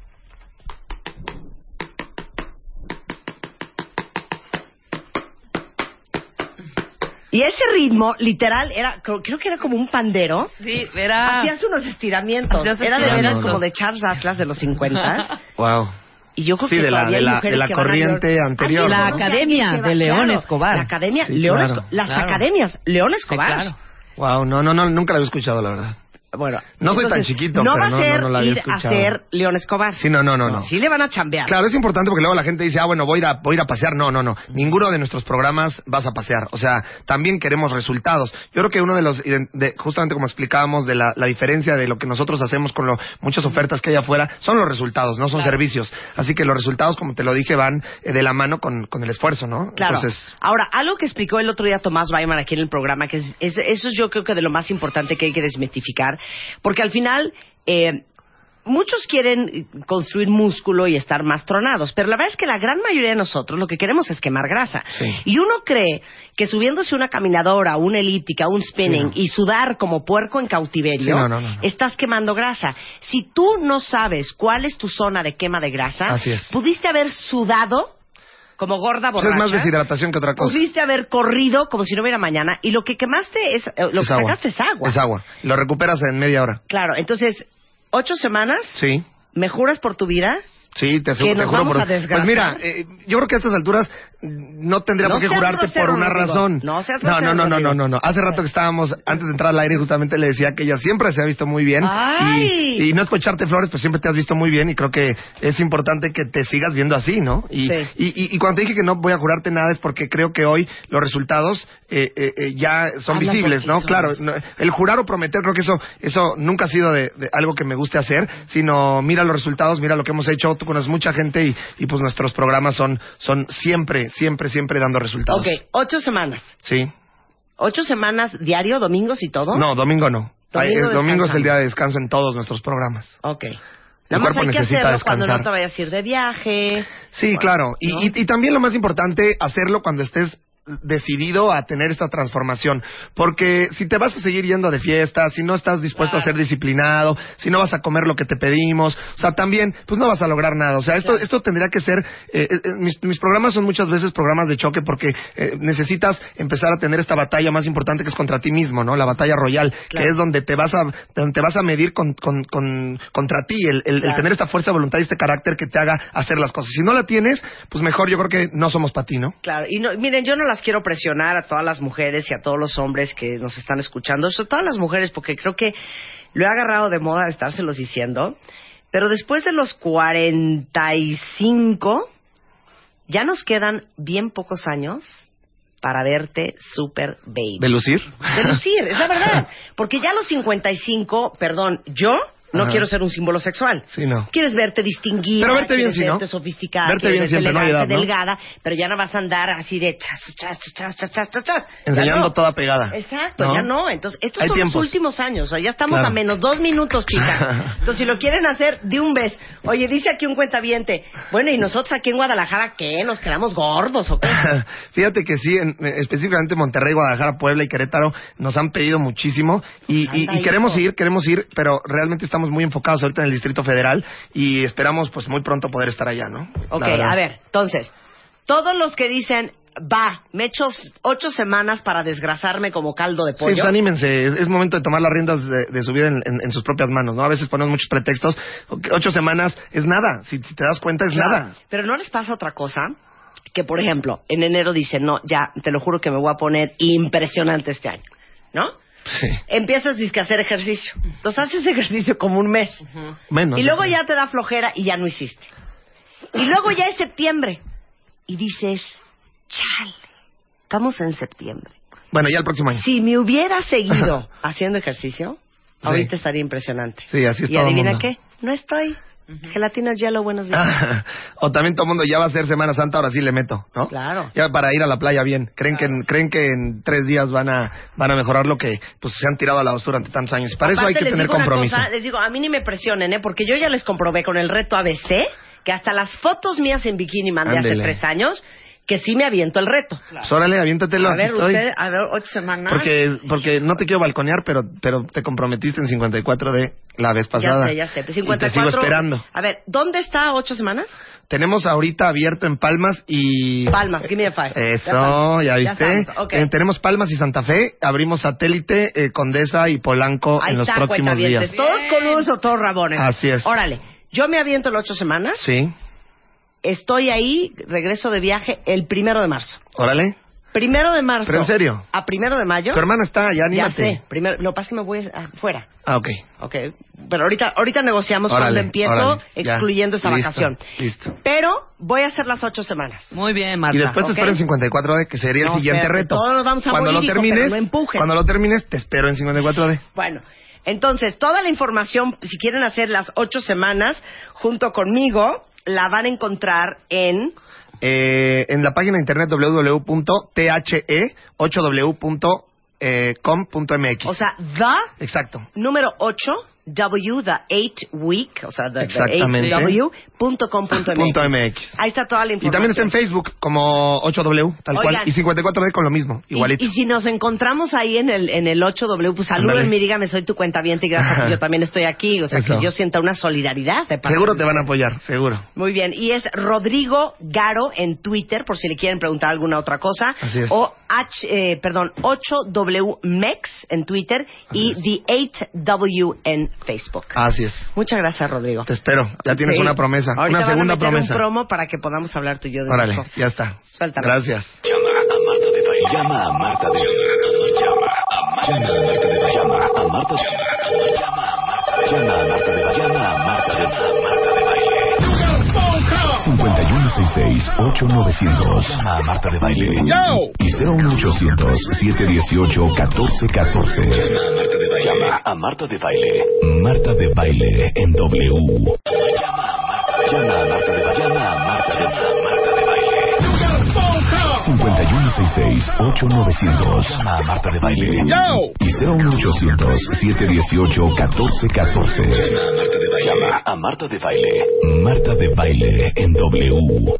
Y ese ritmo, literal, era creo creo que era como un pandero.
Sí, era...
Hacías unos estiramientos.
Hacías
Era de veras como de Charles Atlas de los 50.
Wow. [laughs]
Y yo creo
Sí,
que
de la- de la- de la
a
corriente
León.
anterior,
¿Alguien
La
a
academia de León
claro,
Escobar.
La academia,
Sí,
León
claro.
Esco- las
Claro.
academias, León Escobar.
claro.
Wow, no, no, no, nunca lo había escuchado, la verdad.
Bueno,
No soy tan chiquito,
no
pero
va a
no,
ser
no, no la había
ir a ser León Escobar.
Sí, no, no, no, no.
Sí le van a chambear.
Claro, es importante porque luego la gente dice, ah, bueno, voy a ir a, voy a, ir a pasear. No, no, no. Ninguno de nuestros programas vas a pasear. O sea, también queremos resultados. Yo creo que uno de los, de- justamente como explicábamos, de la, la diferencia de lo que nosotros hacemos con lo, muchas ofertas que hay afuera, son los resultados, no son servicios. Así que los resultados, como te lo dije, van eh, de la mano con, con el esfuerzo, ¿no?
Claro.
Entonces,
Ahora, algo que explicó el otro día Tomás Weiman aquí en el programa, que es, es- eso es yo creo que de lo más importante que hay que desmitificar, porque al final eh, muchos quieren construir músculo y estar más tronados, pero la verdad es que la gran mayoría de nosotros lo que queremos es quemar grasa.
Sí.
Y uno cree que subiéndose una caminadora, una elíptica, un spinning
Sí, no.
y sudar como puerco en cautiverio,
Sí, no, no, no, no.
estás quemando grasa. Si tú no sabes cuál es tu zona de quema de grasa, pudiste haber sudado como gorda
pues
borracha.
es más deshidratación que otra cosa.
Pudiste haber corrido como si no hubiera mañana y lo que quemaste es, eh, lo
Es
que
agua.
sacaste es agua.
Es agua. Lo recuperas en media hora.
Claro, entonces, ocho semanas,
Sí.
¿me juras por tu vida?
Sí, te, aseguro-
Que
te
nos
juro
vamos
por...
a desgastar.
Pues mira, eh, yo creo que a estas alturas no tendría
No
por qué jurarte
grosero,
por una
Rodrigo.
razón.
No seas
no,
grosero,
no, no, no, no, no, no. Hace rato que estábamos, antes de entrar al aire, justamente le decía que ella siempre se ha visto muy bien.
¡Ay!
Y, y no es por echarte flores, pues siempre te has visto muy bien y creo que es importante que te sigas viendo así, ¿no? Y,
Sí.
y, y- y cuando te dije que no voy a jurarte nada es porque creo que hoy los resultados eh, eh, eh, ya son visibles, ¿no? Claro, no, el jurar o prometer, creo que eso, eso nunca ha sido de, de algo que me guste hacer, sino mira los resultados, mira lo que hemos hecho, tú conoces mucha gente y, y pues nuestros programas son, son siempre, siempre, siempre dando resultados.
Ok, ocho semanas.
Sí.
¿Ocho semanas diario, domingos y todo?
No, domingo no.
Domingo
es- domingo es
descansando.
el día de descanso en todos nuestros programas.
Ok.
El
Nada más hay que hacerlo cuando no
descansar.
te vayas a ir de viaje.
Sí,
Bueno,
claro. Y- y también lo más importante, hacerlo cuando estés decidido a tener esta transformación. Porque si te vas a seguir yendo de fiesta, si no estás dispuesto a ser disciplinado, si no vas a comer lo que te pedimos, o sea, también, pues no vas a lograr nada. O sea, esto, esto tendría que ser, eh, eh, mis, mis programas son muchas veces programas de choque porque eh, necesitas empezar a tener esta batalla más importante que es contra ti mismo, ¿no? La batalla royal,
Claro.
que es donde te vas a, donde te vas a medir con, con, con- contra ti, el, el- el tener esta fuerza de voluntad y este carácter que te haga hacer las cosas. Si no la tienes, pues mejor yo creo que no somos para ti, ¿no?
Claro, y no, miren, yo no quiero presionar a todas las mujeres y a todos los hombres que nos están escuchando, sobre todas las mujeres, porque creo que lo he agarrado de moda de estárselos diciendo, pero después de los 45, ya nos quedan bien pocos años para verte super baby.
¿De lucir?
De lucir, es la verdad. [laughs] Porque ya a los 55, perdón, yo No
Ajá.
quiero ser un símbolo sexual.
Sí, no.
Quieres verte distinguida,
Pero verte
sofisticada,
Verte
quieres
bien siempre, no hay
elegante,
edad, ¿no?
delgada, pero ya no vas a andar así de chas, chas, chas, chas, chas, chas,
Enseñando
no.
toda pegada.
Exacto,
¿no?
ya no. Entonces, estos
Hay
son
tiempos.
los últimos años. O sea, ya estamos
Claro.
a menos dos minutos, chicas. [laughs] Entonces, si lo quieren hacer de un vez. Oye, dice aquí un cuentaviente. Bueno, ¿y nosotros aquí en Guadalajara qué? ¿Nos quedamos gordos o qué? [laughs]
Fíjate que sí, en- específicamente Monterrey, Guadalajara, Puebla y Querétaro nos han pedido muchísimo y, y-
Anda,
y queremos ir, queremos ir, pero realmente estamos muy enfocados ahorita en el Distrito Federal y esperamos pues muy pronto poder estar allá, ¿no?
Ok, a ver, entonces, todos los que dicen, va, me echo ocho semanas para desgrasarme como caldo de
Sí,
pollo.
pues anímense, es, es momento de tomar las riendas de, de su vida en, en- en sus propias manos, ¿no? A veces ponemos muchos pretextos. Ocho semanas es nada, si, si te das cuenta es
Claro.
nada.
Pero no les pasa otra cosa que, por ejemplo, en enero dicen, no, ya, te lo juro que me voy a poner impresionante este año, ¿no?
Sí,
Empiezas dizque, a hacer ejercicio. Entonces haces ejercicio como un mes.
menos.
Y luego ya te da flojera y ya no hiciste. Y luego ya es septiembre. Y dices, chale, estamos en septiembre.
Bueno, ya el próximo año.
Si me hubiera seguido [laughs] haciendo ejercicio,
Sí.
ahorita estaría impresionante.
Sí, así es
y adivina
mundo.
qué, no estoy. Gelatina Yellow, buenos días.
Ah, [laughs] o también todo el mundo ya va a ser Semana Santa, ahora sí le meto, ¿no?
Claro.
Ya para ir a la playa bien. Creen que en, creen que en tres días van a van a mejorar lo que pues se han tirado a la basura durante tantos años. Para eso hay
Aparte,
que tener compromiso.
cosa, les digo, a mí ni me presionen, ¿eh? Porque yo ya les comprobé con el reto ABC que hasta las fotos mías en bikini mandé
Ándele.
hace tres años que sí me aviento el reto.
Pues órale, aviéntatelo.
a ver,
estoy.
usted, a ver, ocho semanas.
Porque porque no te quiero balconear, pero pero te comprometiste en 54 de la vez pasada.
Ya sé, ya sé. Pues
Y
54.
te sigo esperando.
A ver, ¿dónde está ocho semanas?
Tenemos ahorita abierto en Palmas y
Palmas, give me a five.
Eso, ya
Ya
viste.
estamos, ok.
Eh, tenemos Palmas y Santa Fe, abrimos satélite, eh, Condesa y Polanco
Ahí
en los
está,
próximos días.
Todos coludos o todos rabones.
Así es.
Órale, yo me aviento las ocho semanas.
Sí,
Estoy ahí, regreso de viaje el primero de marzo.
órale.
Primero de marzo.
¿Pero en serio?
A primero de mayo.
Tu hermana está, ya
Ya
anímate.
sé. Primero, lo que pasa es que me voy afuera.
Ah, ok.
Ok. Pero ahorita, ahorita negociamos
Órale,
cuando empiezo,
órale, ya.
excluyendo esa
Listo,
vacación.
Listo.
Pero voy a hacer las ocho semanas.
Muy bien, Marta.
Y después te espero en 54D, que sería
No,
el siguiente
espérate,
reto.
todos nos vamos a
cuando lo termines,
pero no empujes.
cuando lo termines, te espero en 54D.
Bueno, entonces, toda la información, si quieren hacer las ocho semanas junto conmigo, la van a encontrar en...
Eh, en la página de internet www.the8w.com.mx.
O sea, the
Exacto.
número 8, W, the 8 week, o sea, the, the
Exactamente.
8W, punto com, punto MX.
Punto MX.
Ahí está toda la
Y
información.
también está en Facebook como 8W, tal cual.
Oigan.
Y 54D con lo mismo,
Y-
igualito.
Y, si nos encontramos ahí en el, en el 8W, pues salúdenme y dígame, soy tu cuenta y gracias, que yo también estoy aquí. O sea,
Eso.
que yo sienta una solidaridad de parte
Seguro
de
te van a apoyar, seguro.
Muy bien, y es Rodrigo Garo en Twitter, por si le quieren preguntar alguna otra cosa.
Así es.
O H, eh, perdón, 8WMEX en Twitter y The 8W en Facebook.
Así es.
Muchas gracias, Rodrigo.
Te espero. Ya tienes
Sí.
una promesa.
Ahorita
una
van a
segunda
meter
promesa.
un promo para que podamos hablar tú y yo de
Órale,
cosas.
ya está.
Suéltalo.
Gracias.
Llama a Marta de Baile. Llama a Marta de Baile. Llama a Marta de Baile. Llama a Marta de Llama a Marta de 5166-8900. Llama a Marta de Baile. Y 01800-718-1414. Llama a Marta de Baile. Marta de Baile en W. Llama a Marta de Llama a Marta de Baile. Llama a Marta de Marta de Baile. 5166-8900. Llama a Marta de Baile. Y 01800-718-1414. Llama a Marta de Baile. Marta de Baile en W.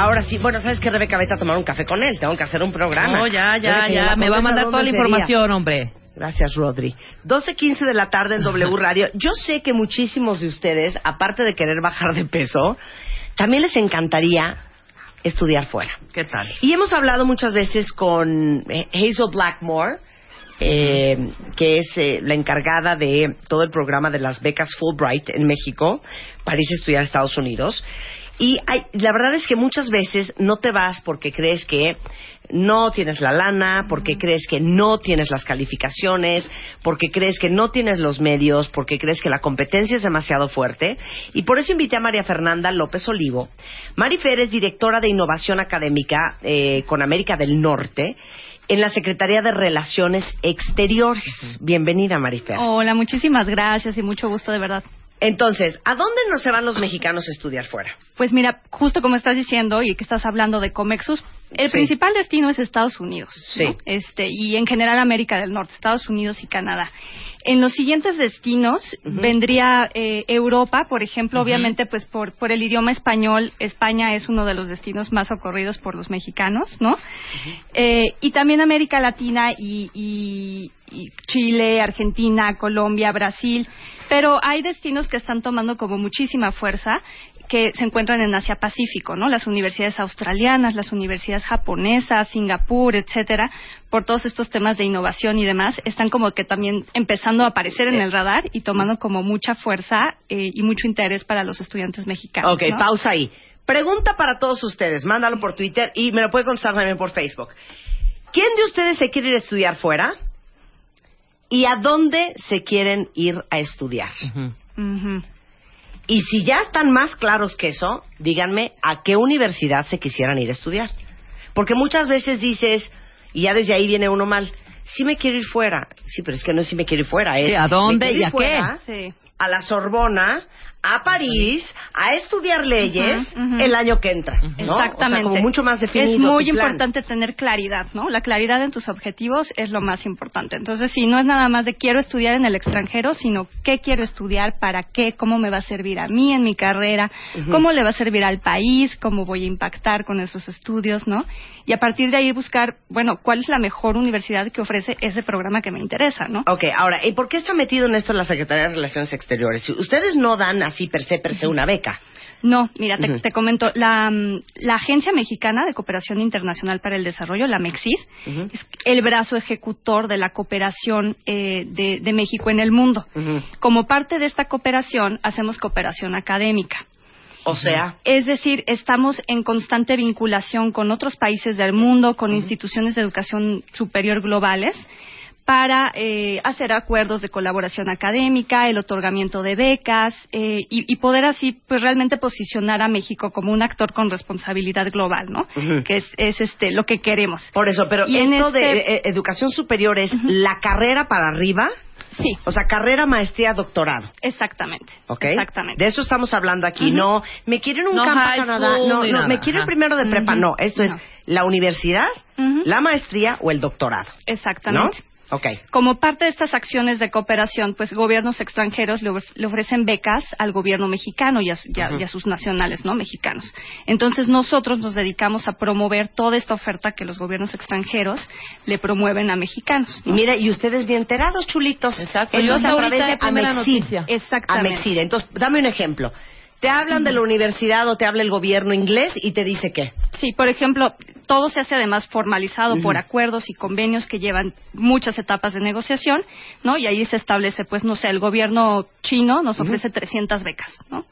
Ahora sí. Bueno, ¿sabes qué, Rebeca? Vete a tomar un café con él. Tengo que hacer un programa.
No, ya, ya,
Rebeca,
ya. Me va a mandar
¿dónde
toda la
sería?
información, hombre.
Gracias, Rodri. 12.15 de la tarde en W [laughs] Radio. Yo sé que muchísimos de ustedes, aparte de querer bajar de peso, también les encantaría estudiar fuera.
¿Qué tal?
Y hemos hablado muchas veces con eh, Hazel Blackmore, eh, que es eh, la encargada de todo el programa de las becas Fulbright en México, para irse a estudiar a Estados Unidos. Y hay- la verdad es que muchas veces no te vas porque crees que no tienes la lana, porque crees que no tienes las calificaciones, porque crees que no tienes los medios, porque crees que la competencia es demasiado fuerte. Y por eso invité a María Fernanda López Olivo. Mari Fer es directora de innovación académica eh, con América del Norte en la Secretaría de Relaciones Exteriores. Bienvenida, Marifer.
Hola, muchísimas gracias y mucho gusto de verdad.
Entonces, ¿a dónde no se van los mexicanos a estudiar fuera?
Pues mira, justo como estás diciendo y que estás hablando de Comexus, el
Sí.
principal destino es Estados Unidos.
Sí.
¿no? Este, y en general América del Norte, Estados Unidos y Canadá. En los siguientes destinos vendría eh, Europa, por ejemplo, obviamente pues por, por el idioma español, España es uno de los destinos más ocurridos por los mexicanos, ¿no? Eh, y también América Latina y- y Chile, Argentina, Colombia, Brasil. Pero hay destinos que están tomando como muchísima fuerza que se encuentran en Asia Pacífico, ¿no? Las universidades australianas, las universidades japonesas, Singapur, etcétera, por todos estos temas de innovación y demás, están como que también empezando a aparecer en el radar y tomando como mucha fuerza eh, y mucho interés para los estudiantes mexicanos.
Ok,
¿no?
pausa ahí. Pregunta para todos ustedes. Mándalo por Twitter y me lo puede contestar también por Facebook. ¿Quién de ustedes se quiere ir a estudiar fuera? ¿Y a dónde se quieren ir a estudiar? Y si ya están más claros que eso, díganme a qué universidad se quisieran ir a estudiar. Porque muchas veces dices, y ya desde ahí viene uno mal, sí me quiero ir fuera. Sí, pero es que no es si me quiero ir fuera, es
Sí, ¿a dónde y
ir
a qué?
fuera
Sí.
A la Sorbona, a París, a estudiar leyes el año que entra. ¿no? O sea,
Exactamente.
como mucho más definido.
Es muy importante tener claridad, ¿no? La claridad en tus objetivos es lo más importante. Entonces, si no es nada más de quiero estudiar en el extranjero, sino qué quiero estudiar, para qué, cómo me va a servir a mí en mi carrera, cómo le va a servir al país, cómo voy a impactar con esos estudios, ¿no? Y a partir de ahí buscar, bueno, cuál es la mejor universidad que ofrece ese programa que me interesa, ¿no?
Ok, ahora, ¿y por qué está metido en esto la Secretaría de Relaciones Exteriores? Si Ustedes no dan así per se, per se una beca.
No, mira, te, comento, la, mm, la Agencia Mexicana de Cooperación Internacional para el Desarrollo, la MEXID,
Ujú.
es el brazo ejecutor de la cooperación eh, de, de México en el mundo. Como parte de esta cooperación, hacemos cooperación académica.
O sea,
Es decir, estamos en constante vinculación con otros países del mundo, con instituciones de educación superior globales, para eh, hacer acuerdos de colaboración académica, el otorgamiento de becas eh, y, y poder así, pues realmente posicionar a México como un actor con responsabilidad global, ¿no? Que es, es, este lo que queremos.
por eso, pero
Y
esto de
este-
eh, educación superior es la carrera para arriba,
Sí,
o sea, carrera, maestría, doctorado.
exactamente.
¿Ok?
Exactamente.
De eso estamos hablando aquí. No, me a un
No
campo Canadá. No, no, me
Ajá.
primero de prepa. No, esto es la universidad, la maestría o el doctorado. ¿No?
Exactamente.
Ok.
Como parte de estas acciones de cooperación, pues gobiernos extranjeros le, of- le ofrecen becas al gobierno mexicano y a, su- y a- y a sus nacionales, ¿no? Mexicanos. Entonces nosotros nos dedicamos a promover toda esta oferta que los gobiernos extranjeros le promueven a mexicanos.
Y
¿no?
mira, y ustedes bien enterados, chulitos.
Exacto. Hasta
a través de
de primera
Amexid.
noticia.
Exactamente.
Amexid. Entonces, dame un ejemplo. Te hablan de la universidad o te habla el gobierno inglés y te dice qué.
Sí, por ejemplo, todo se hace además formalizado por acuerdos y convenios que llevan muchas etapas de negociación, ¿no? Y ahí se establece, pues, no sé, el gobierno chino nos ofrece 300 becas, ¿no?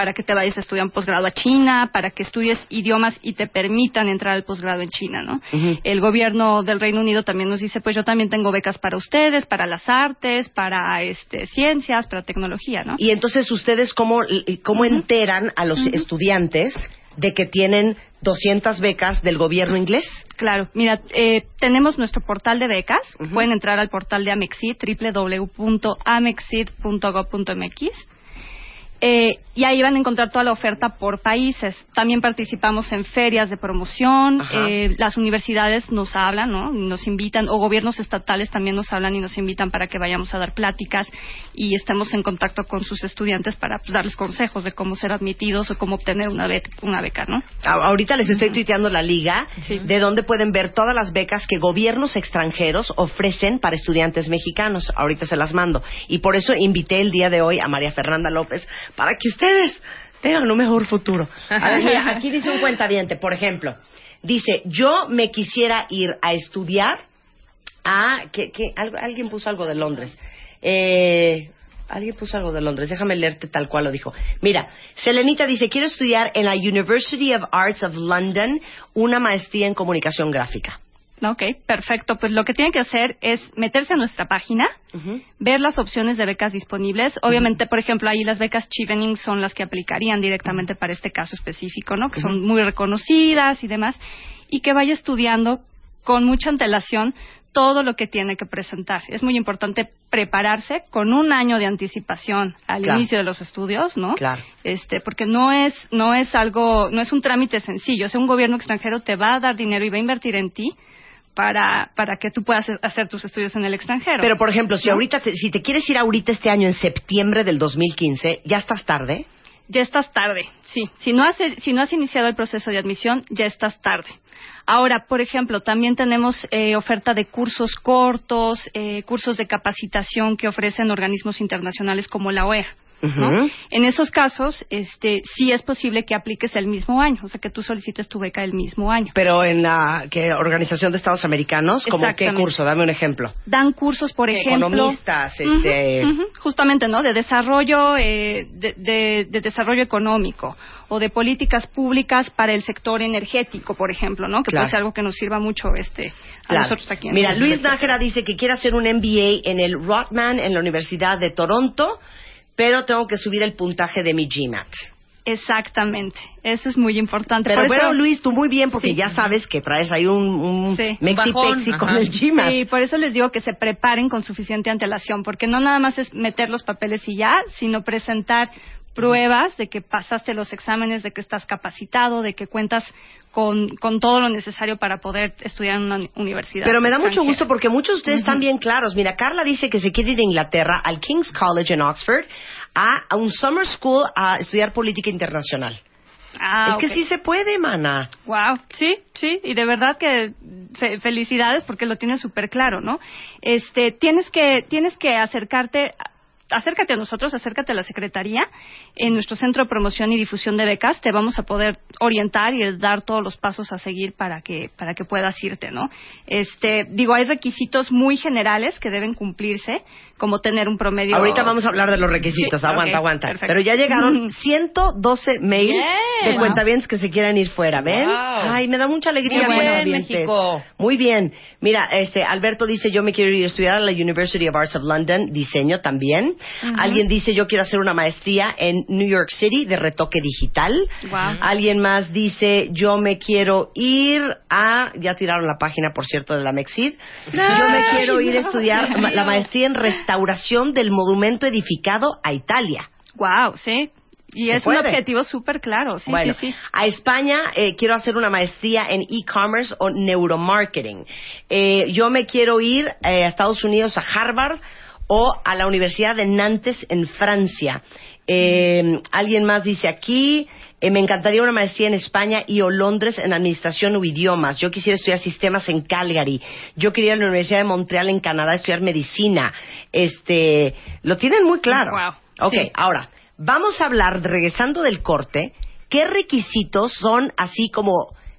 Para que te vayas a estudiar un posgrado a China, para que estudies idiomas y te permitan entrar al posgrado en China, ¿no? El gobierno del Reino Unido también nos dice, pues yo también tengo becas para ustedes, para las artes, para este, ciencias, para tecnología, ¿no?
Y entonces, ¿ustedes cómo, cómo enteran a los estudiantes de que tienen 200 becas del gobierno inglés?
Claro, mira, eh, tenemos nuestro portal de becas. Pueden entrar al portal de Amexid, www.amexid.gov.mx. Eh, y ahí van a encontrar toda la oferta por países. También participamos en ferias de promoción. Eh, las universidades nos hablan, ¿no? Nos invitan, o gobiernos estatales también nos hablan y nos invitan para que vayamos a dar pláticas y estemos en contacto con sus estudiantes para pues, darles consejos de cómo ser admitidos o cómo obtener una, be- una beca, ¿no?
Ahorita les estoy tuiteando la liga
Sí.
de donde pueden ver todas las becas que gobiernos extranjeros ofrecen para estudiantes mexicanos. Ahorita se las mando. Y por eso invité el día de hoy a María Fernanda López para que ustedes tengan un mejor futuro. A ver, mira, aquí dice un [laughs] cuentaviente, por ejemplo. Dice, yo me quisiera ir a estudiar a... que Alguien puso algo de Londres. Eh, alguien puso algo de Londres, déjame leerte tal cual lo dijo. Mira, Selenita dice, quiero estudiar en la University of Arts of London una maestría en comunicación gráfica.
Ok, perfecto. Pues lo que tienen que hacer es meterse a nuestra página, ver las opciones de becas disponibles. Obviamente, por ejemplo, ahí las becas Chevening son las que aplicarían directamente para este caso específico, ¿no? Que son muy reconocidas y demás. Y que vaya estudiando con mucha antelación todo lo que tiene que presentar. Es muy importante prepararse con un año de anticipación al
Claro.
inicio de los estudios, ¿no?
Claro.
Este, porque no es no es algo, no es un trámite sencillo. O sea, un gobierno extranjero te va a dar dinero y va a invertir en ti para para que tú puedas hacer tus estudios en el extranjero.
Pero, por ejemplo, si ahorita, te- si te quieres ir ahorita este año en septiembre del 2015, ya estás tarde.
ya estás tarde, sí. Si no has, si no has iniciado el proceso de admisión, ya estás tarde. Ahora, por ejemplo, también tenemos eh, oferta de cursos cortos, eh, cursos de capacitación que ofrecen organismos internacionales como la OEA. En esos casos, este, sí es posible que apliques el mismo año, o sea, que tú solicites tu beca el mismo año.
Pero en la ¿qué, Organización de Estados Americanos, ¿como qué curso? Dame un ejemplo.
Dan cursos, por ejemplo.
Economistas, este...
Justamente, ¿no? De desarrollo, eh, de, de- de desarrollo económico o de políticas públicas para el sector energético, por ejemplo, ¿no? Que
Claro.
puede ser algo que nos sirva mucho, este, a
Claro.
nosotros aquí. en
Mira, Luis Nájera dice que quiere hacer un MBA en el Rotman en la Universidad de Toronto, pero tengo que subir el puntaje de mi GMAT.
Exactamente. Eso es muy importante.
Pero
Por eso-
bueno, Luis, tú muy bien, porque
Sí.
ya sabes que traes ahí un, un
Sí.
mexi-pexi con el GMAT.
Sí, por eso les digo que se preparen con suficiente antelación, porque no nada más es meter los papeles y ya, sino presentar pruebas de que pasaste los exámenes, de que estás capacitado, de que cuentas con, con todo lo necesario para poder estudiar en una uni- universidad.
Pero me da mucho gusto porque muchos de ustedes están bien claros. Mira, Carla dice que se quiere ir a Inglaterra, al King's College en Oxford, a, a un summer school a estudiar política internacional.
Ah,
es que sí se puede, mana.
Wow, sí, sí, y de verdad que fe- felicidades porque lo tienes súper claro, ¿no? Este, tienes que, tienes que acercarte, acércate a nosotros, acércate a la secretaría, en nuestro centro de promoción y difusión de becas, te vamos a poder orientar y dar todos los pasos a seguir para que, para que puedas irte, ¿no? Este, digo, hay requisitos muy generales que deben cumplirse, como tener un promedio.
Ahorita vamos a hablar de los requisitos.
Sí,
aguanta, aguanta.
perfecto.
Pero ya llegaron 112 mails
Bien.
de cuentavientes que se quieran ir fuera, ¿ven?
Wow.
Ay, me da mucha alegría.
Muy bien. México.
Muy bien. Mira, este Alberto dice, yo me quiero ir a estudiar a la University of Arts of London, diseño también. Alguien dice, yo quiero hacer una maestría en New York City de retoque digital.
Wow.
Alguien más dice, yo me quiero ir a, ya tiraron la página, por cierto, de la Mexid. Yo me quiero ir a estudiar [laughs] la maestría en restauración del monumento edificado a Italia.
Wow, sí. Y es un objetivo súper claro, sí,
bueno,
sí, sí.
a España eh, quiero hacer una maestría en e-commerce o neuromarketing. Eh, yo me quiero ir eh, a Estados Unidos, a Harvard o a la Universidad de Nantes en Francia. Eh, alguien más dice aquí, eh, me encantaría una maestría en España y o Londres en administración o idiomas. Yo quisiera estudiar sistemas en Calgary. Yo quería ir a la Universidad de Montreal en Canadá a estudiar medicina. Este, lo tienen muy claro.
Wow.
Ok,
Sí.
ahora, vamos a hablar, regresando del corte, qué requisitos son así como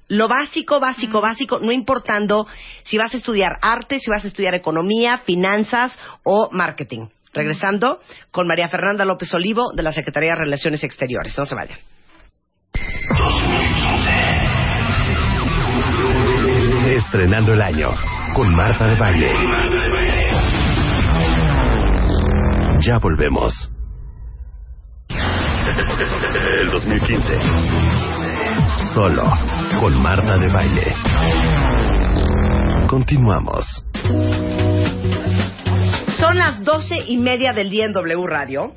lo básico, básico, básico, no importando si vas a estudiar arte, si vas a estudiar economía, finanzas o marketing. Regresando con María Fernanda López Olivo de la Secretaría de Relaciones Exteriores. No se vayan.
Estrenando el año con Marta de Baile. Ya volvemos. El 2015. Solo con Marta de Baile. Continuamos.
Son las doce y media del día en W Radio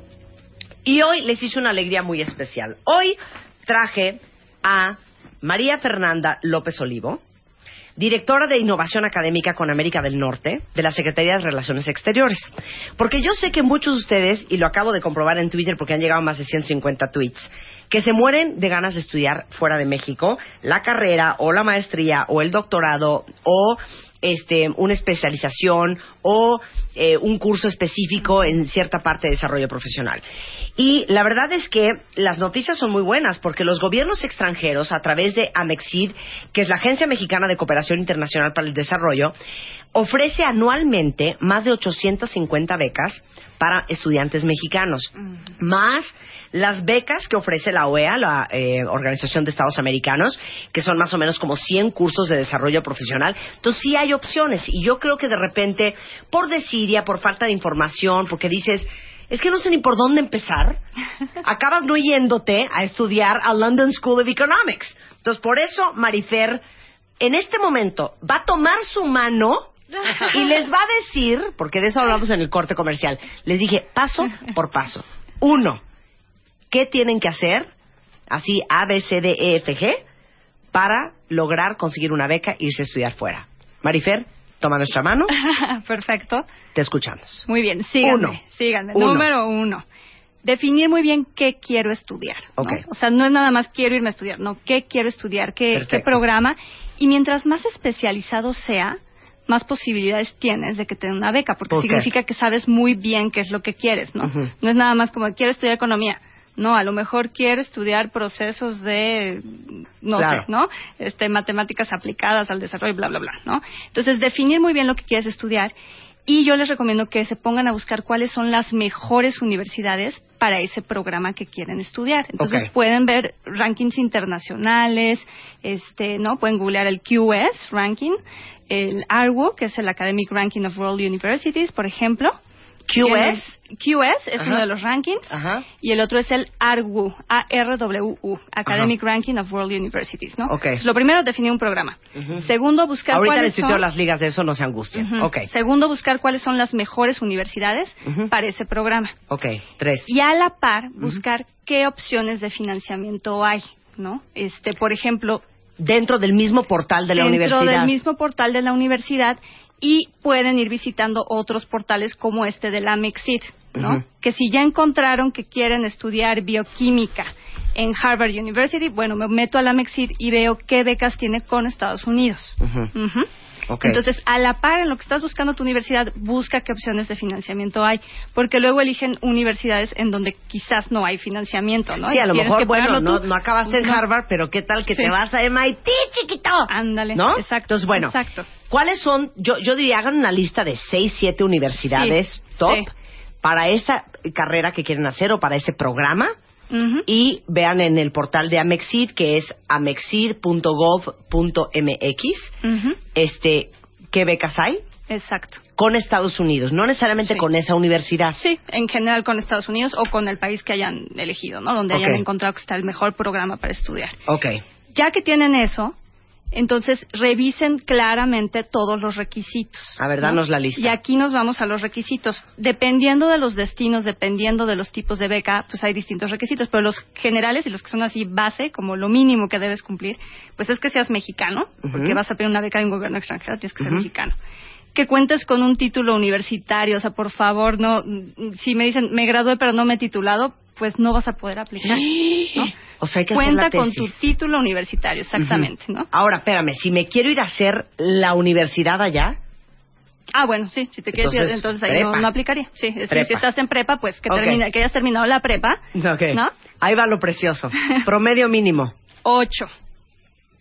y hoy les hice una alegría muy especial. Hoy traje a María Fernanda López Olivo, directora de Innovación Académica con América del Norte de la Secretaría de Relaciones Exteriores. Porque yo sé que muchos de ustedes, y lo acabo de comprobar en Twitter porque han llegado más de 150 tweets, que se mueren de ganas de estudiar fuera de México la carrera o la maestría o el doctorado o este, una especialización o eh, un curso específico en cierta parte de desarrollo profesional. Y la verdad es que las noticias son muy buenas porque los gobiernos extranjeros, a través de AMEXID, que es la Agencia Mexicana de Cooperación Internacional para el Desarrollo, ofrece anualmente más de 850 becas para estudiantes mexicanos, más las becas que ofrece la OEA, la eh, Organización de Estados Americanos, que son más o menos como 100 cursos de desarrollo profesional. Entonces sí hay opciones y yo creo que de repente, por desidia, por falta de información, porque dices, es que no sé ni por dónde empezar, [laughs] acabas no yéndote a estudiar a London School of Economics. Entonces por eso Marifer en este momento va a tomar su mano y [laughs] les va a decir, porque de eso hablamos en el corte comercial, les dije paso por paso. Uno, ¿qué tienen que hacer? Así A, B, C, D, E, F, G, para lograr conseguir una beca e irse a estudiar fuera. Marifer, toma nuestra mano, [laughs]
Perfecto.
te escuchamos.
Muy bien, síganme.
Uno.
síganme.
Uno.
Número uno. Definir muy bien qué quiero estudiar. ¿no?
Ok.
O sea, no es nada más quiero irme a estudiar, no, qué quiero estudiar, qué, programa. Y mientras más especializado sea, más posibilidades tienes de que te den una beca, porque significa que sabes muy bien qué es lo que quieres, ¿no? No es nada más como quiero estudiar economía. No, a lo mejor quiero estudiar procesos de, no
Claro.
sé, ¿no? Este, matemáticas aplicadas al desarrollo, bla, bla, bla, ¿no? Entonces, definir muy bien lo que quieres estudiar y yo les recomiendo que se pongan a buscar cuáles son las mejores universidades para ese programa que quieren estudiar. Entonces, pueden ver rankings internacionales, este, ¿no? Pueden googlear el QS ranking, el ARWU, que es el Academic Ranking of World Universities, por ejemplo.
QS.
QS es
Ajá.
uno de los rankings
Ajá.
y el otro es el ARWU, A-R-W-U, Academic Ranking of World Universities, ¿no?
Ok.
Lo primero, definir un programa.
Ujú.
Segundo, buscar
Ahorita
cuáles
les
son...
las ligas de eso, no se angustien.
Segundo, buscar cuáles son las mejores universidades para ese programa.
ok. Tres.
Y a la par, buscar qué opciones de financiamiento hay, ¿no? Este, por ejemplo,
Dentro del mismo portal de la
dentro
universidad.
del mismo portal de la universidad y pueden ir visitando otros portales como este de la MEXID, ¿no? Que si ya encontraron que quieren estudiar bioquímica en Harvard University, bueno, me meto a la MEXID y veo qué becas tiene con Estados Unidos.
Ok.
Entonces, a la par, en lo que estás buscando tu universidad, busca qué opciones de financiamiento hay, porque luego eligen universidades en donde quizás no hay financiamiento, ¿no?
Sí,
Y
a lo
tienes
mejor, bueno, no, no acabaste en
No.
Harvard, pero ¿qué tal que
Sí.
te vas a MIT, chiquito?
Ándale,
¿No?
exacto.
Entonces, bueno,
Exacto.
¿Cuáles son? Yo, yo diría, hagan una lista de seis, siete universidades
Sí,
top
sí.
para esa carrera que quieren hacer o para ese programa. Y vean en el portal de Amexid, que es amexid.gov.mx,
Ujú.
este, qué becas hay
Exacto.
con Estados Unidos, no necesariamente
Sí.
con esa universidad.
Sí, en general con Estados Unidos o con el país que hayan elegido, ¿no? Donde hayan encontrado que está el mejor programa para estudiar.
Ok.
Ya que tienen eso, entonces revisen claramente todos los requisitos.
A ver,
¿no?
danos la lista.
Y aquí nos vamos a los requisitos. Dependiendo de los destinos, dependiendo de los tipos de beca, pues hay distintos requisitos, pero los generales y los que son así base, como lo mínimo que debes cumplir, pues es que seas mexicano, porque vas a pedir una beca de un gobierno extranjero, tienes que ser mexicano. Que cuentes con un título universitario, o sea, por favor, no, si me dicen, me gradué pero no me he titulado, pues no vas a poder aplicar. ¿no? [gasps]
O sea, hay que hacer
Cuenta
la
con
tesis.
tu título universitario, exactamente, ¿no?
Ahora, espérame, si me quiero ir a hacer la universidad allá,
Ah, bueno, sí, si te quieres ir,
Entonces,
entonces ahí no, no aplicaría. Sí, es decir, si estás en prepa, pues que,
Ok.
termina, que hayas terminado la prepa,
Ok.
¿no?
Ahí va lo precioso. [laughs] Promedio mínimo.
Ocho.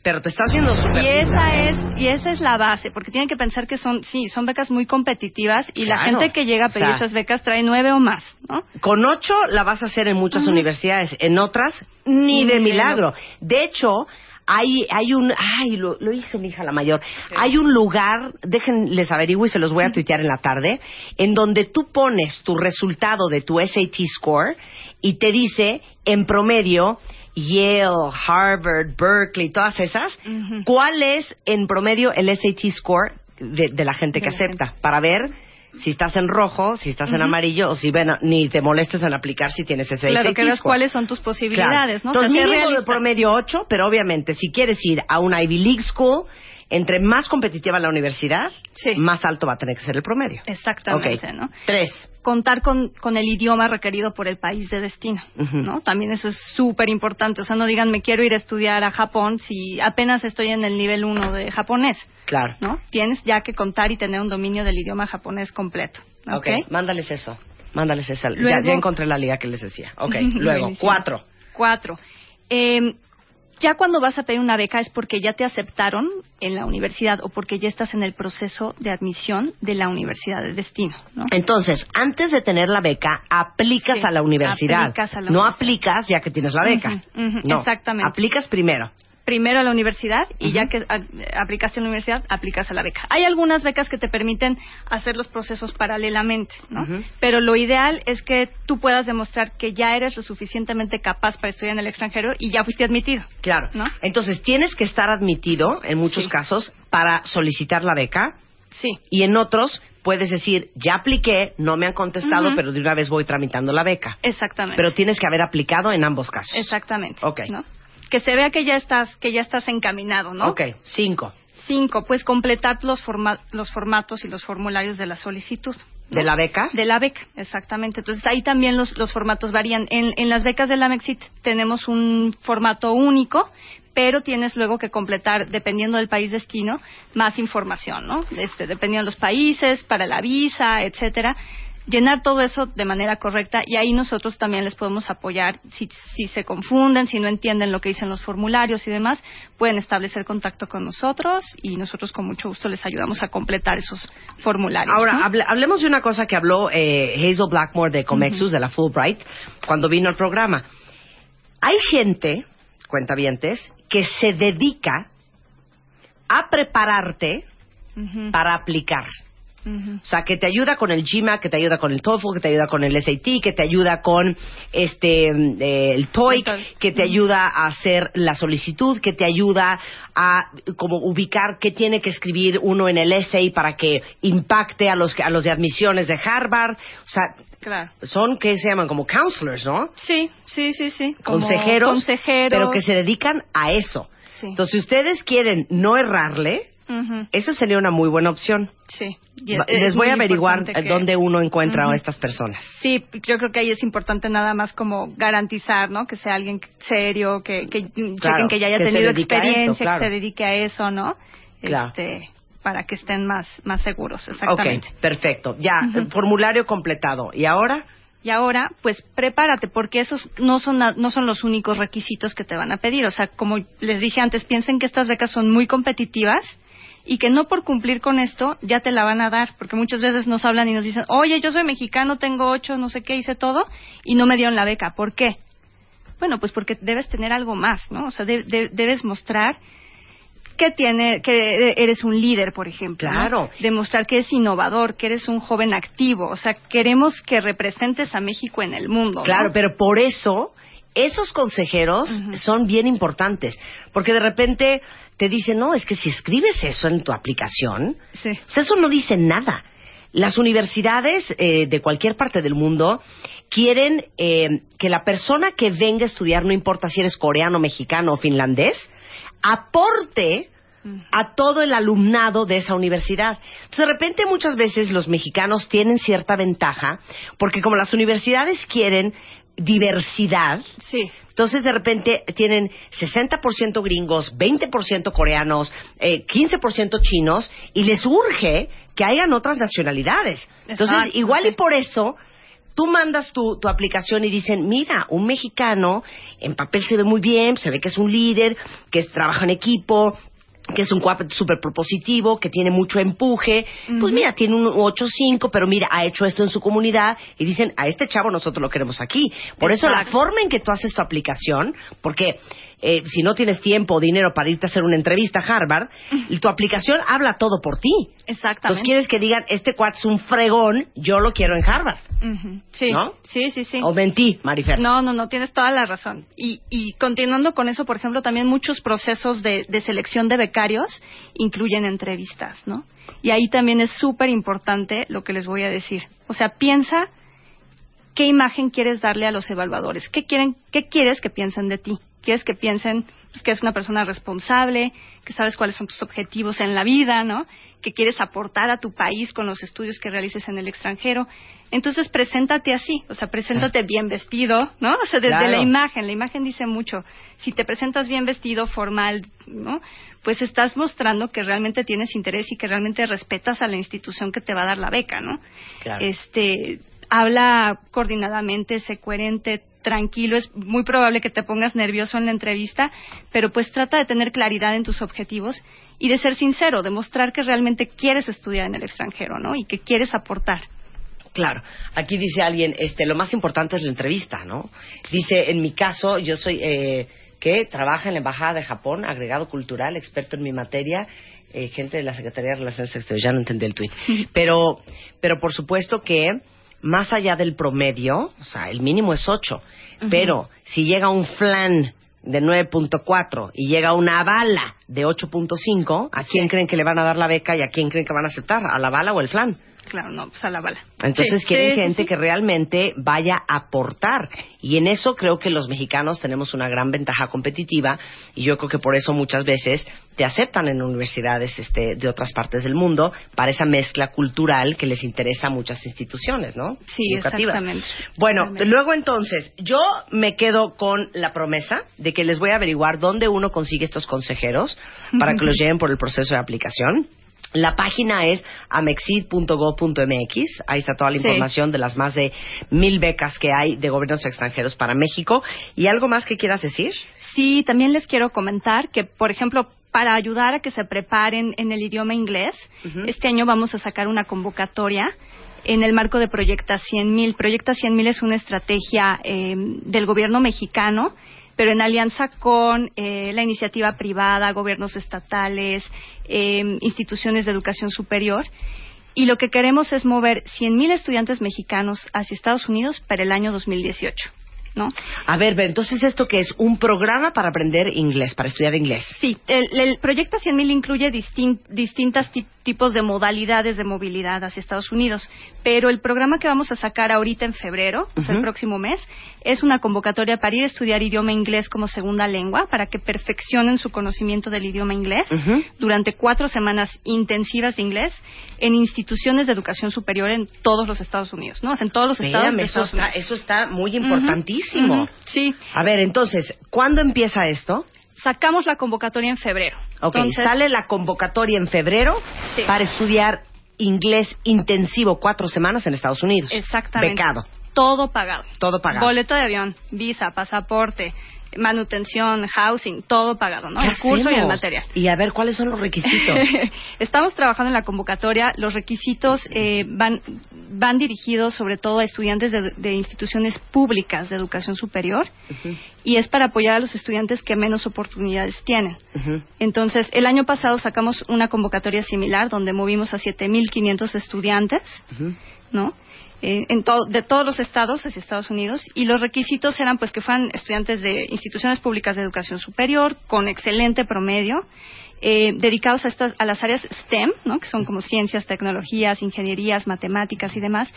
Pero te estás viendo súper
Y esa es y esa es la base, porque tienen que pensar que son sí son becas muy competitivas y la gente que llega a pedir
O sea,
esas becas trae nueve o más, ¿no?
Con ocho la vas a hacer en muchas universidades, en otras ni de
Ni de
milagro. De hecho, hay, hay un, ay, lo, lo hice mi hija la mayor, hay un lugar, déjenles averiguo y se los voy a tuitear en la tarde, en donde tú pones tu resultado de tu SAT score y te dice en promedio Yale, Harvard, Berkeley, todas esas. ¿cuál es en promedio el SAT score de, de la gente que
la
acepta? Para ver si estás en rojo, si estás en amarillo o si bueno, ni te molestes en aplicar si tienes ese
Claro,
SAT
que veas cuáles son tus posibilidades, ¿no?
Entonces,
O sea,
mínimo de promedio 8, pero obviamente si quieres ir a una Ivy League School entre más competitiva la universidad,
Sí.
más alto va a tener que ser el promedio.
Exactamente. ¿no?
Tres.
Contar con, con el idioma requerido por el país de destino. ¿no? También eso es súper importante. O sea, no digan, me quiero ir a estudiar a Japón si apenas estoy en el nivel 1 de japonés,
Claro.
¿no? Tienes ya que contar y tener un dominio del idioma japonés completo, ¿ok?
ok, mándales eso. Mándales esa. Ya,
Luego-
ya encontré la liga que les decía. Ok, [laughs] luego, cuatro.
Cuatro. Eh, ya cuando vas a pedir una beca es porque ya te aceptaron en la universidad o porque ya estás en el proceso de admisión de la universidad de destino, ¿no?
Entonces, antes de tener la beca, aplicas
Sí,
a la universidad.
aplicas a la
no
universidad.
aplicas ya que tienes la beca. No,
exactamente.
Aplicas primero.
Primero a la universidad y ya que a- aplicaste en la universidad, aplicas a la beca. Hay algunas becas que te permiten hacer los procesos paralelamente, ¿no? Pero lo ideal es que tú puedas demostrar que ya eres lo suficientemente capaz para estudiar en el extranjero y ya fuiste admitido.
Claro.
¿No?
Entonces, tienes que estar admitido, en muchos
Sí.
casos, para solicitar la beca.
Sí.
Y en otros, puedes decir, ya apliqué, no me han contestado, pero de una vez voy tramitando la beca.
Exactamente.
Pero tienes que haber aplicado en ambos casos.
Exactamente.
Ok.
¿no? Que se vea que ya estás, que ya estás encaminado, ¿no?
Ok, cinco.
Cinco, pues completar los, forma- los formatos y los formularios de la solicitud. ¿no?
¿De la beca?
De la beca, exactamente. Entonces ahí también los, los formatos varían. En, en las becas de la Mexit tenemos un formato único, pero tienes luego que completar, dependiendo del país destino, más información, ¿no? Este, dependiendo de los países, para la visa, etcétera. Llenar todo eso de manera correcta y ahí nosotros también les podemos apoyar si, si se confunden, si no entienden lo que dicen los formularios y demás, pueden establecer contacto con nosotros y nosotros con mucho gusto les ayudamos a completar esos formularios.
Ahora,
¿no?
hable- hablemos de una cosa que habló eh, Hazel Blackmore de Comexus, de la Fulbright, cuando vino al programa. Hay gente, cuentavientes, que se dedica a prepararte para aplicar. O sea, que te ayuda con el GMAT, que te ayuda con el TOEFL, que te ayuda con el SAT, que te ayuda con este eh, el TOEIC, que te ayuda a hacer la solicitud, que te ayuda a como ubicar qué tiene que escribir uno en el essay para que impacte a los a los de admisiones de Harvard. O sea,
Claro.
son que se llaman como counselors, ¿no?
Sí, sí, sí, sí.
Consejeros,
consejeros.
pero que se dedican a eso.
Sí.
Entonces, si ustedes quieren no errarle, Eso sería una muy buena opción.
Sí. Y es
Les voy a averiguar
que-
dónde uno encuentra a estas personas.
Sí, yo creo que ahí es importante nada más como garantizar, ¿no? Que sea alguien serio, que, que chequen que ya haya
que
tenido experiencia,
claro.
que se dedique a eso, ¿no?
Claro.
Este, para que estén más, más seguros, exactamente.
Ok, perfecto. Ya, el formulario completado. ¿Y ahora?
Y ahora, pues prepárate, porque esos no son, no son los únicos requisitos que te van a pedir. O sea, como les dije antes, piensen que estas becas son muy competitivas y que no por cumplir con esto ya te la van a dar, porque muchas veces nos hablan y nos dicen, oye, yo soy mexicano, tengo ocho, no sé qué, hice todo, y no me dieron la beca. ¿Por qué? Bueno, pues porque debes tener algo más, ¿no? O sea, de- de- debes mostrar que tiene, que eres un líder, por ejemplo. ¿no?
Claro.
Demostrar que eres innovador, que eres un joven activo. O sea, queremos que representes a México en el mundo. ¿no?
Claro, pero por eso esos consejeros son bien importantes. Porque de repente te dicen, no, es que si escribes eso en tu aplicación,
Sí.
o sea, eso no dice nada. Las universidades eh, de cualquier parte del mundo quieren eh, que la persona que venga a estudiar, no importa si eres coreano, mexicano o finlandés, aporte a todo el alumnado de esa universidad. Entonces, de repente, muchas veces los mexicanos tienen cierta ventaja, porque como las universidades quieren diversidad,
Sí.
entonces de repente tienen 60% gringos, 20% coreanos, eh, 15% chinos, y les urge que hayan otras nacionalidades. Entonces,
Exacto,
igual y por eso tú mandas tu, tu aplicación y dicen, mira, un mexicano en papel se ve muy bien, se ve que es un líder, que es- trabaja en equipo, que es un cuate súper propositivo, que tiene mucho empuje. Pues mira, tiene un 8-5, pero mira, ha hecho esto en su comunidad y dicen, a este chavo nosotros lo queremos aquí. Por eso la forma en que tú haces tu aplicación, porque eh, si no tienes tiempo o dinero para irte a hacer una entrevista a Harvard, tu aplicación habla todo por ti. Entonces
Exactamente.
quieres que digan, este cuate es un fregón, yo lo quiero en Harvard.
Sí.
¿No?
Sí, sí, sí.
O mentí, Marifer.
No, no, no, tienes toda la razón. Y, y continuando con eso, por ejemplo, también muchos procesos de, de selección de becarios incluyen entrevistas, ¿no? Y ahí también es súper importante lo que les voy a decir. O sea, piensa qué imagen quieres darle a los evaluadores. ¿Qué, quieren, ¿Qué quieres que piensen de ti? ¿Quieres que piensen pues, que eres una persona responsable, que sabes cuáles son tus objetivos en la vida, ¿no? Que quieres aportar a tu país con los estudios que realices en el extranjero. Entonces, preséntate así, o sea, preséntate bien vestido, ¿no? O sea, desde
Claro.
la imagen, la imagen dice mucho. Si te presentas bien vestido, formal, ¿no? Pues estás mostrando que realmente tienes interés y que realmente respetas a la institución que te va a dar la beca, ¿no?
Claro.
Este, habla coordinadamente, sé coherente, tranquilo, es muy probable que te pongas nervioso en la entrevista, pero pues trata de tener claridad en tus objetivos y de ser sincero, de mostrar que realmente quieres estudiar en el extranjero, ¿no? Y que quieres aportar.
Claro, aquí dice alguien, este, lo más importante es la entrevista, ¿no? Dice, en mi caso, yo soy, eh, que trabaja en la Embajada de Japón, agregado cultural, experto en mi materia, eh, gente de la Secretaría de Relaciones Exteriores, ya no entendí el tuit. Pero, pero por supuesto que, más allá del promedio, o sea, el mínimo es 8, pero si llega un flan de 9.4 y llega una bala de 8.5, ¿a quién creen que le van a dar la beca y a quién creen que van a aceptar? ¿A la bala o el flan?
Claro, no, pues a la bala.
Entonces
Sí,
quieren
sí,
gente
sí.
que realmente vaya a aportar. Y en eso creo que los mexicanos tenemos una gran ventaja competitiva y yo creo que por eso muchas veces te aceptan en universidades este, de otras partes del mundo para esa mezcla cultural que les interesa a muchas instituciones, ¿no?
Sí,
Educativas.
exactamente.
Bueno, luego entonces, yo me quedo con la promesa de que les voy a averiguar dónde uno consigue estos consejeros para que los [laughs] lleven por el proceso de aplicación. La página es amexid.gov.mx. Ahí está toda la
Sí.
información de las más de mil becas que hay de gobiernos extranjeros para México. ¿Y algo más que quieras decir?
Sí, también les quiero comentar que, por ejemplo, para ayudar a que se preparen en el idioma inglés, este año vamos a sacar una convocatoria en el marco de Proyecta 100.000. Proyecta 100.000 es una estrategia eh, del gobierno mexicano, pero en alianza con eh, la iniciativa privada, gobiernos estatales, eh, instituciones de educación superior. Y lo que queremos es mover 100.000 estudiantes mexicanos hacia Estados Unidos para el año 2018. ¿No?
A ver, entonces esto que es un programa para aprender inglés, para estudiar inglés.
Sí, el, el proyecto 100.000 incluye distin- distintas ti- tipos de modalidades de movilidad hacia Estados Unidos, pero el programa que vamos a sacar ahorita en febrero, o sea, el próximo mes, es una convocatoria para ir a estudiar idioma inglés como segunda lengua, para que perfeccionen su conocimiento del idioma inglés durante cuatro semanas intensivas de inglés en instituciones de educación superior en todos los Estados Unidos, ¿no? O sea, en todos los estados de
eso
Estados
está,
Unidos.
eso está muy
Sí,
A ver, entonces, ¿cuándo empieza esto?
sacamos la convocatoria en febrero.
Ok,
Entonces-
sale la convocatoria en febrero
Sí.
para estudiar inglés intensivo cuatro semanas en Estados Unidos.
Exactamente.
Becado.
Todo pagado.
Todo pagado.
Boleto de avión, visa, pasaporte, manutención, housing, todo pagado, ¿no?
¿Qué
El curso y el material.
Y a ver, ¿cuáles son los requisitos? [laughs]
Estamos trabajando en la convocatoria. Los requisitos eh, van, van dirigidos sobre todo a estudiantes de, de instituciones públicas de educación superior y es para apoyar a los estudiantes que menos oportunidades tienen. Entonces, el año pasado sacamos una convocatoria similar donde movimos a 7.500 estudiantes,
Ujú.
¿no? Eh, en to- de todos los estados hacia Estados Unidos y los requisitos eran pues que fueran estudiantes de instituciones públicas de educación superior con excelente promedio eh, dedicados a estas a las áreas STEM no que son como ciencias tecnologías ingenierías matemáticas y demás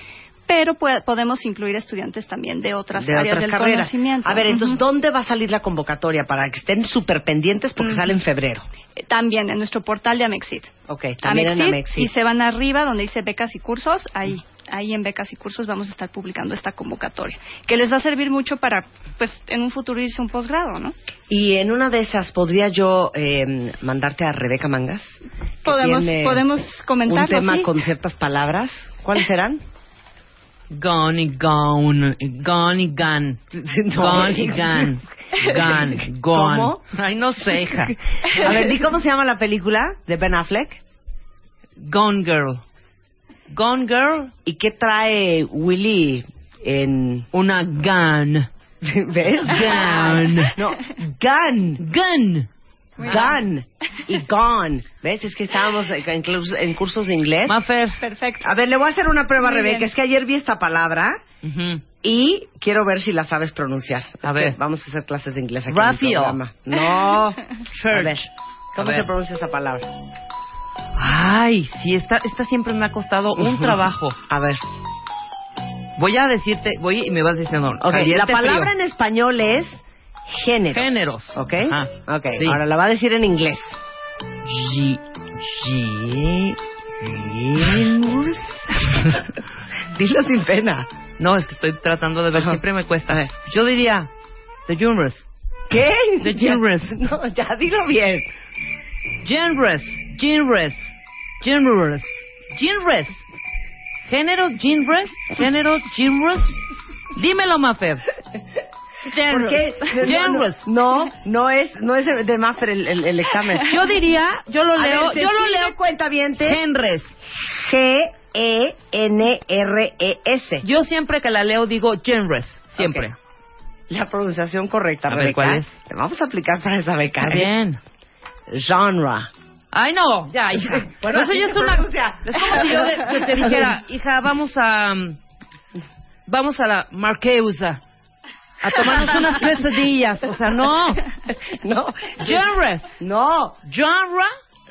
pero pue- podemos incluir estudiantes también de otras
de
áreas
otras
del
carreras.
conocimiento
A ver, entonces. ¿dónde va a salir la convocatoria para que estén súper pendientes porque sale en febrero?
Eh, también en nuestro portal de Amexit
Ok, también en
Amexit,
Amexit.
y se van arriba donde dice becas y cursos, ahí, ahí en becas y cursos vamos a estar publicando esta convocatoria, que les va a servir mucho para, pues, en un futuro irse a un posgrado, ¿no?
Y en una de esas, ¿podría yo eh, mandarte a Rebeca Mangas?
Podemos, podemos comentarlo,
Un tema
sí.
con ciertas palabras. ¿Cuáles [laughs] serán?
Gone y gone, gone y gone, gone y gone, gone, [laughs] gone.
¿Cómo?
Ay, no sé, hija. [laughs]
A ver, di cómo se llama la película de Ben Affleck.
Gone Girl. Gone Girl,
¿Y qué trae Willy en...
una gun. [laughs]
¿Ves?
Gun.
No, gun.
Gun.
Gun. Y gone. ¿Ves? Es que estábamos en, en cursos de inglés.
Mafer.
Perfecto.
A ver, le voy a hacer una prueba a
Muy
Rebeca.
bien.
Es que ayer vi esta palabra y quiero ver si la sabes pronunciar.
A
Es
ver.
vamos a hacer clases de inglés aquí en el
Raphael.
programa. No. [laughs] A ver. ¿Cómo
A
se pronuncia esta palabra?
Ay, sí, esta, esta siempre me ha costado un
Ujú.
trabajo.
A ver.
Voy a decirte, voy y me vas diciendo.
Ok,
caliente,
la palabra
frío.
en español es géneros.
Géneros.
¿Ok?
Ajá.
Ok,
Sí.
ahora la va a decir en inglés.
G- G- Genus. [laughs]
Dilo sin pena.
No, es que estoy tratando de ver, siempre me cuesta. Yo diría, the genres.
¿Qué?
The genres. [laughs]
No, ya dilo bien.
Genres, genres, genres, genres. Géneros, genres, géneros, genres. Dímelo, Mafer.
¿Por qué?
Genres.
No, no, es, no es de Maffer el, el- el examen.
Yo diría, yo lo
A
leo,
ver,
yo lo leo
cuenta bien.
Genres.
G E N R E S.
Yo siempre que la leo digo genres, siempre.
La pronunciación correcta,
A ver,
Rebeca.
¿cuál es?
Te vamos a aplicar para esa beca.
Está bien.
Genre.
Ay, no, ya, [laughs] hija.
Bueno,
Eso ya es una... Es como si yo de- de- te [laughs] dijera, hija, vamos a... Vamos a la Marqueusa a tomarnos unas [laughs] quesadillas. O sea, no.
No.
Genres.
No.
Genre.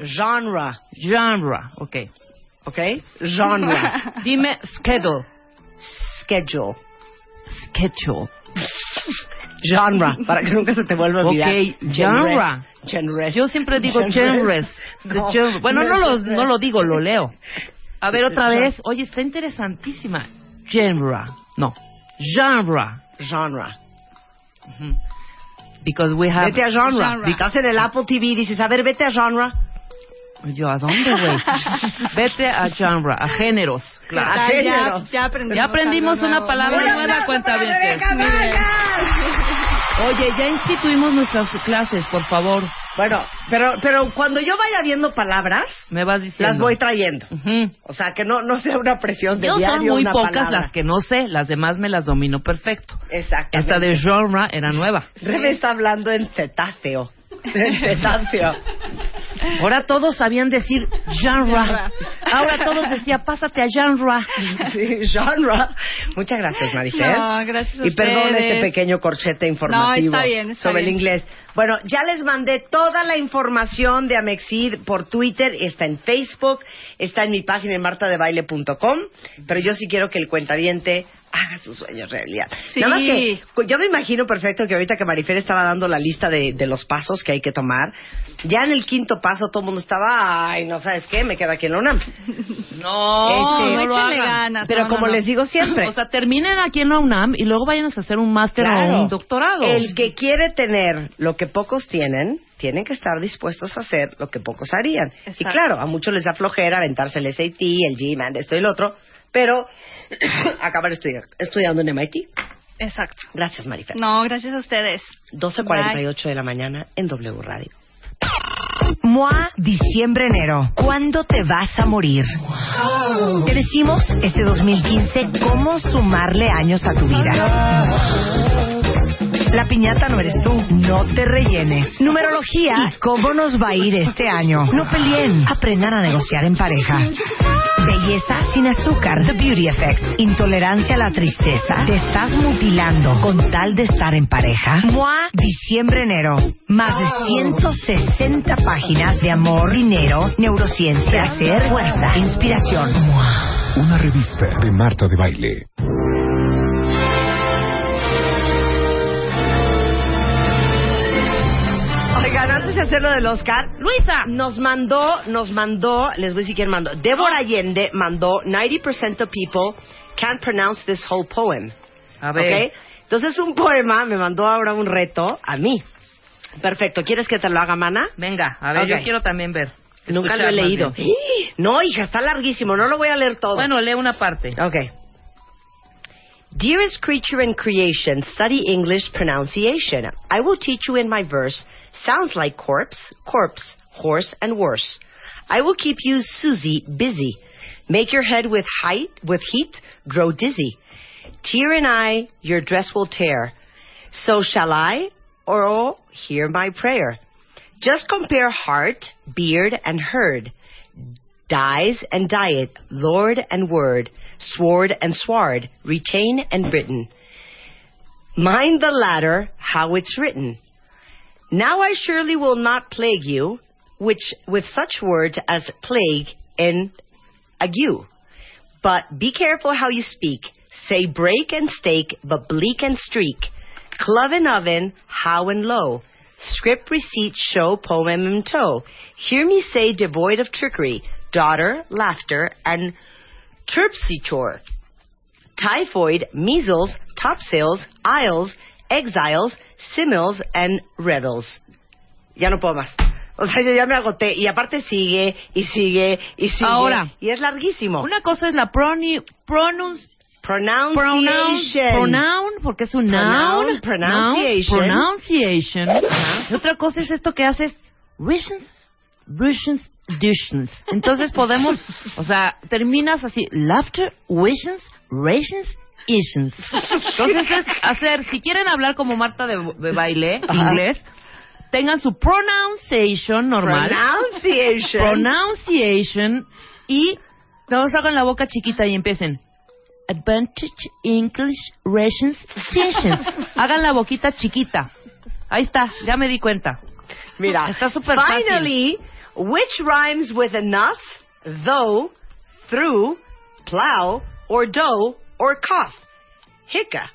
Genre.
Genre. Ok.
¿Ok? Genre.
Dime schedule.
Schedule.
Schedule.
Genre. Para que nunca se te vuelva a olvidar.
Ok, genre.
Genres.
Yo siempre digo
Genres. [laughs] No,
Bueno, no lo, no lo digo, lo leo. A ver, otra vez. Oye, está interesantísima. Genre. No. Genre.
Genre.
Because we have...
Vete a genre.
Genre.
Estás en el Apple TV dices, a ver, vete a genre.
Yo, ¿a dónde, güey? [laughs] Vete a genre, a géneros. Claro.
A
ya,
géneros.
ya aprendimos,
Ya aprendimos
algo
una
nuevo.
palabra
Muy
nueva, cuenta bien. Oye, ya instituimos nuestras clases, por favor.
Bueno, pero, pero cuando yo vaya viendo palabras,
Me vas diciendo.
las voy trayendo. O sea, que no, no sea una presión de
Yo
diario
son muy
una
pocas
palabra.
las que no sé, las demás me las domino perfecto.
Exactamente.
Esta de genre era nueva.
Rebe está hablando en cetáceo. En cetáceo.
Ahora todos sabían decir genre. Ahora todos decían, pásate a genre. [laughs]
Sí, genre. Muchas gracias, Maricel.
No, gracias a
Y perdón
ustedes.
este pequeño corchete informativo
No, está bien, está
sobre el inglés. Bueno, ya les mandé toda la información de Amexid por Twitter, está en Facebook, está en mi página en martadebaile.com, pero yo sí quiero que el cuentaviente haga sus sueños realidad.
Sí.
Nada más que yo me imagino perfecto que ahorita que Marifer estaba dando la lista de, de los pasos que hay que tomar, ya en el quinto paso todo el mundo estaba, ay, no sabes qué, me queda aquí en la UNAM. [laughs]
No,
Este,
no lo
échenle ganas.
Pero
no,
como
no,
les digo siempre, [laughs]
O sea, terminen aquí en la UNAM y luego vayan a hacer un máster
Claro.
o un doctorado.
El que quiere tener lo que pocos tienen, tienen que estar dispuestos a hacer lo que pocos harían. Y claro, a muchos les da flojera aventarse el SAT, el GMAT, esto y el otro, pero [clears throat] acabar estudiar, estudiando en MIT.
Exacto.
Gracias, Marifer.
No, gracias a ustedes.
12.48 de la mañana en W Radio.
MOA Diciembre-Enero. ¿Cuándo te vas a morir? Te decimos este 2015 cómo sumarle años a tu vida. La piñata no eres tú, no te rellenes. Numerología y cómo nos va a ir este año. No peleen, aprendan a negociar en pareja. Belleza sin azúcar, The Beauty Effect. Intolerancia a la tristeza, te estás mutilando con tal de estar en pareja. MOA Diciembre-Enero. Más de 160 páginas de amor, dinero, neurociencia, placer, fuerza, inspiración. MOA.
Una revista de Marta de Baile.
De hacer lo del Oscar,
Luisa.
nos mandó, nos mandó, les voy a decir quién mandó. Débora Allende mandó 90% of people can't pronounce this whole poem.
A ver.
¿Ok? Entonces un poema me mandó ahora un reto a mí. Perfecto. ¿Quieres que te lo haga, Mana?
Venga, a ver,
Ok.
yo quiero también ver.
Nunca lo he leído. [gasps] No, hija, está larguísimo. No lo voy a leer todo.
Bueno, lee una parte.
Okay. Dearest creature in creation, study English pronunciation. I will teach you in my verse. Sounds like corpse, corpse, horse, and worse. I will keep you, Susie, busy. Make your head with height, with heat, grow dizzy. Tear in eye, your dress will tear. So shall I, or oh, hear my prayer. Just compare heart, beard, and herd dies and diet, lord and word, sword and sward, retain and written. Mind the latter, how it's written. Now I surely will not plague you, which with such words as plague and ague. But be careful how you speak. Say break and stake, but bleak and streak. Club and oven, how and low. Script receipt show poem and toe. Hear me say devoid of trickery. Daughter, laughter, and terpsichore. Typhoid, measles, topsails, aisles, exiles, simils, and riddles. Ya no puedo más. O sea, yo ya me agoté. Y aparte sigue, y sigue, y sigue.
Ahora.
Y es larguísimo.
Una cosa es la proni, pronunci-
Pronunciation.
pronoun, pronoun, porque es un
Pronoun,
noun,
pronunciation.
noun, pronunciation. Y otra cosa es esto que haces, visions, visions, visions. Entonces podemos, o sea, terminas así, laughter, visions, rations, issues. Entonces es hacer, si quieren hablar como Marta de, de baile,
Ajá.
inglés, tengan su pronunciation normal.
Pronunciation.
Pronunciation y todos hagan la boca chiquita y empiecen. Advantage English Rations Stations. [laughs] Hagan la boquita chiquita. Ahí está, ya me di cuenta.
Mira,
Está súper fácil.
Finally, which rhymes with enough, though, through, plow, or dough, or cough? Hicca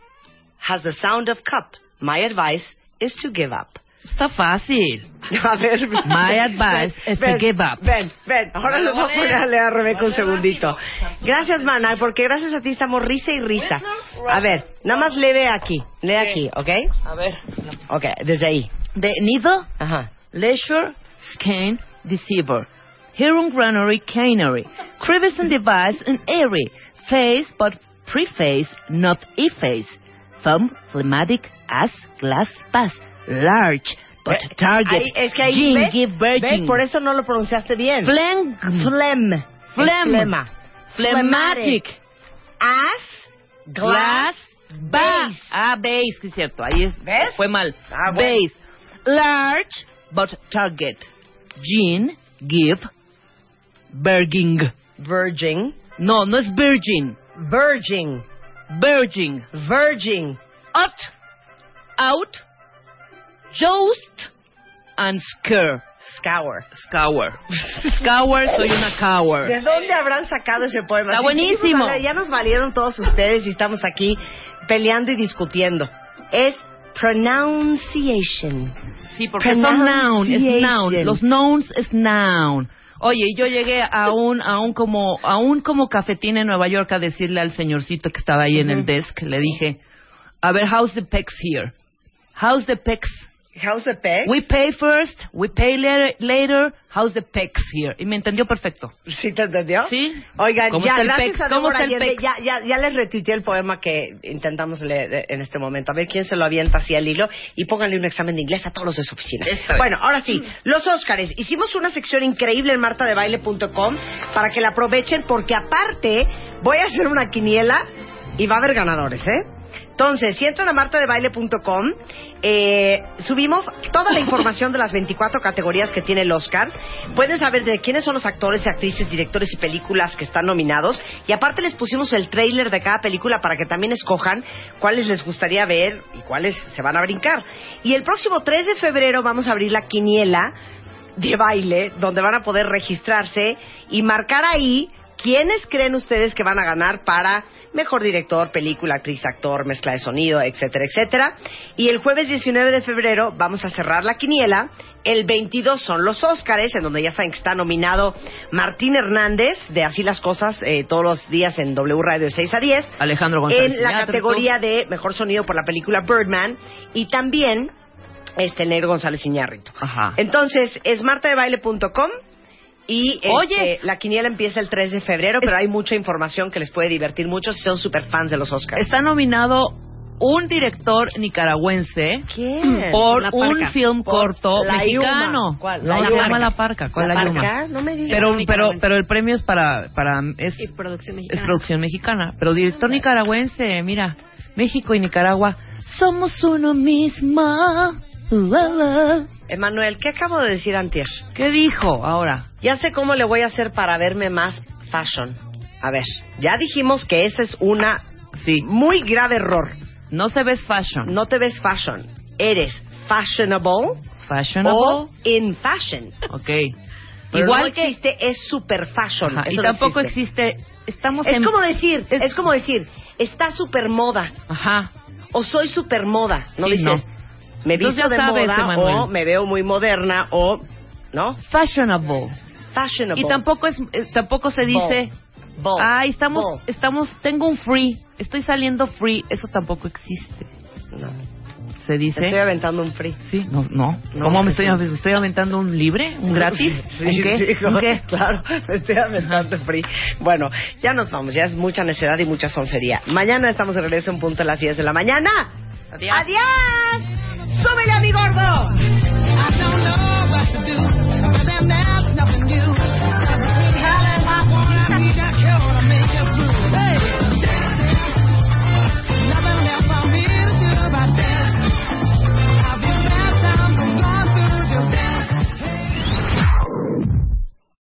has the sound of cup. My advice is to give up.
Está fácil. [laughs]
A ver. [laughs]
My advice is to give up.
Ven, ven. Ahora
Vale,
le voy a
vale.
poner a leer a Rebeca un segundito. Gracias, Mana, porque gracias a ti estamos risa y risa. A ver, nada más lee aquí. Lee aquí, ¿ok?
A ver.
Ok, desde ahí.
De nido,
Ajá.
leisure, skein, deceiver. Heron granary, canary. Crevice and device and airy. Face, but preface, not efface. Thumb, phlegmatic, ass, glass, pass. Large, but
Ve-
target.
ahí- es que ahí,
Gin,
¿ves?
give,
¿Ves?
virgin.
Por eso no lo pronunciaste bien.
Phlegm.
Phlegm.
Phlegm.
Flema.
Phlegmatic.
Ass, glass,
Base. Ah, base, sí es cierto. Ahí es.
¿Ves?
Fue mal.
Ah, bueno.
Base. Large, but target. Gin, give, berging.
virgin,
No, no es virgin.
Virgin,
Virgin.
virgin,
Out, out, joust, and scare.
scour.
Scour. Scour, soy una cower.
¿De dónde habrán sacado ese poema?
Está buenísimo.
Ya nos valieron todos ustedes y estamos aquí peleando y discutiendo. Es pronunciation.
Sí, porque son noun, es noun. Los nouns es noun. Oye, y yo llegué a un, a un como, a un como cafetín en Nueva York a decirle al señorcito que estaba ahí en el desk, le dije, a ver, how's the pecs here? How's the pecs?
How's the peg?
We pay first, we pay later, later, how's the pecs here? Y me entendió perfecto.
¿Sí te entendió?
Sí.
Oigan,
¿Cómo
ya,
está el
gracias a
¿Cómo está el
ya, ya, ya les retuiteé el poema que intentamos leer en este momento. A ver quién se lo avienta así al hilo y pónganle un examen de inglés a todos los de su oficina.
Esta vez.
Bueno, ahora sí, los Óscares. Hicimos una sección increíble en martadebaile.com para que la aprovechen porque aparte voy a hacer una quiniela y va a haber ganadores, ¿eh? Entonces, si entran a martadebaile.com, eh, subimos toda la información de las 24 categorías que tiene el Oscar. Pueden saber de quiénes son los actores, actrices, directores y películas que están nominados. Y aparte les pusimos el tráiler de cada película para que también escojan cuáles les gustaría ver y cuáles se van a brincar. Y el próximo 3 de febrero vamos a abrir la quiniela de baile, donde van a poder registrarse y marcar ahí quiénes creen ustedes que van a ganar para mejor director, película, actriz, actor, mezcla de sonido, etcétera, etcétera. Y el jueves 19 de febrero vamos a cerrar la quiniela. El 22 son los Óscares, en donde ya saben que está nominado Martín Hernández, de Así las Cosas, eh, todos los días en W Radio de 6 a 10
Alejandro González.
en la
Iñárritu.
categoría de mejor sonido por la película Birdman y también este Negro González Iñárritu.
Ajá.
Entonces, es martadebaile.com y este,
Oye.
la quiniela empieza el 3 de febrero, pero hay mucha información que les puede divertir mucho si son super fans de los Oscars.
Está nominado un director nicaragüense
¿Quién?
por un film
Por
corto
La
mexicano.
¿Cuál?
La,
La
Yuma. La Parca. ¿Cuál
¿La
la, Yuma?
Parca? No me digas.
Pero, pero, pero el premio es para, para es,
Y producción
es
mexicana.
producción mexicana. Pero director nicaragüense, mira, México y Nicaragua somos uno mismo. Uh, uh, uh.
Emanuel, ¿qué acabo de decir antier?
¿Qué dijo ahora?
Ya sé cómo le voy a hacer para verme más fashion. A ver, ya dijimos que ese es una
Sí,
muy grave error.
no se ves fashion.
No te ves fashion. Eres fashionable
Fashionable.
o in fashion.
Ok.
Pero
Igual
no
que
existe es super fashion.
Ajá, y
Eso no
tampoco
existe.
existe. Estamos
Es
en
como decir,
es-
es como decir, está super moda.
Ajá.
o soy super moda. No
Sí,
dices,
no.
Me visto
ya
de
sabes,
moda
Emanuel.
o me veo muy moderna o, ¿no?
Fashionable.
Fashionable.
Y tampoco es eh, tampoco se dice,
Bold.
ay, estamos estamos tengo un free, estoy saliendo free, eso tampoco existe.
No.
Se dice
Estoy aventando un free.
Sí, no, no.
No,
¿Cómo me estoy, me estoy aventando un libre? ¿Un [laughs] gratis?
Sí,
¿Un qué?
sí,
¿Un qué?
Claro, me estoy aventando free. Bueno, ya nos vamos, ya es mucha necedad y mucha soncería. Mañana estamos de regreso en punto a las 10 de la mañana.
Adiós.
¡Adiós! ¡Súbele a mi gordo!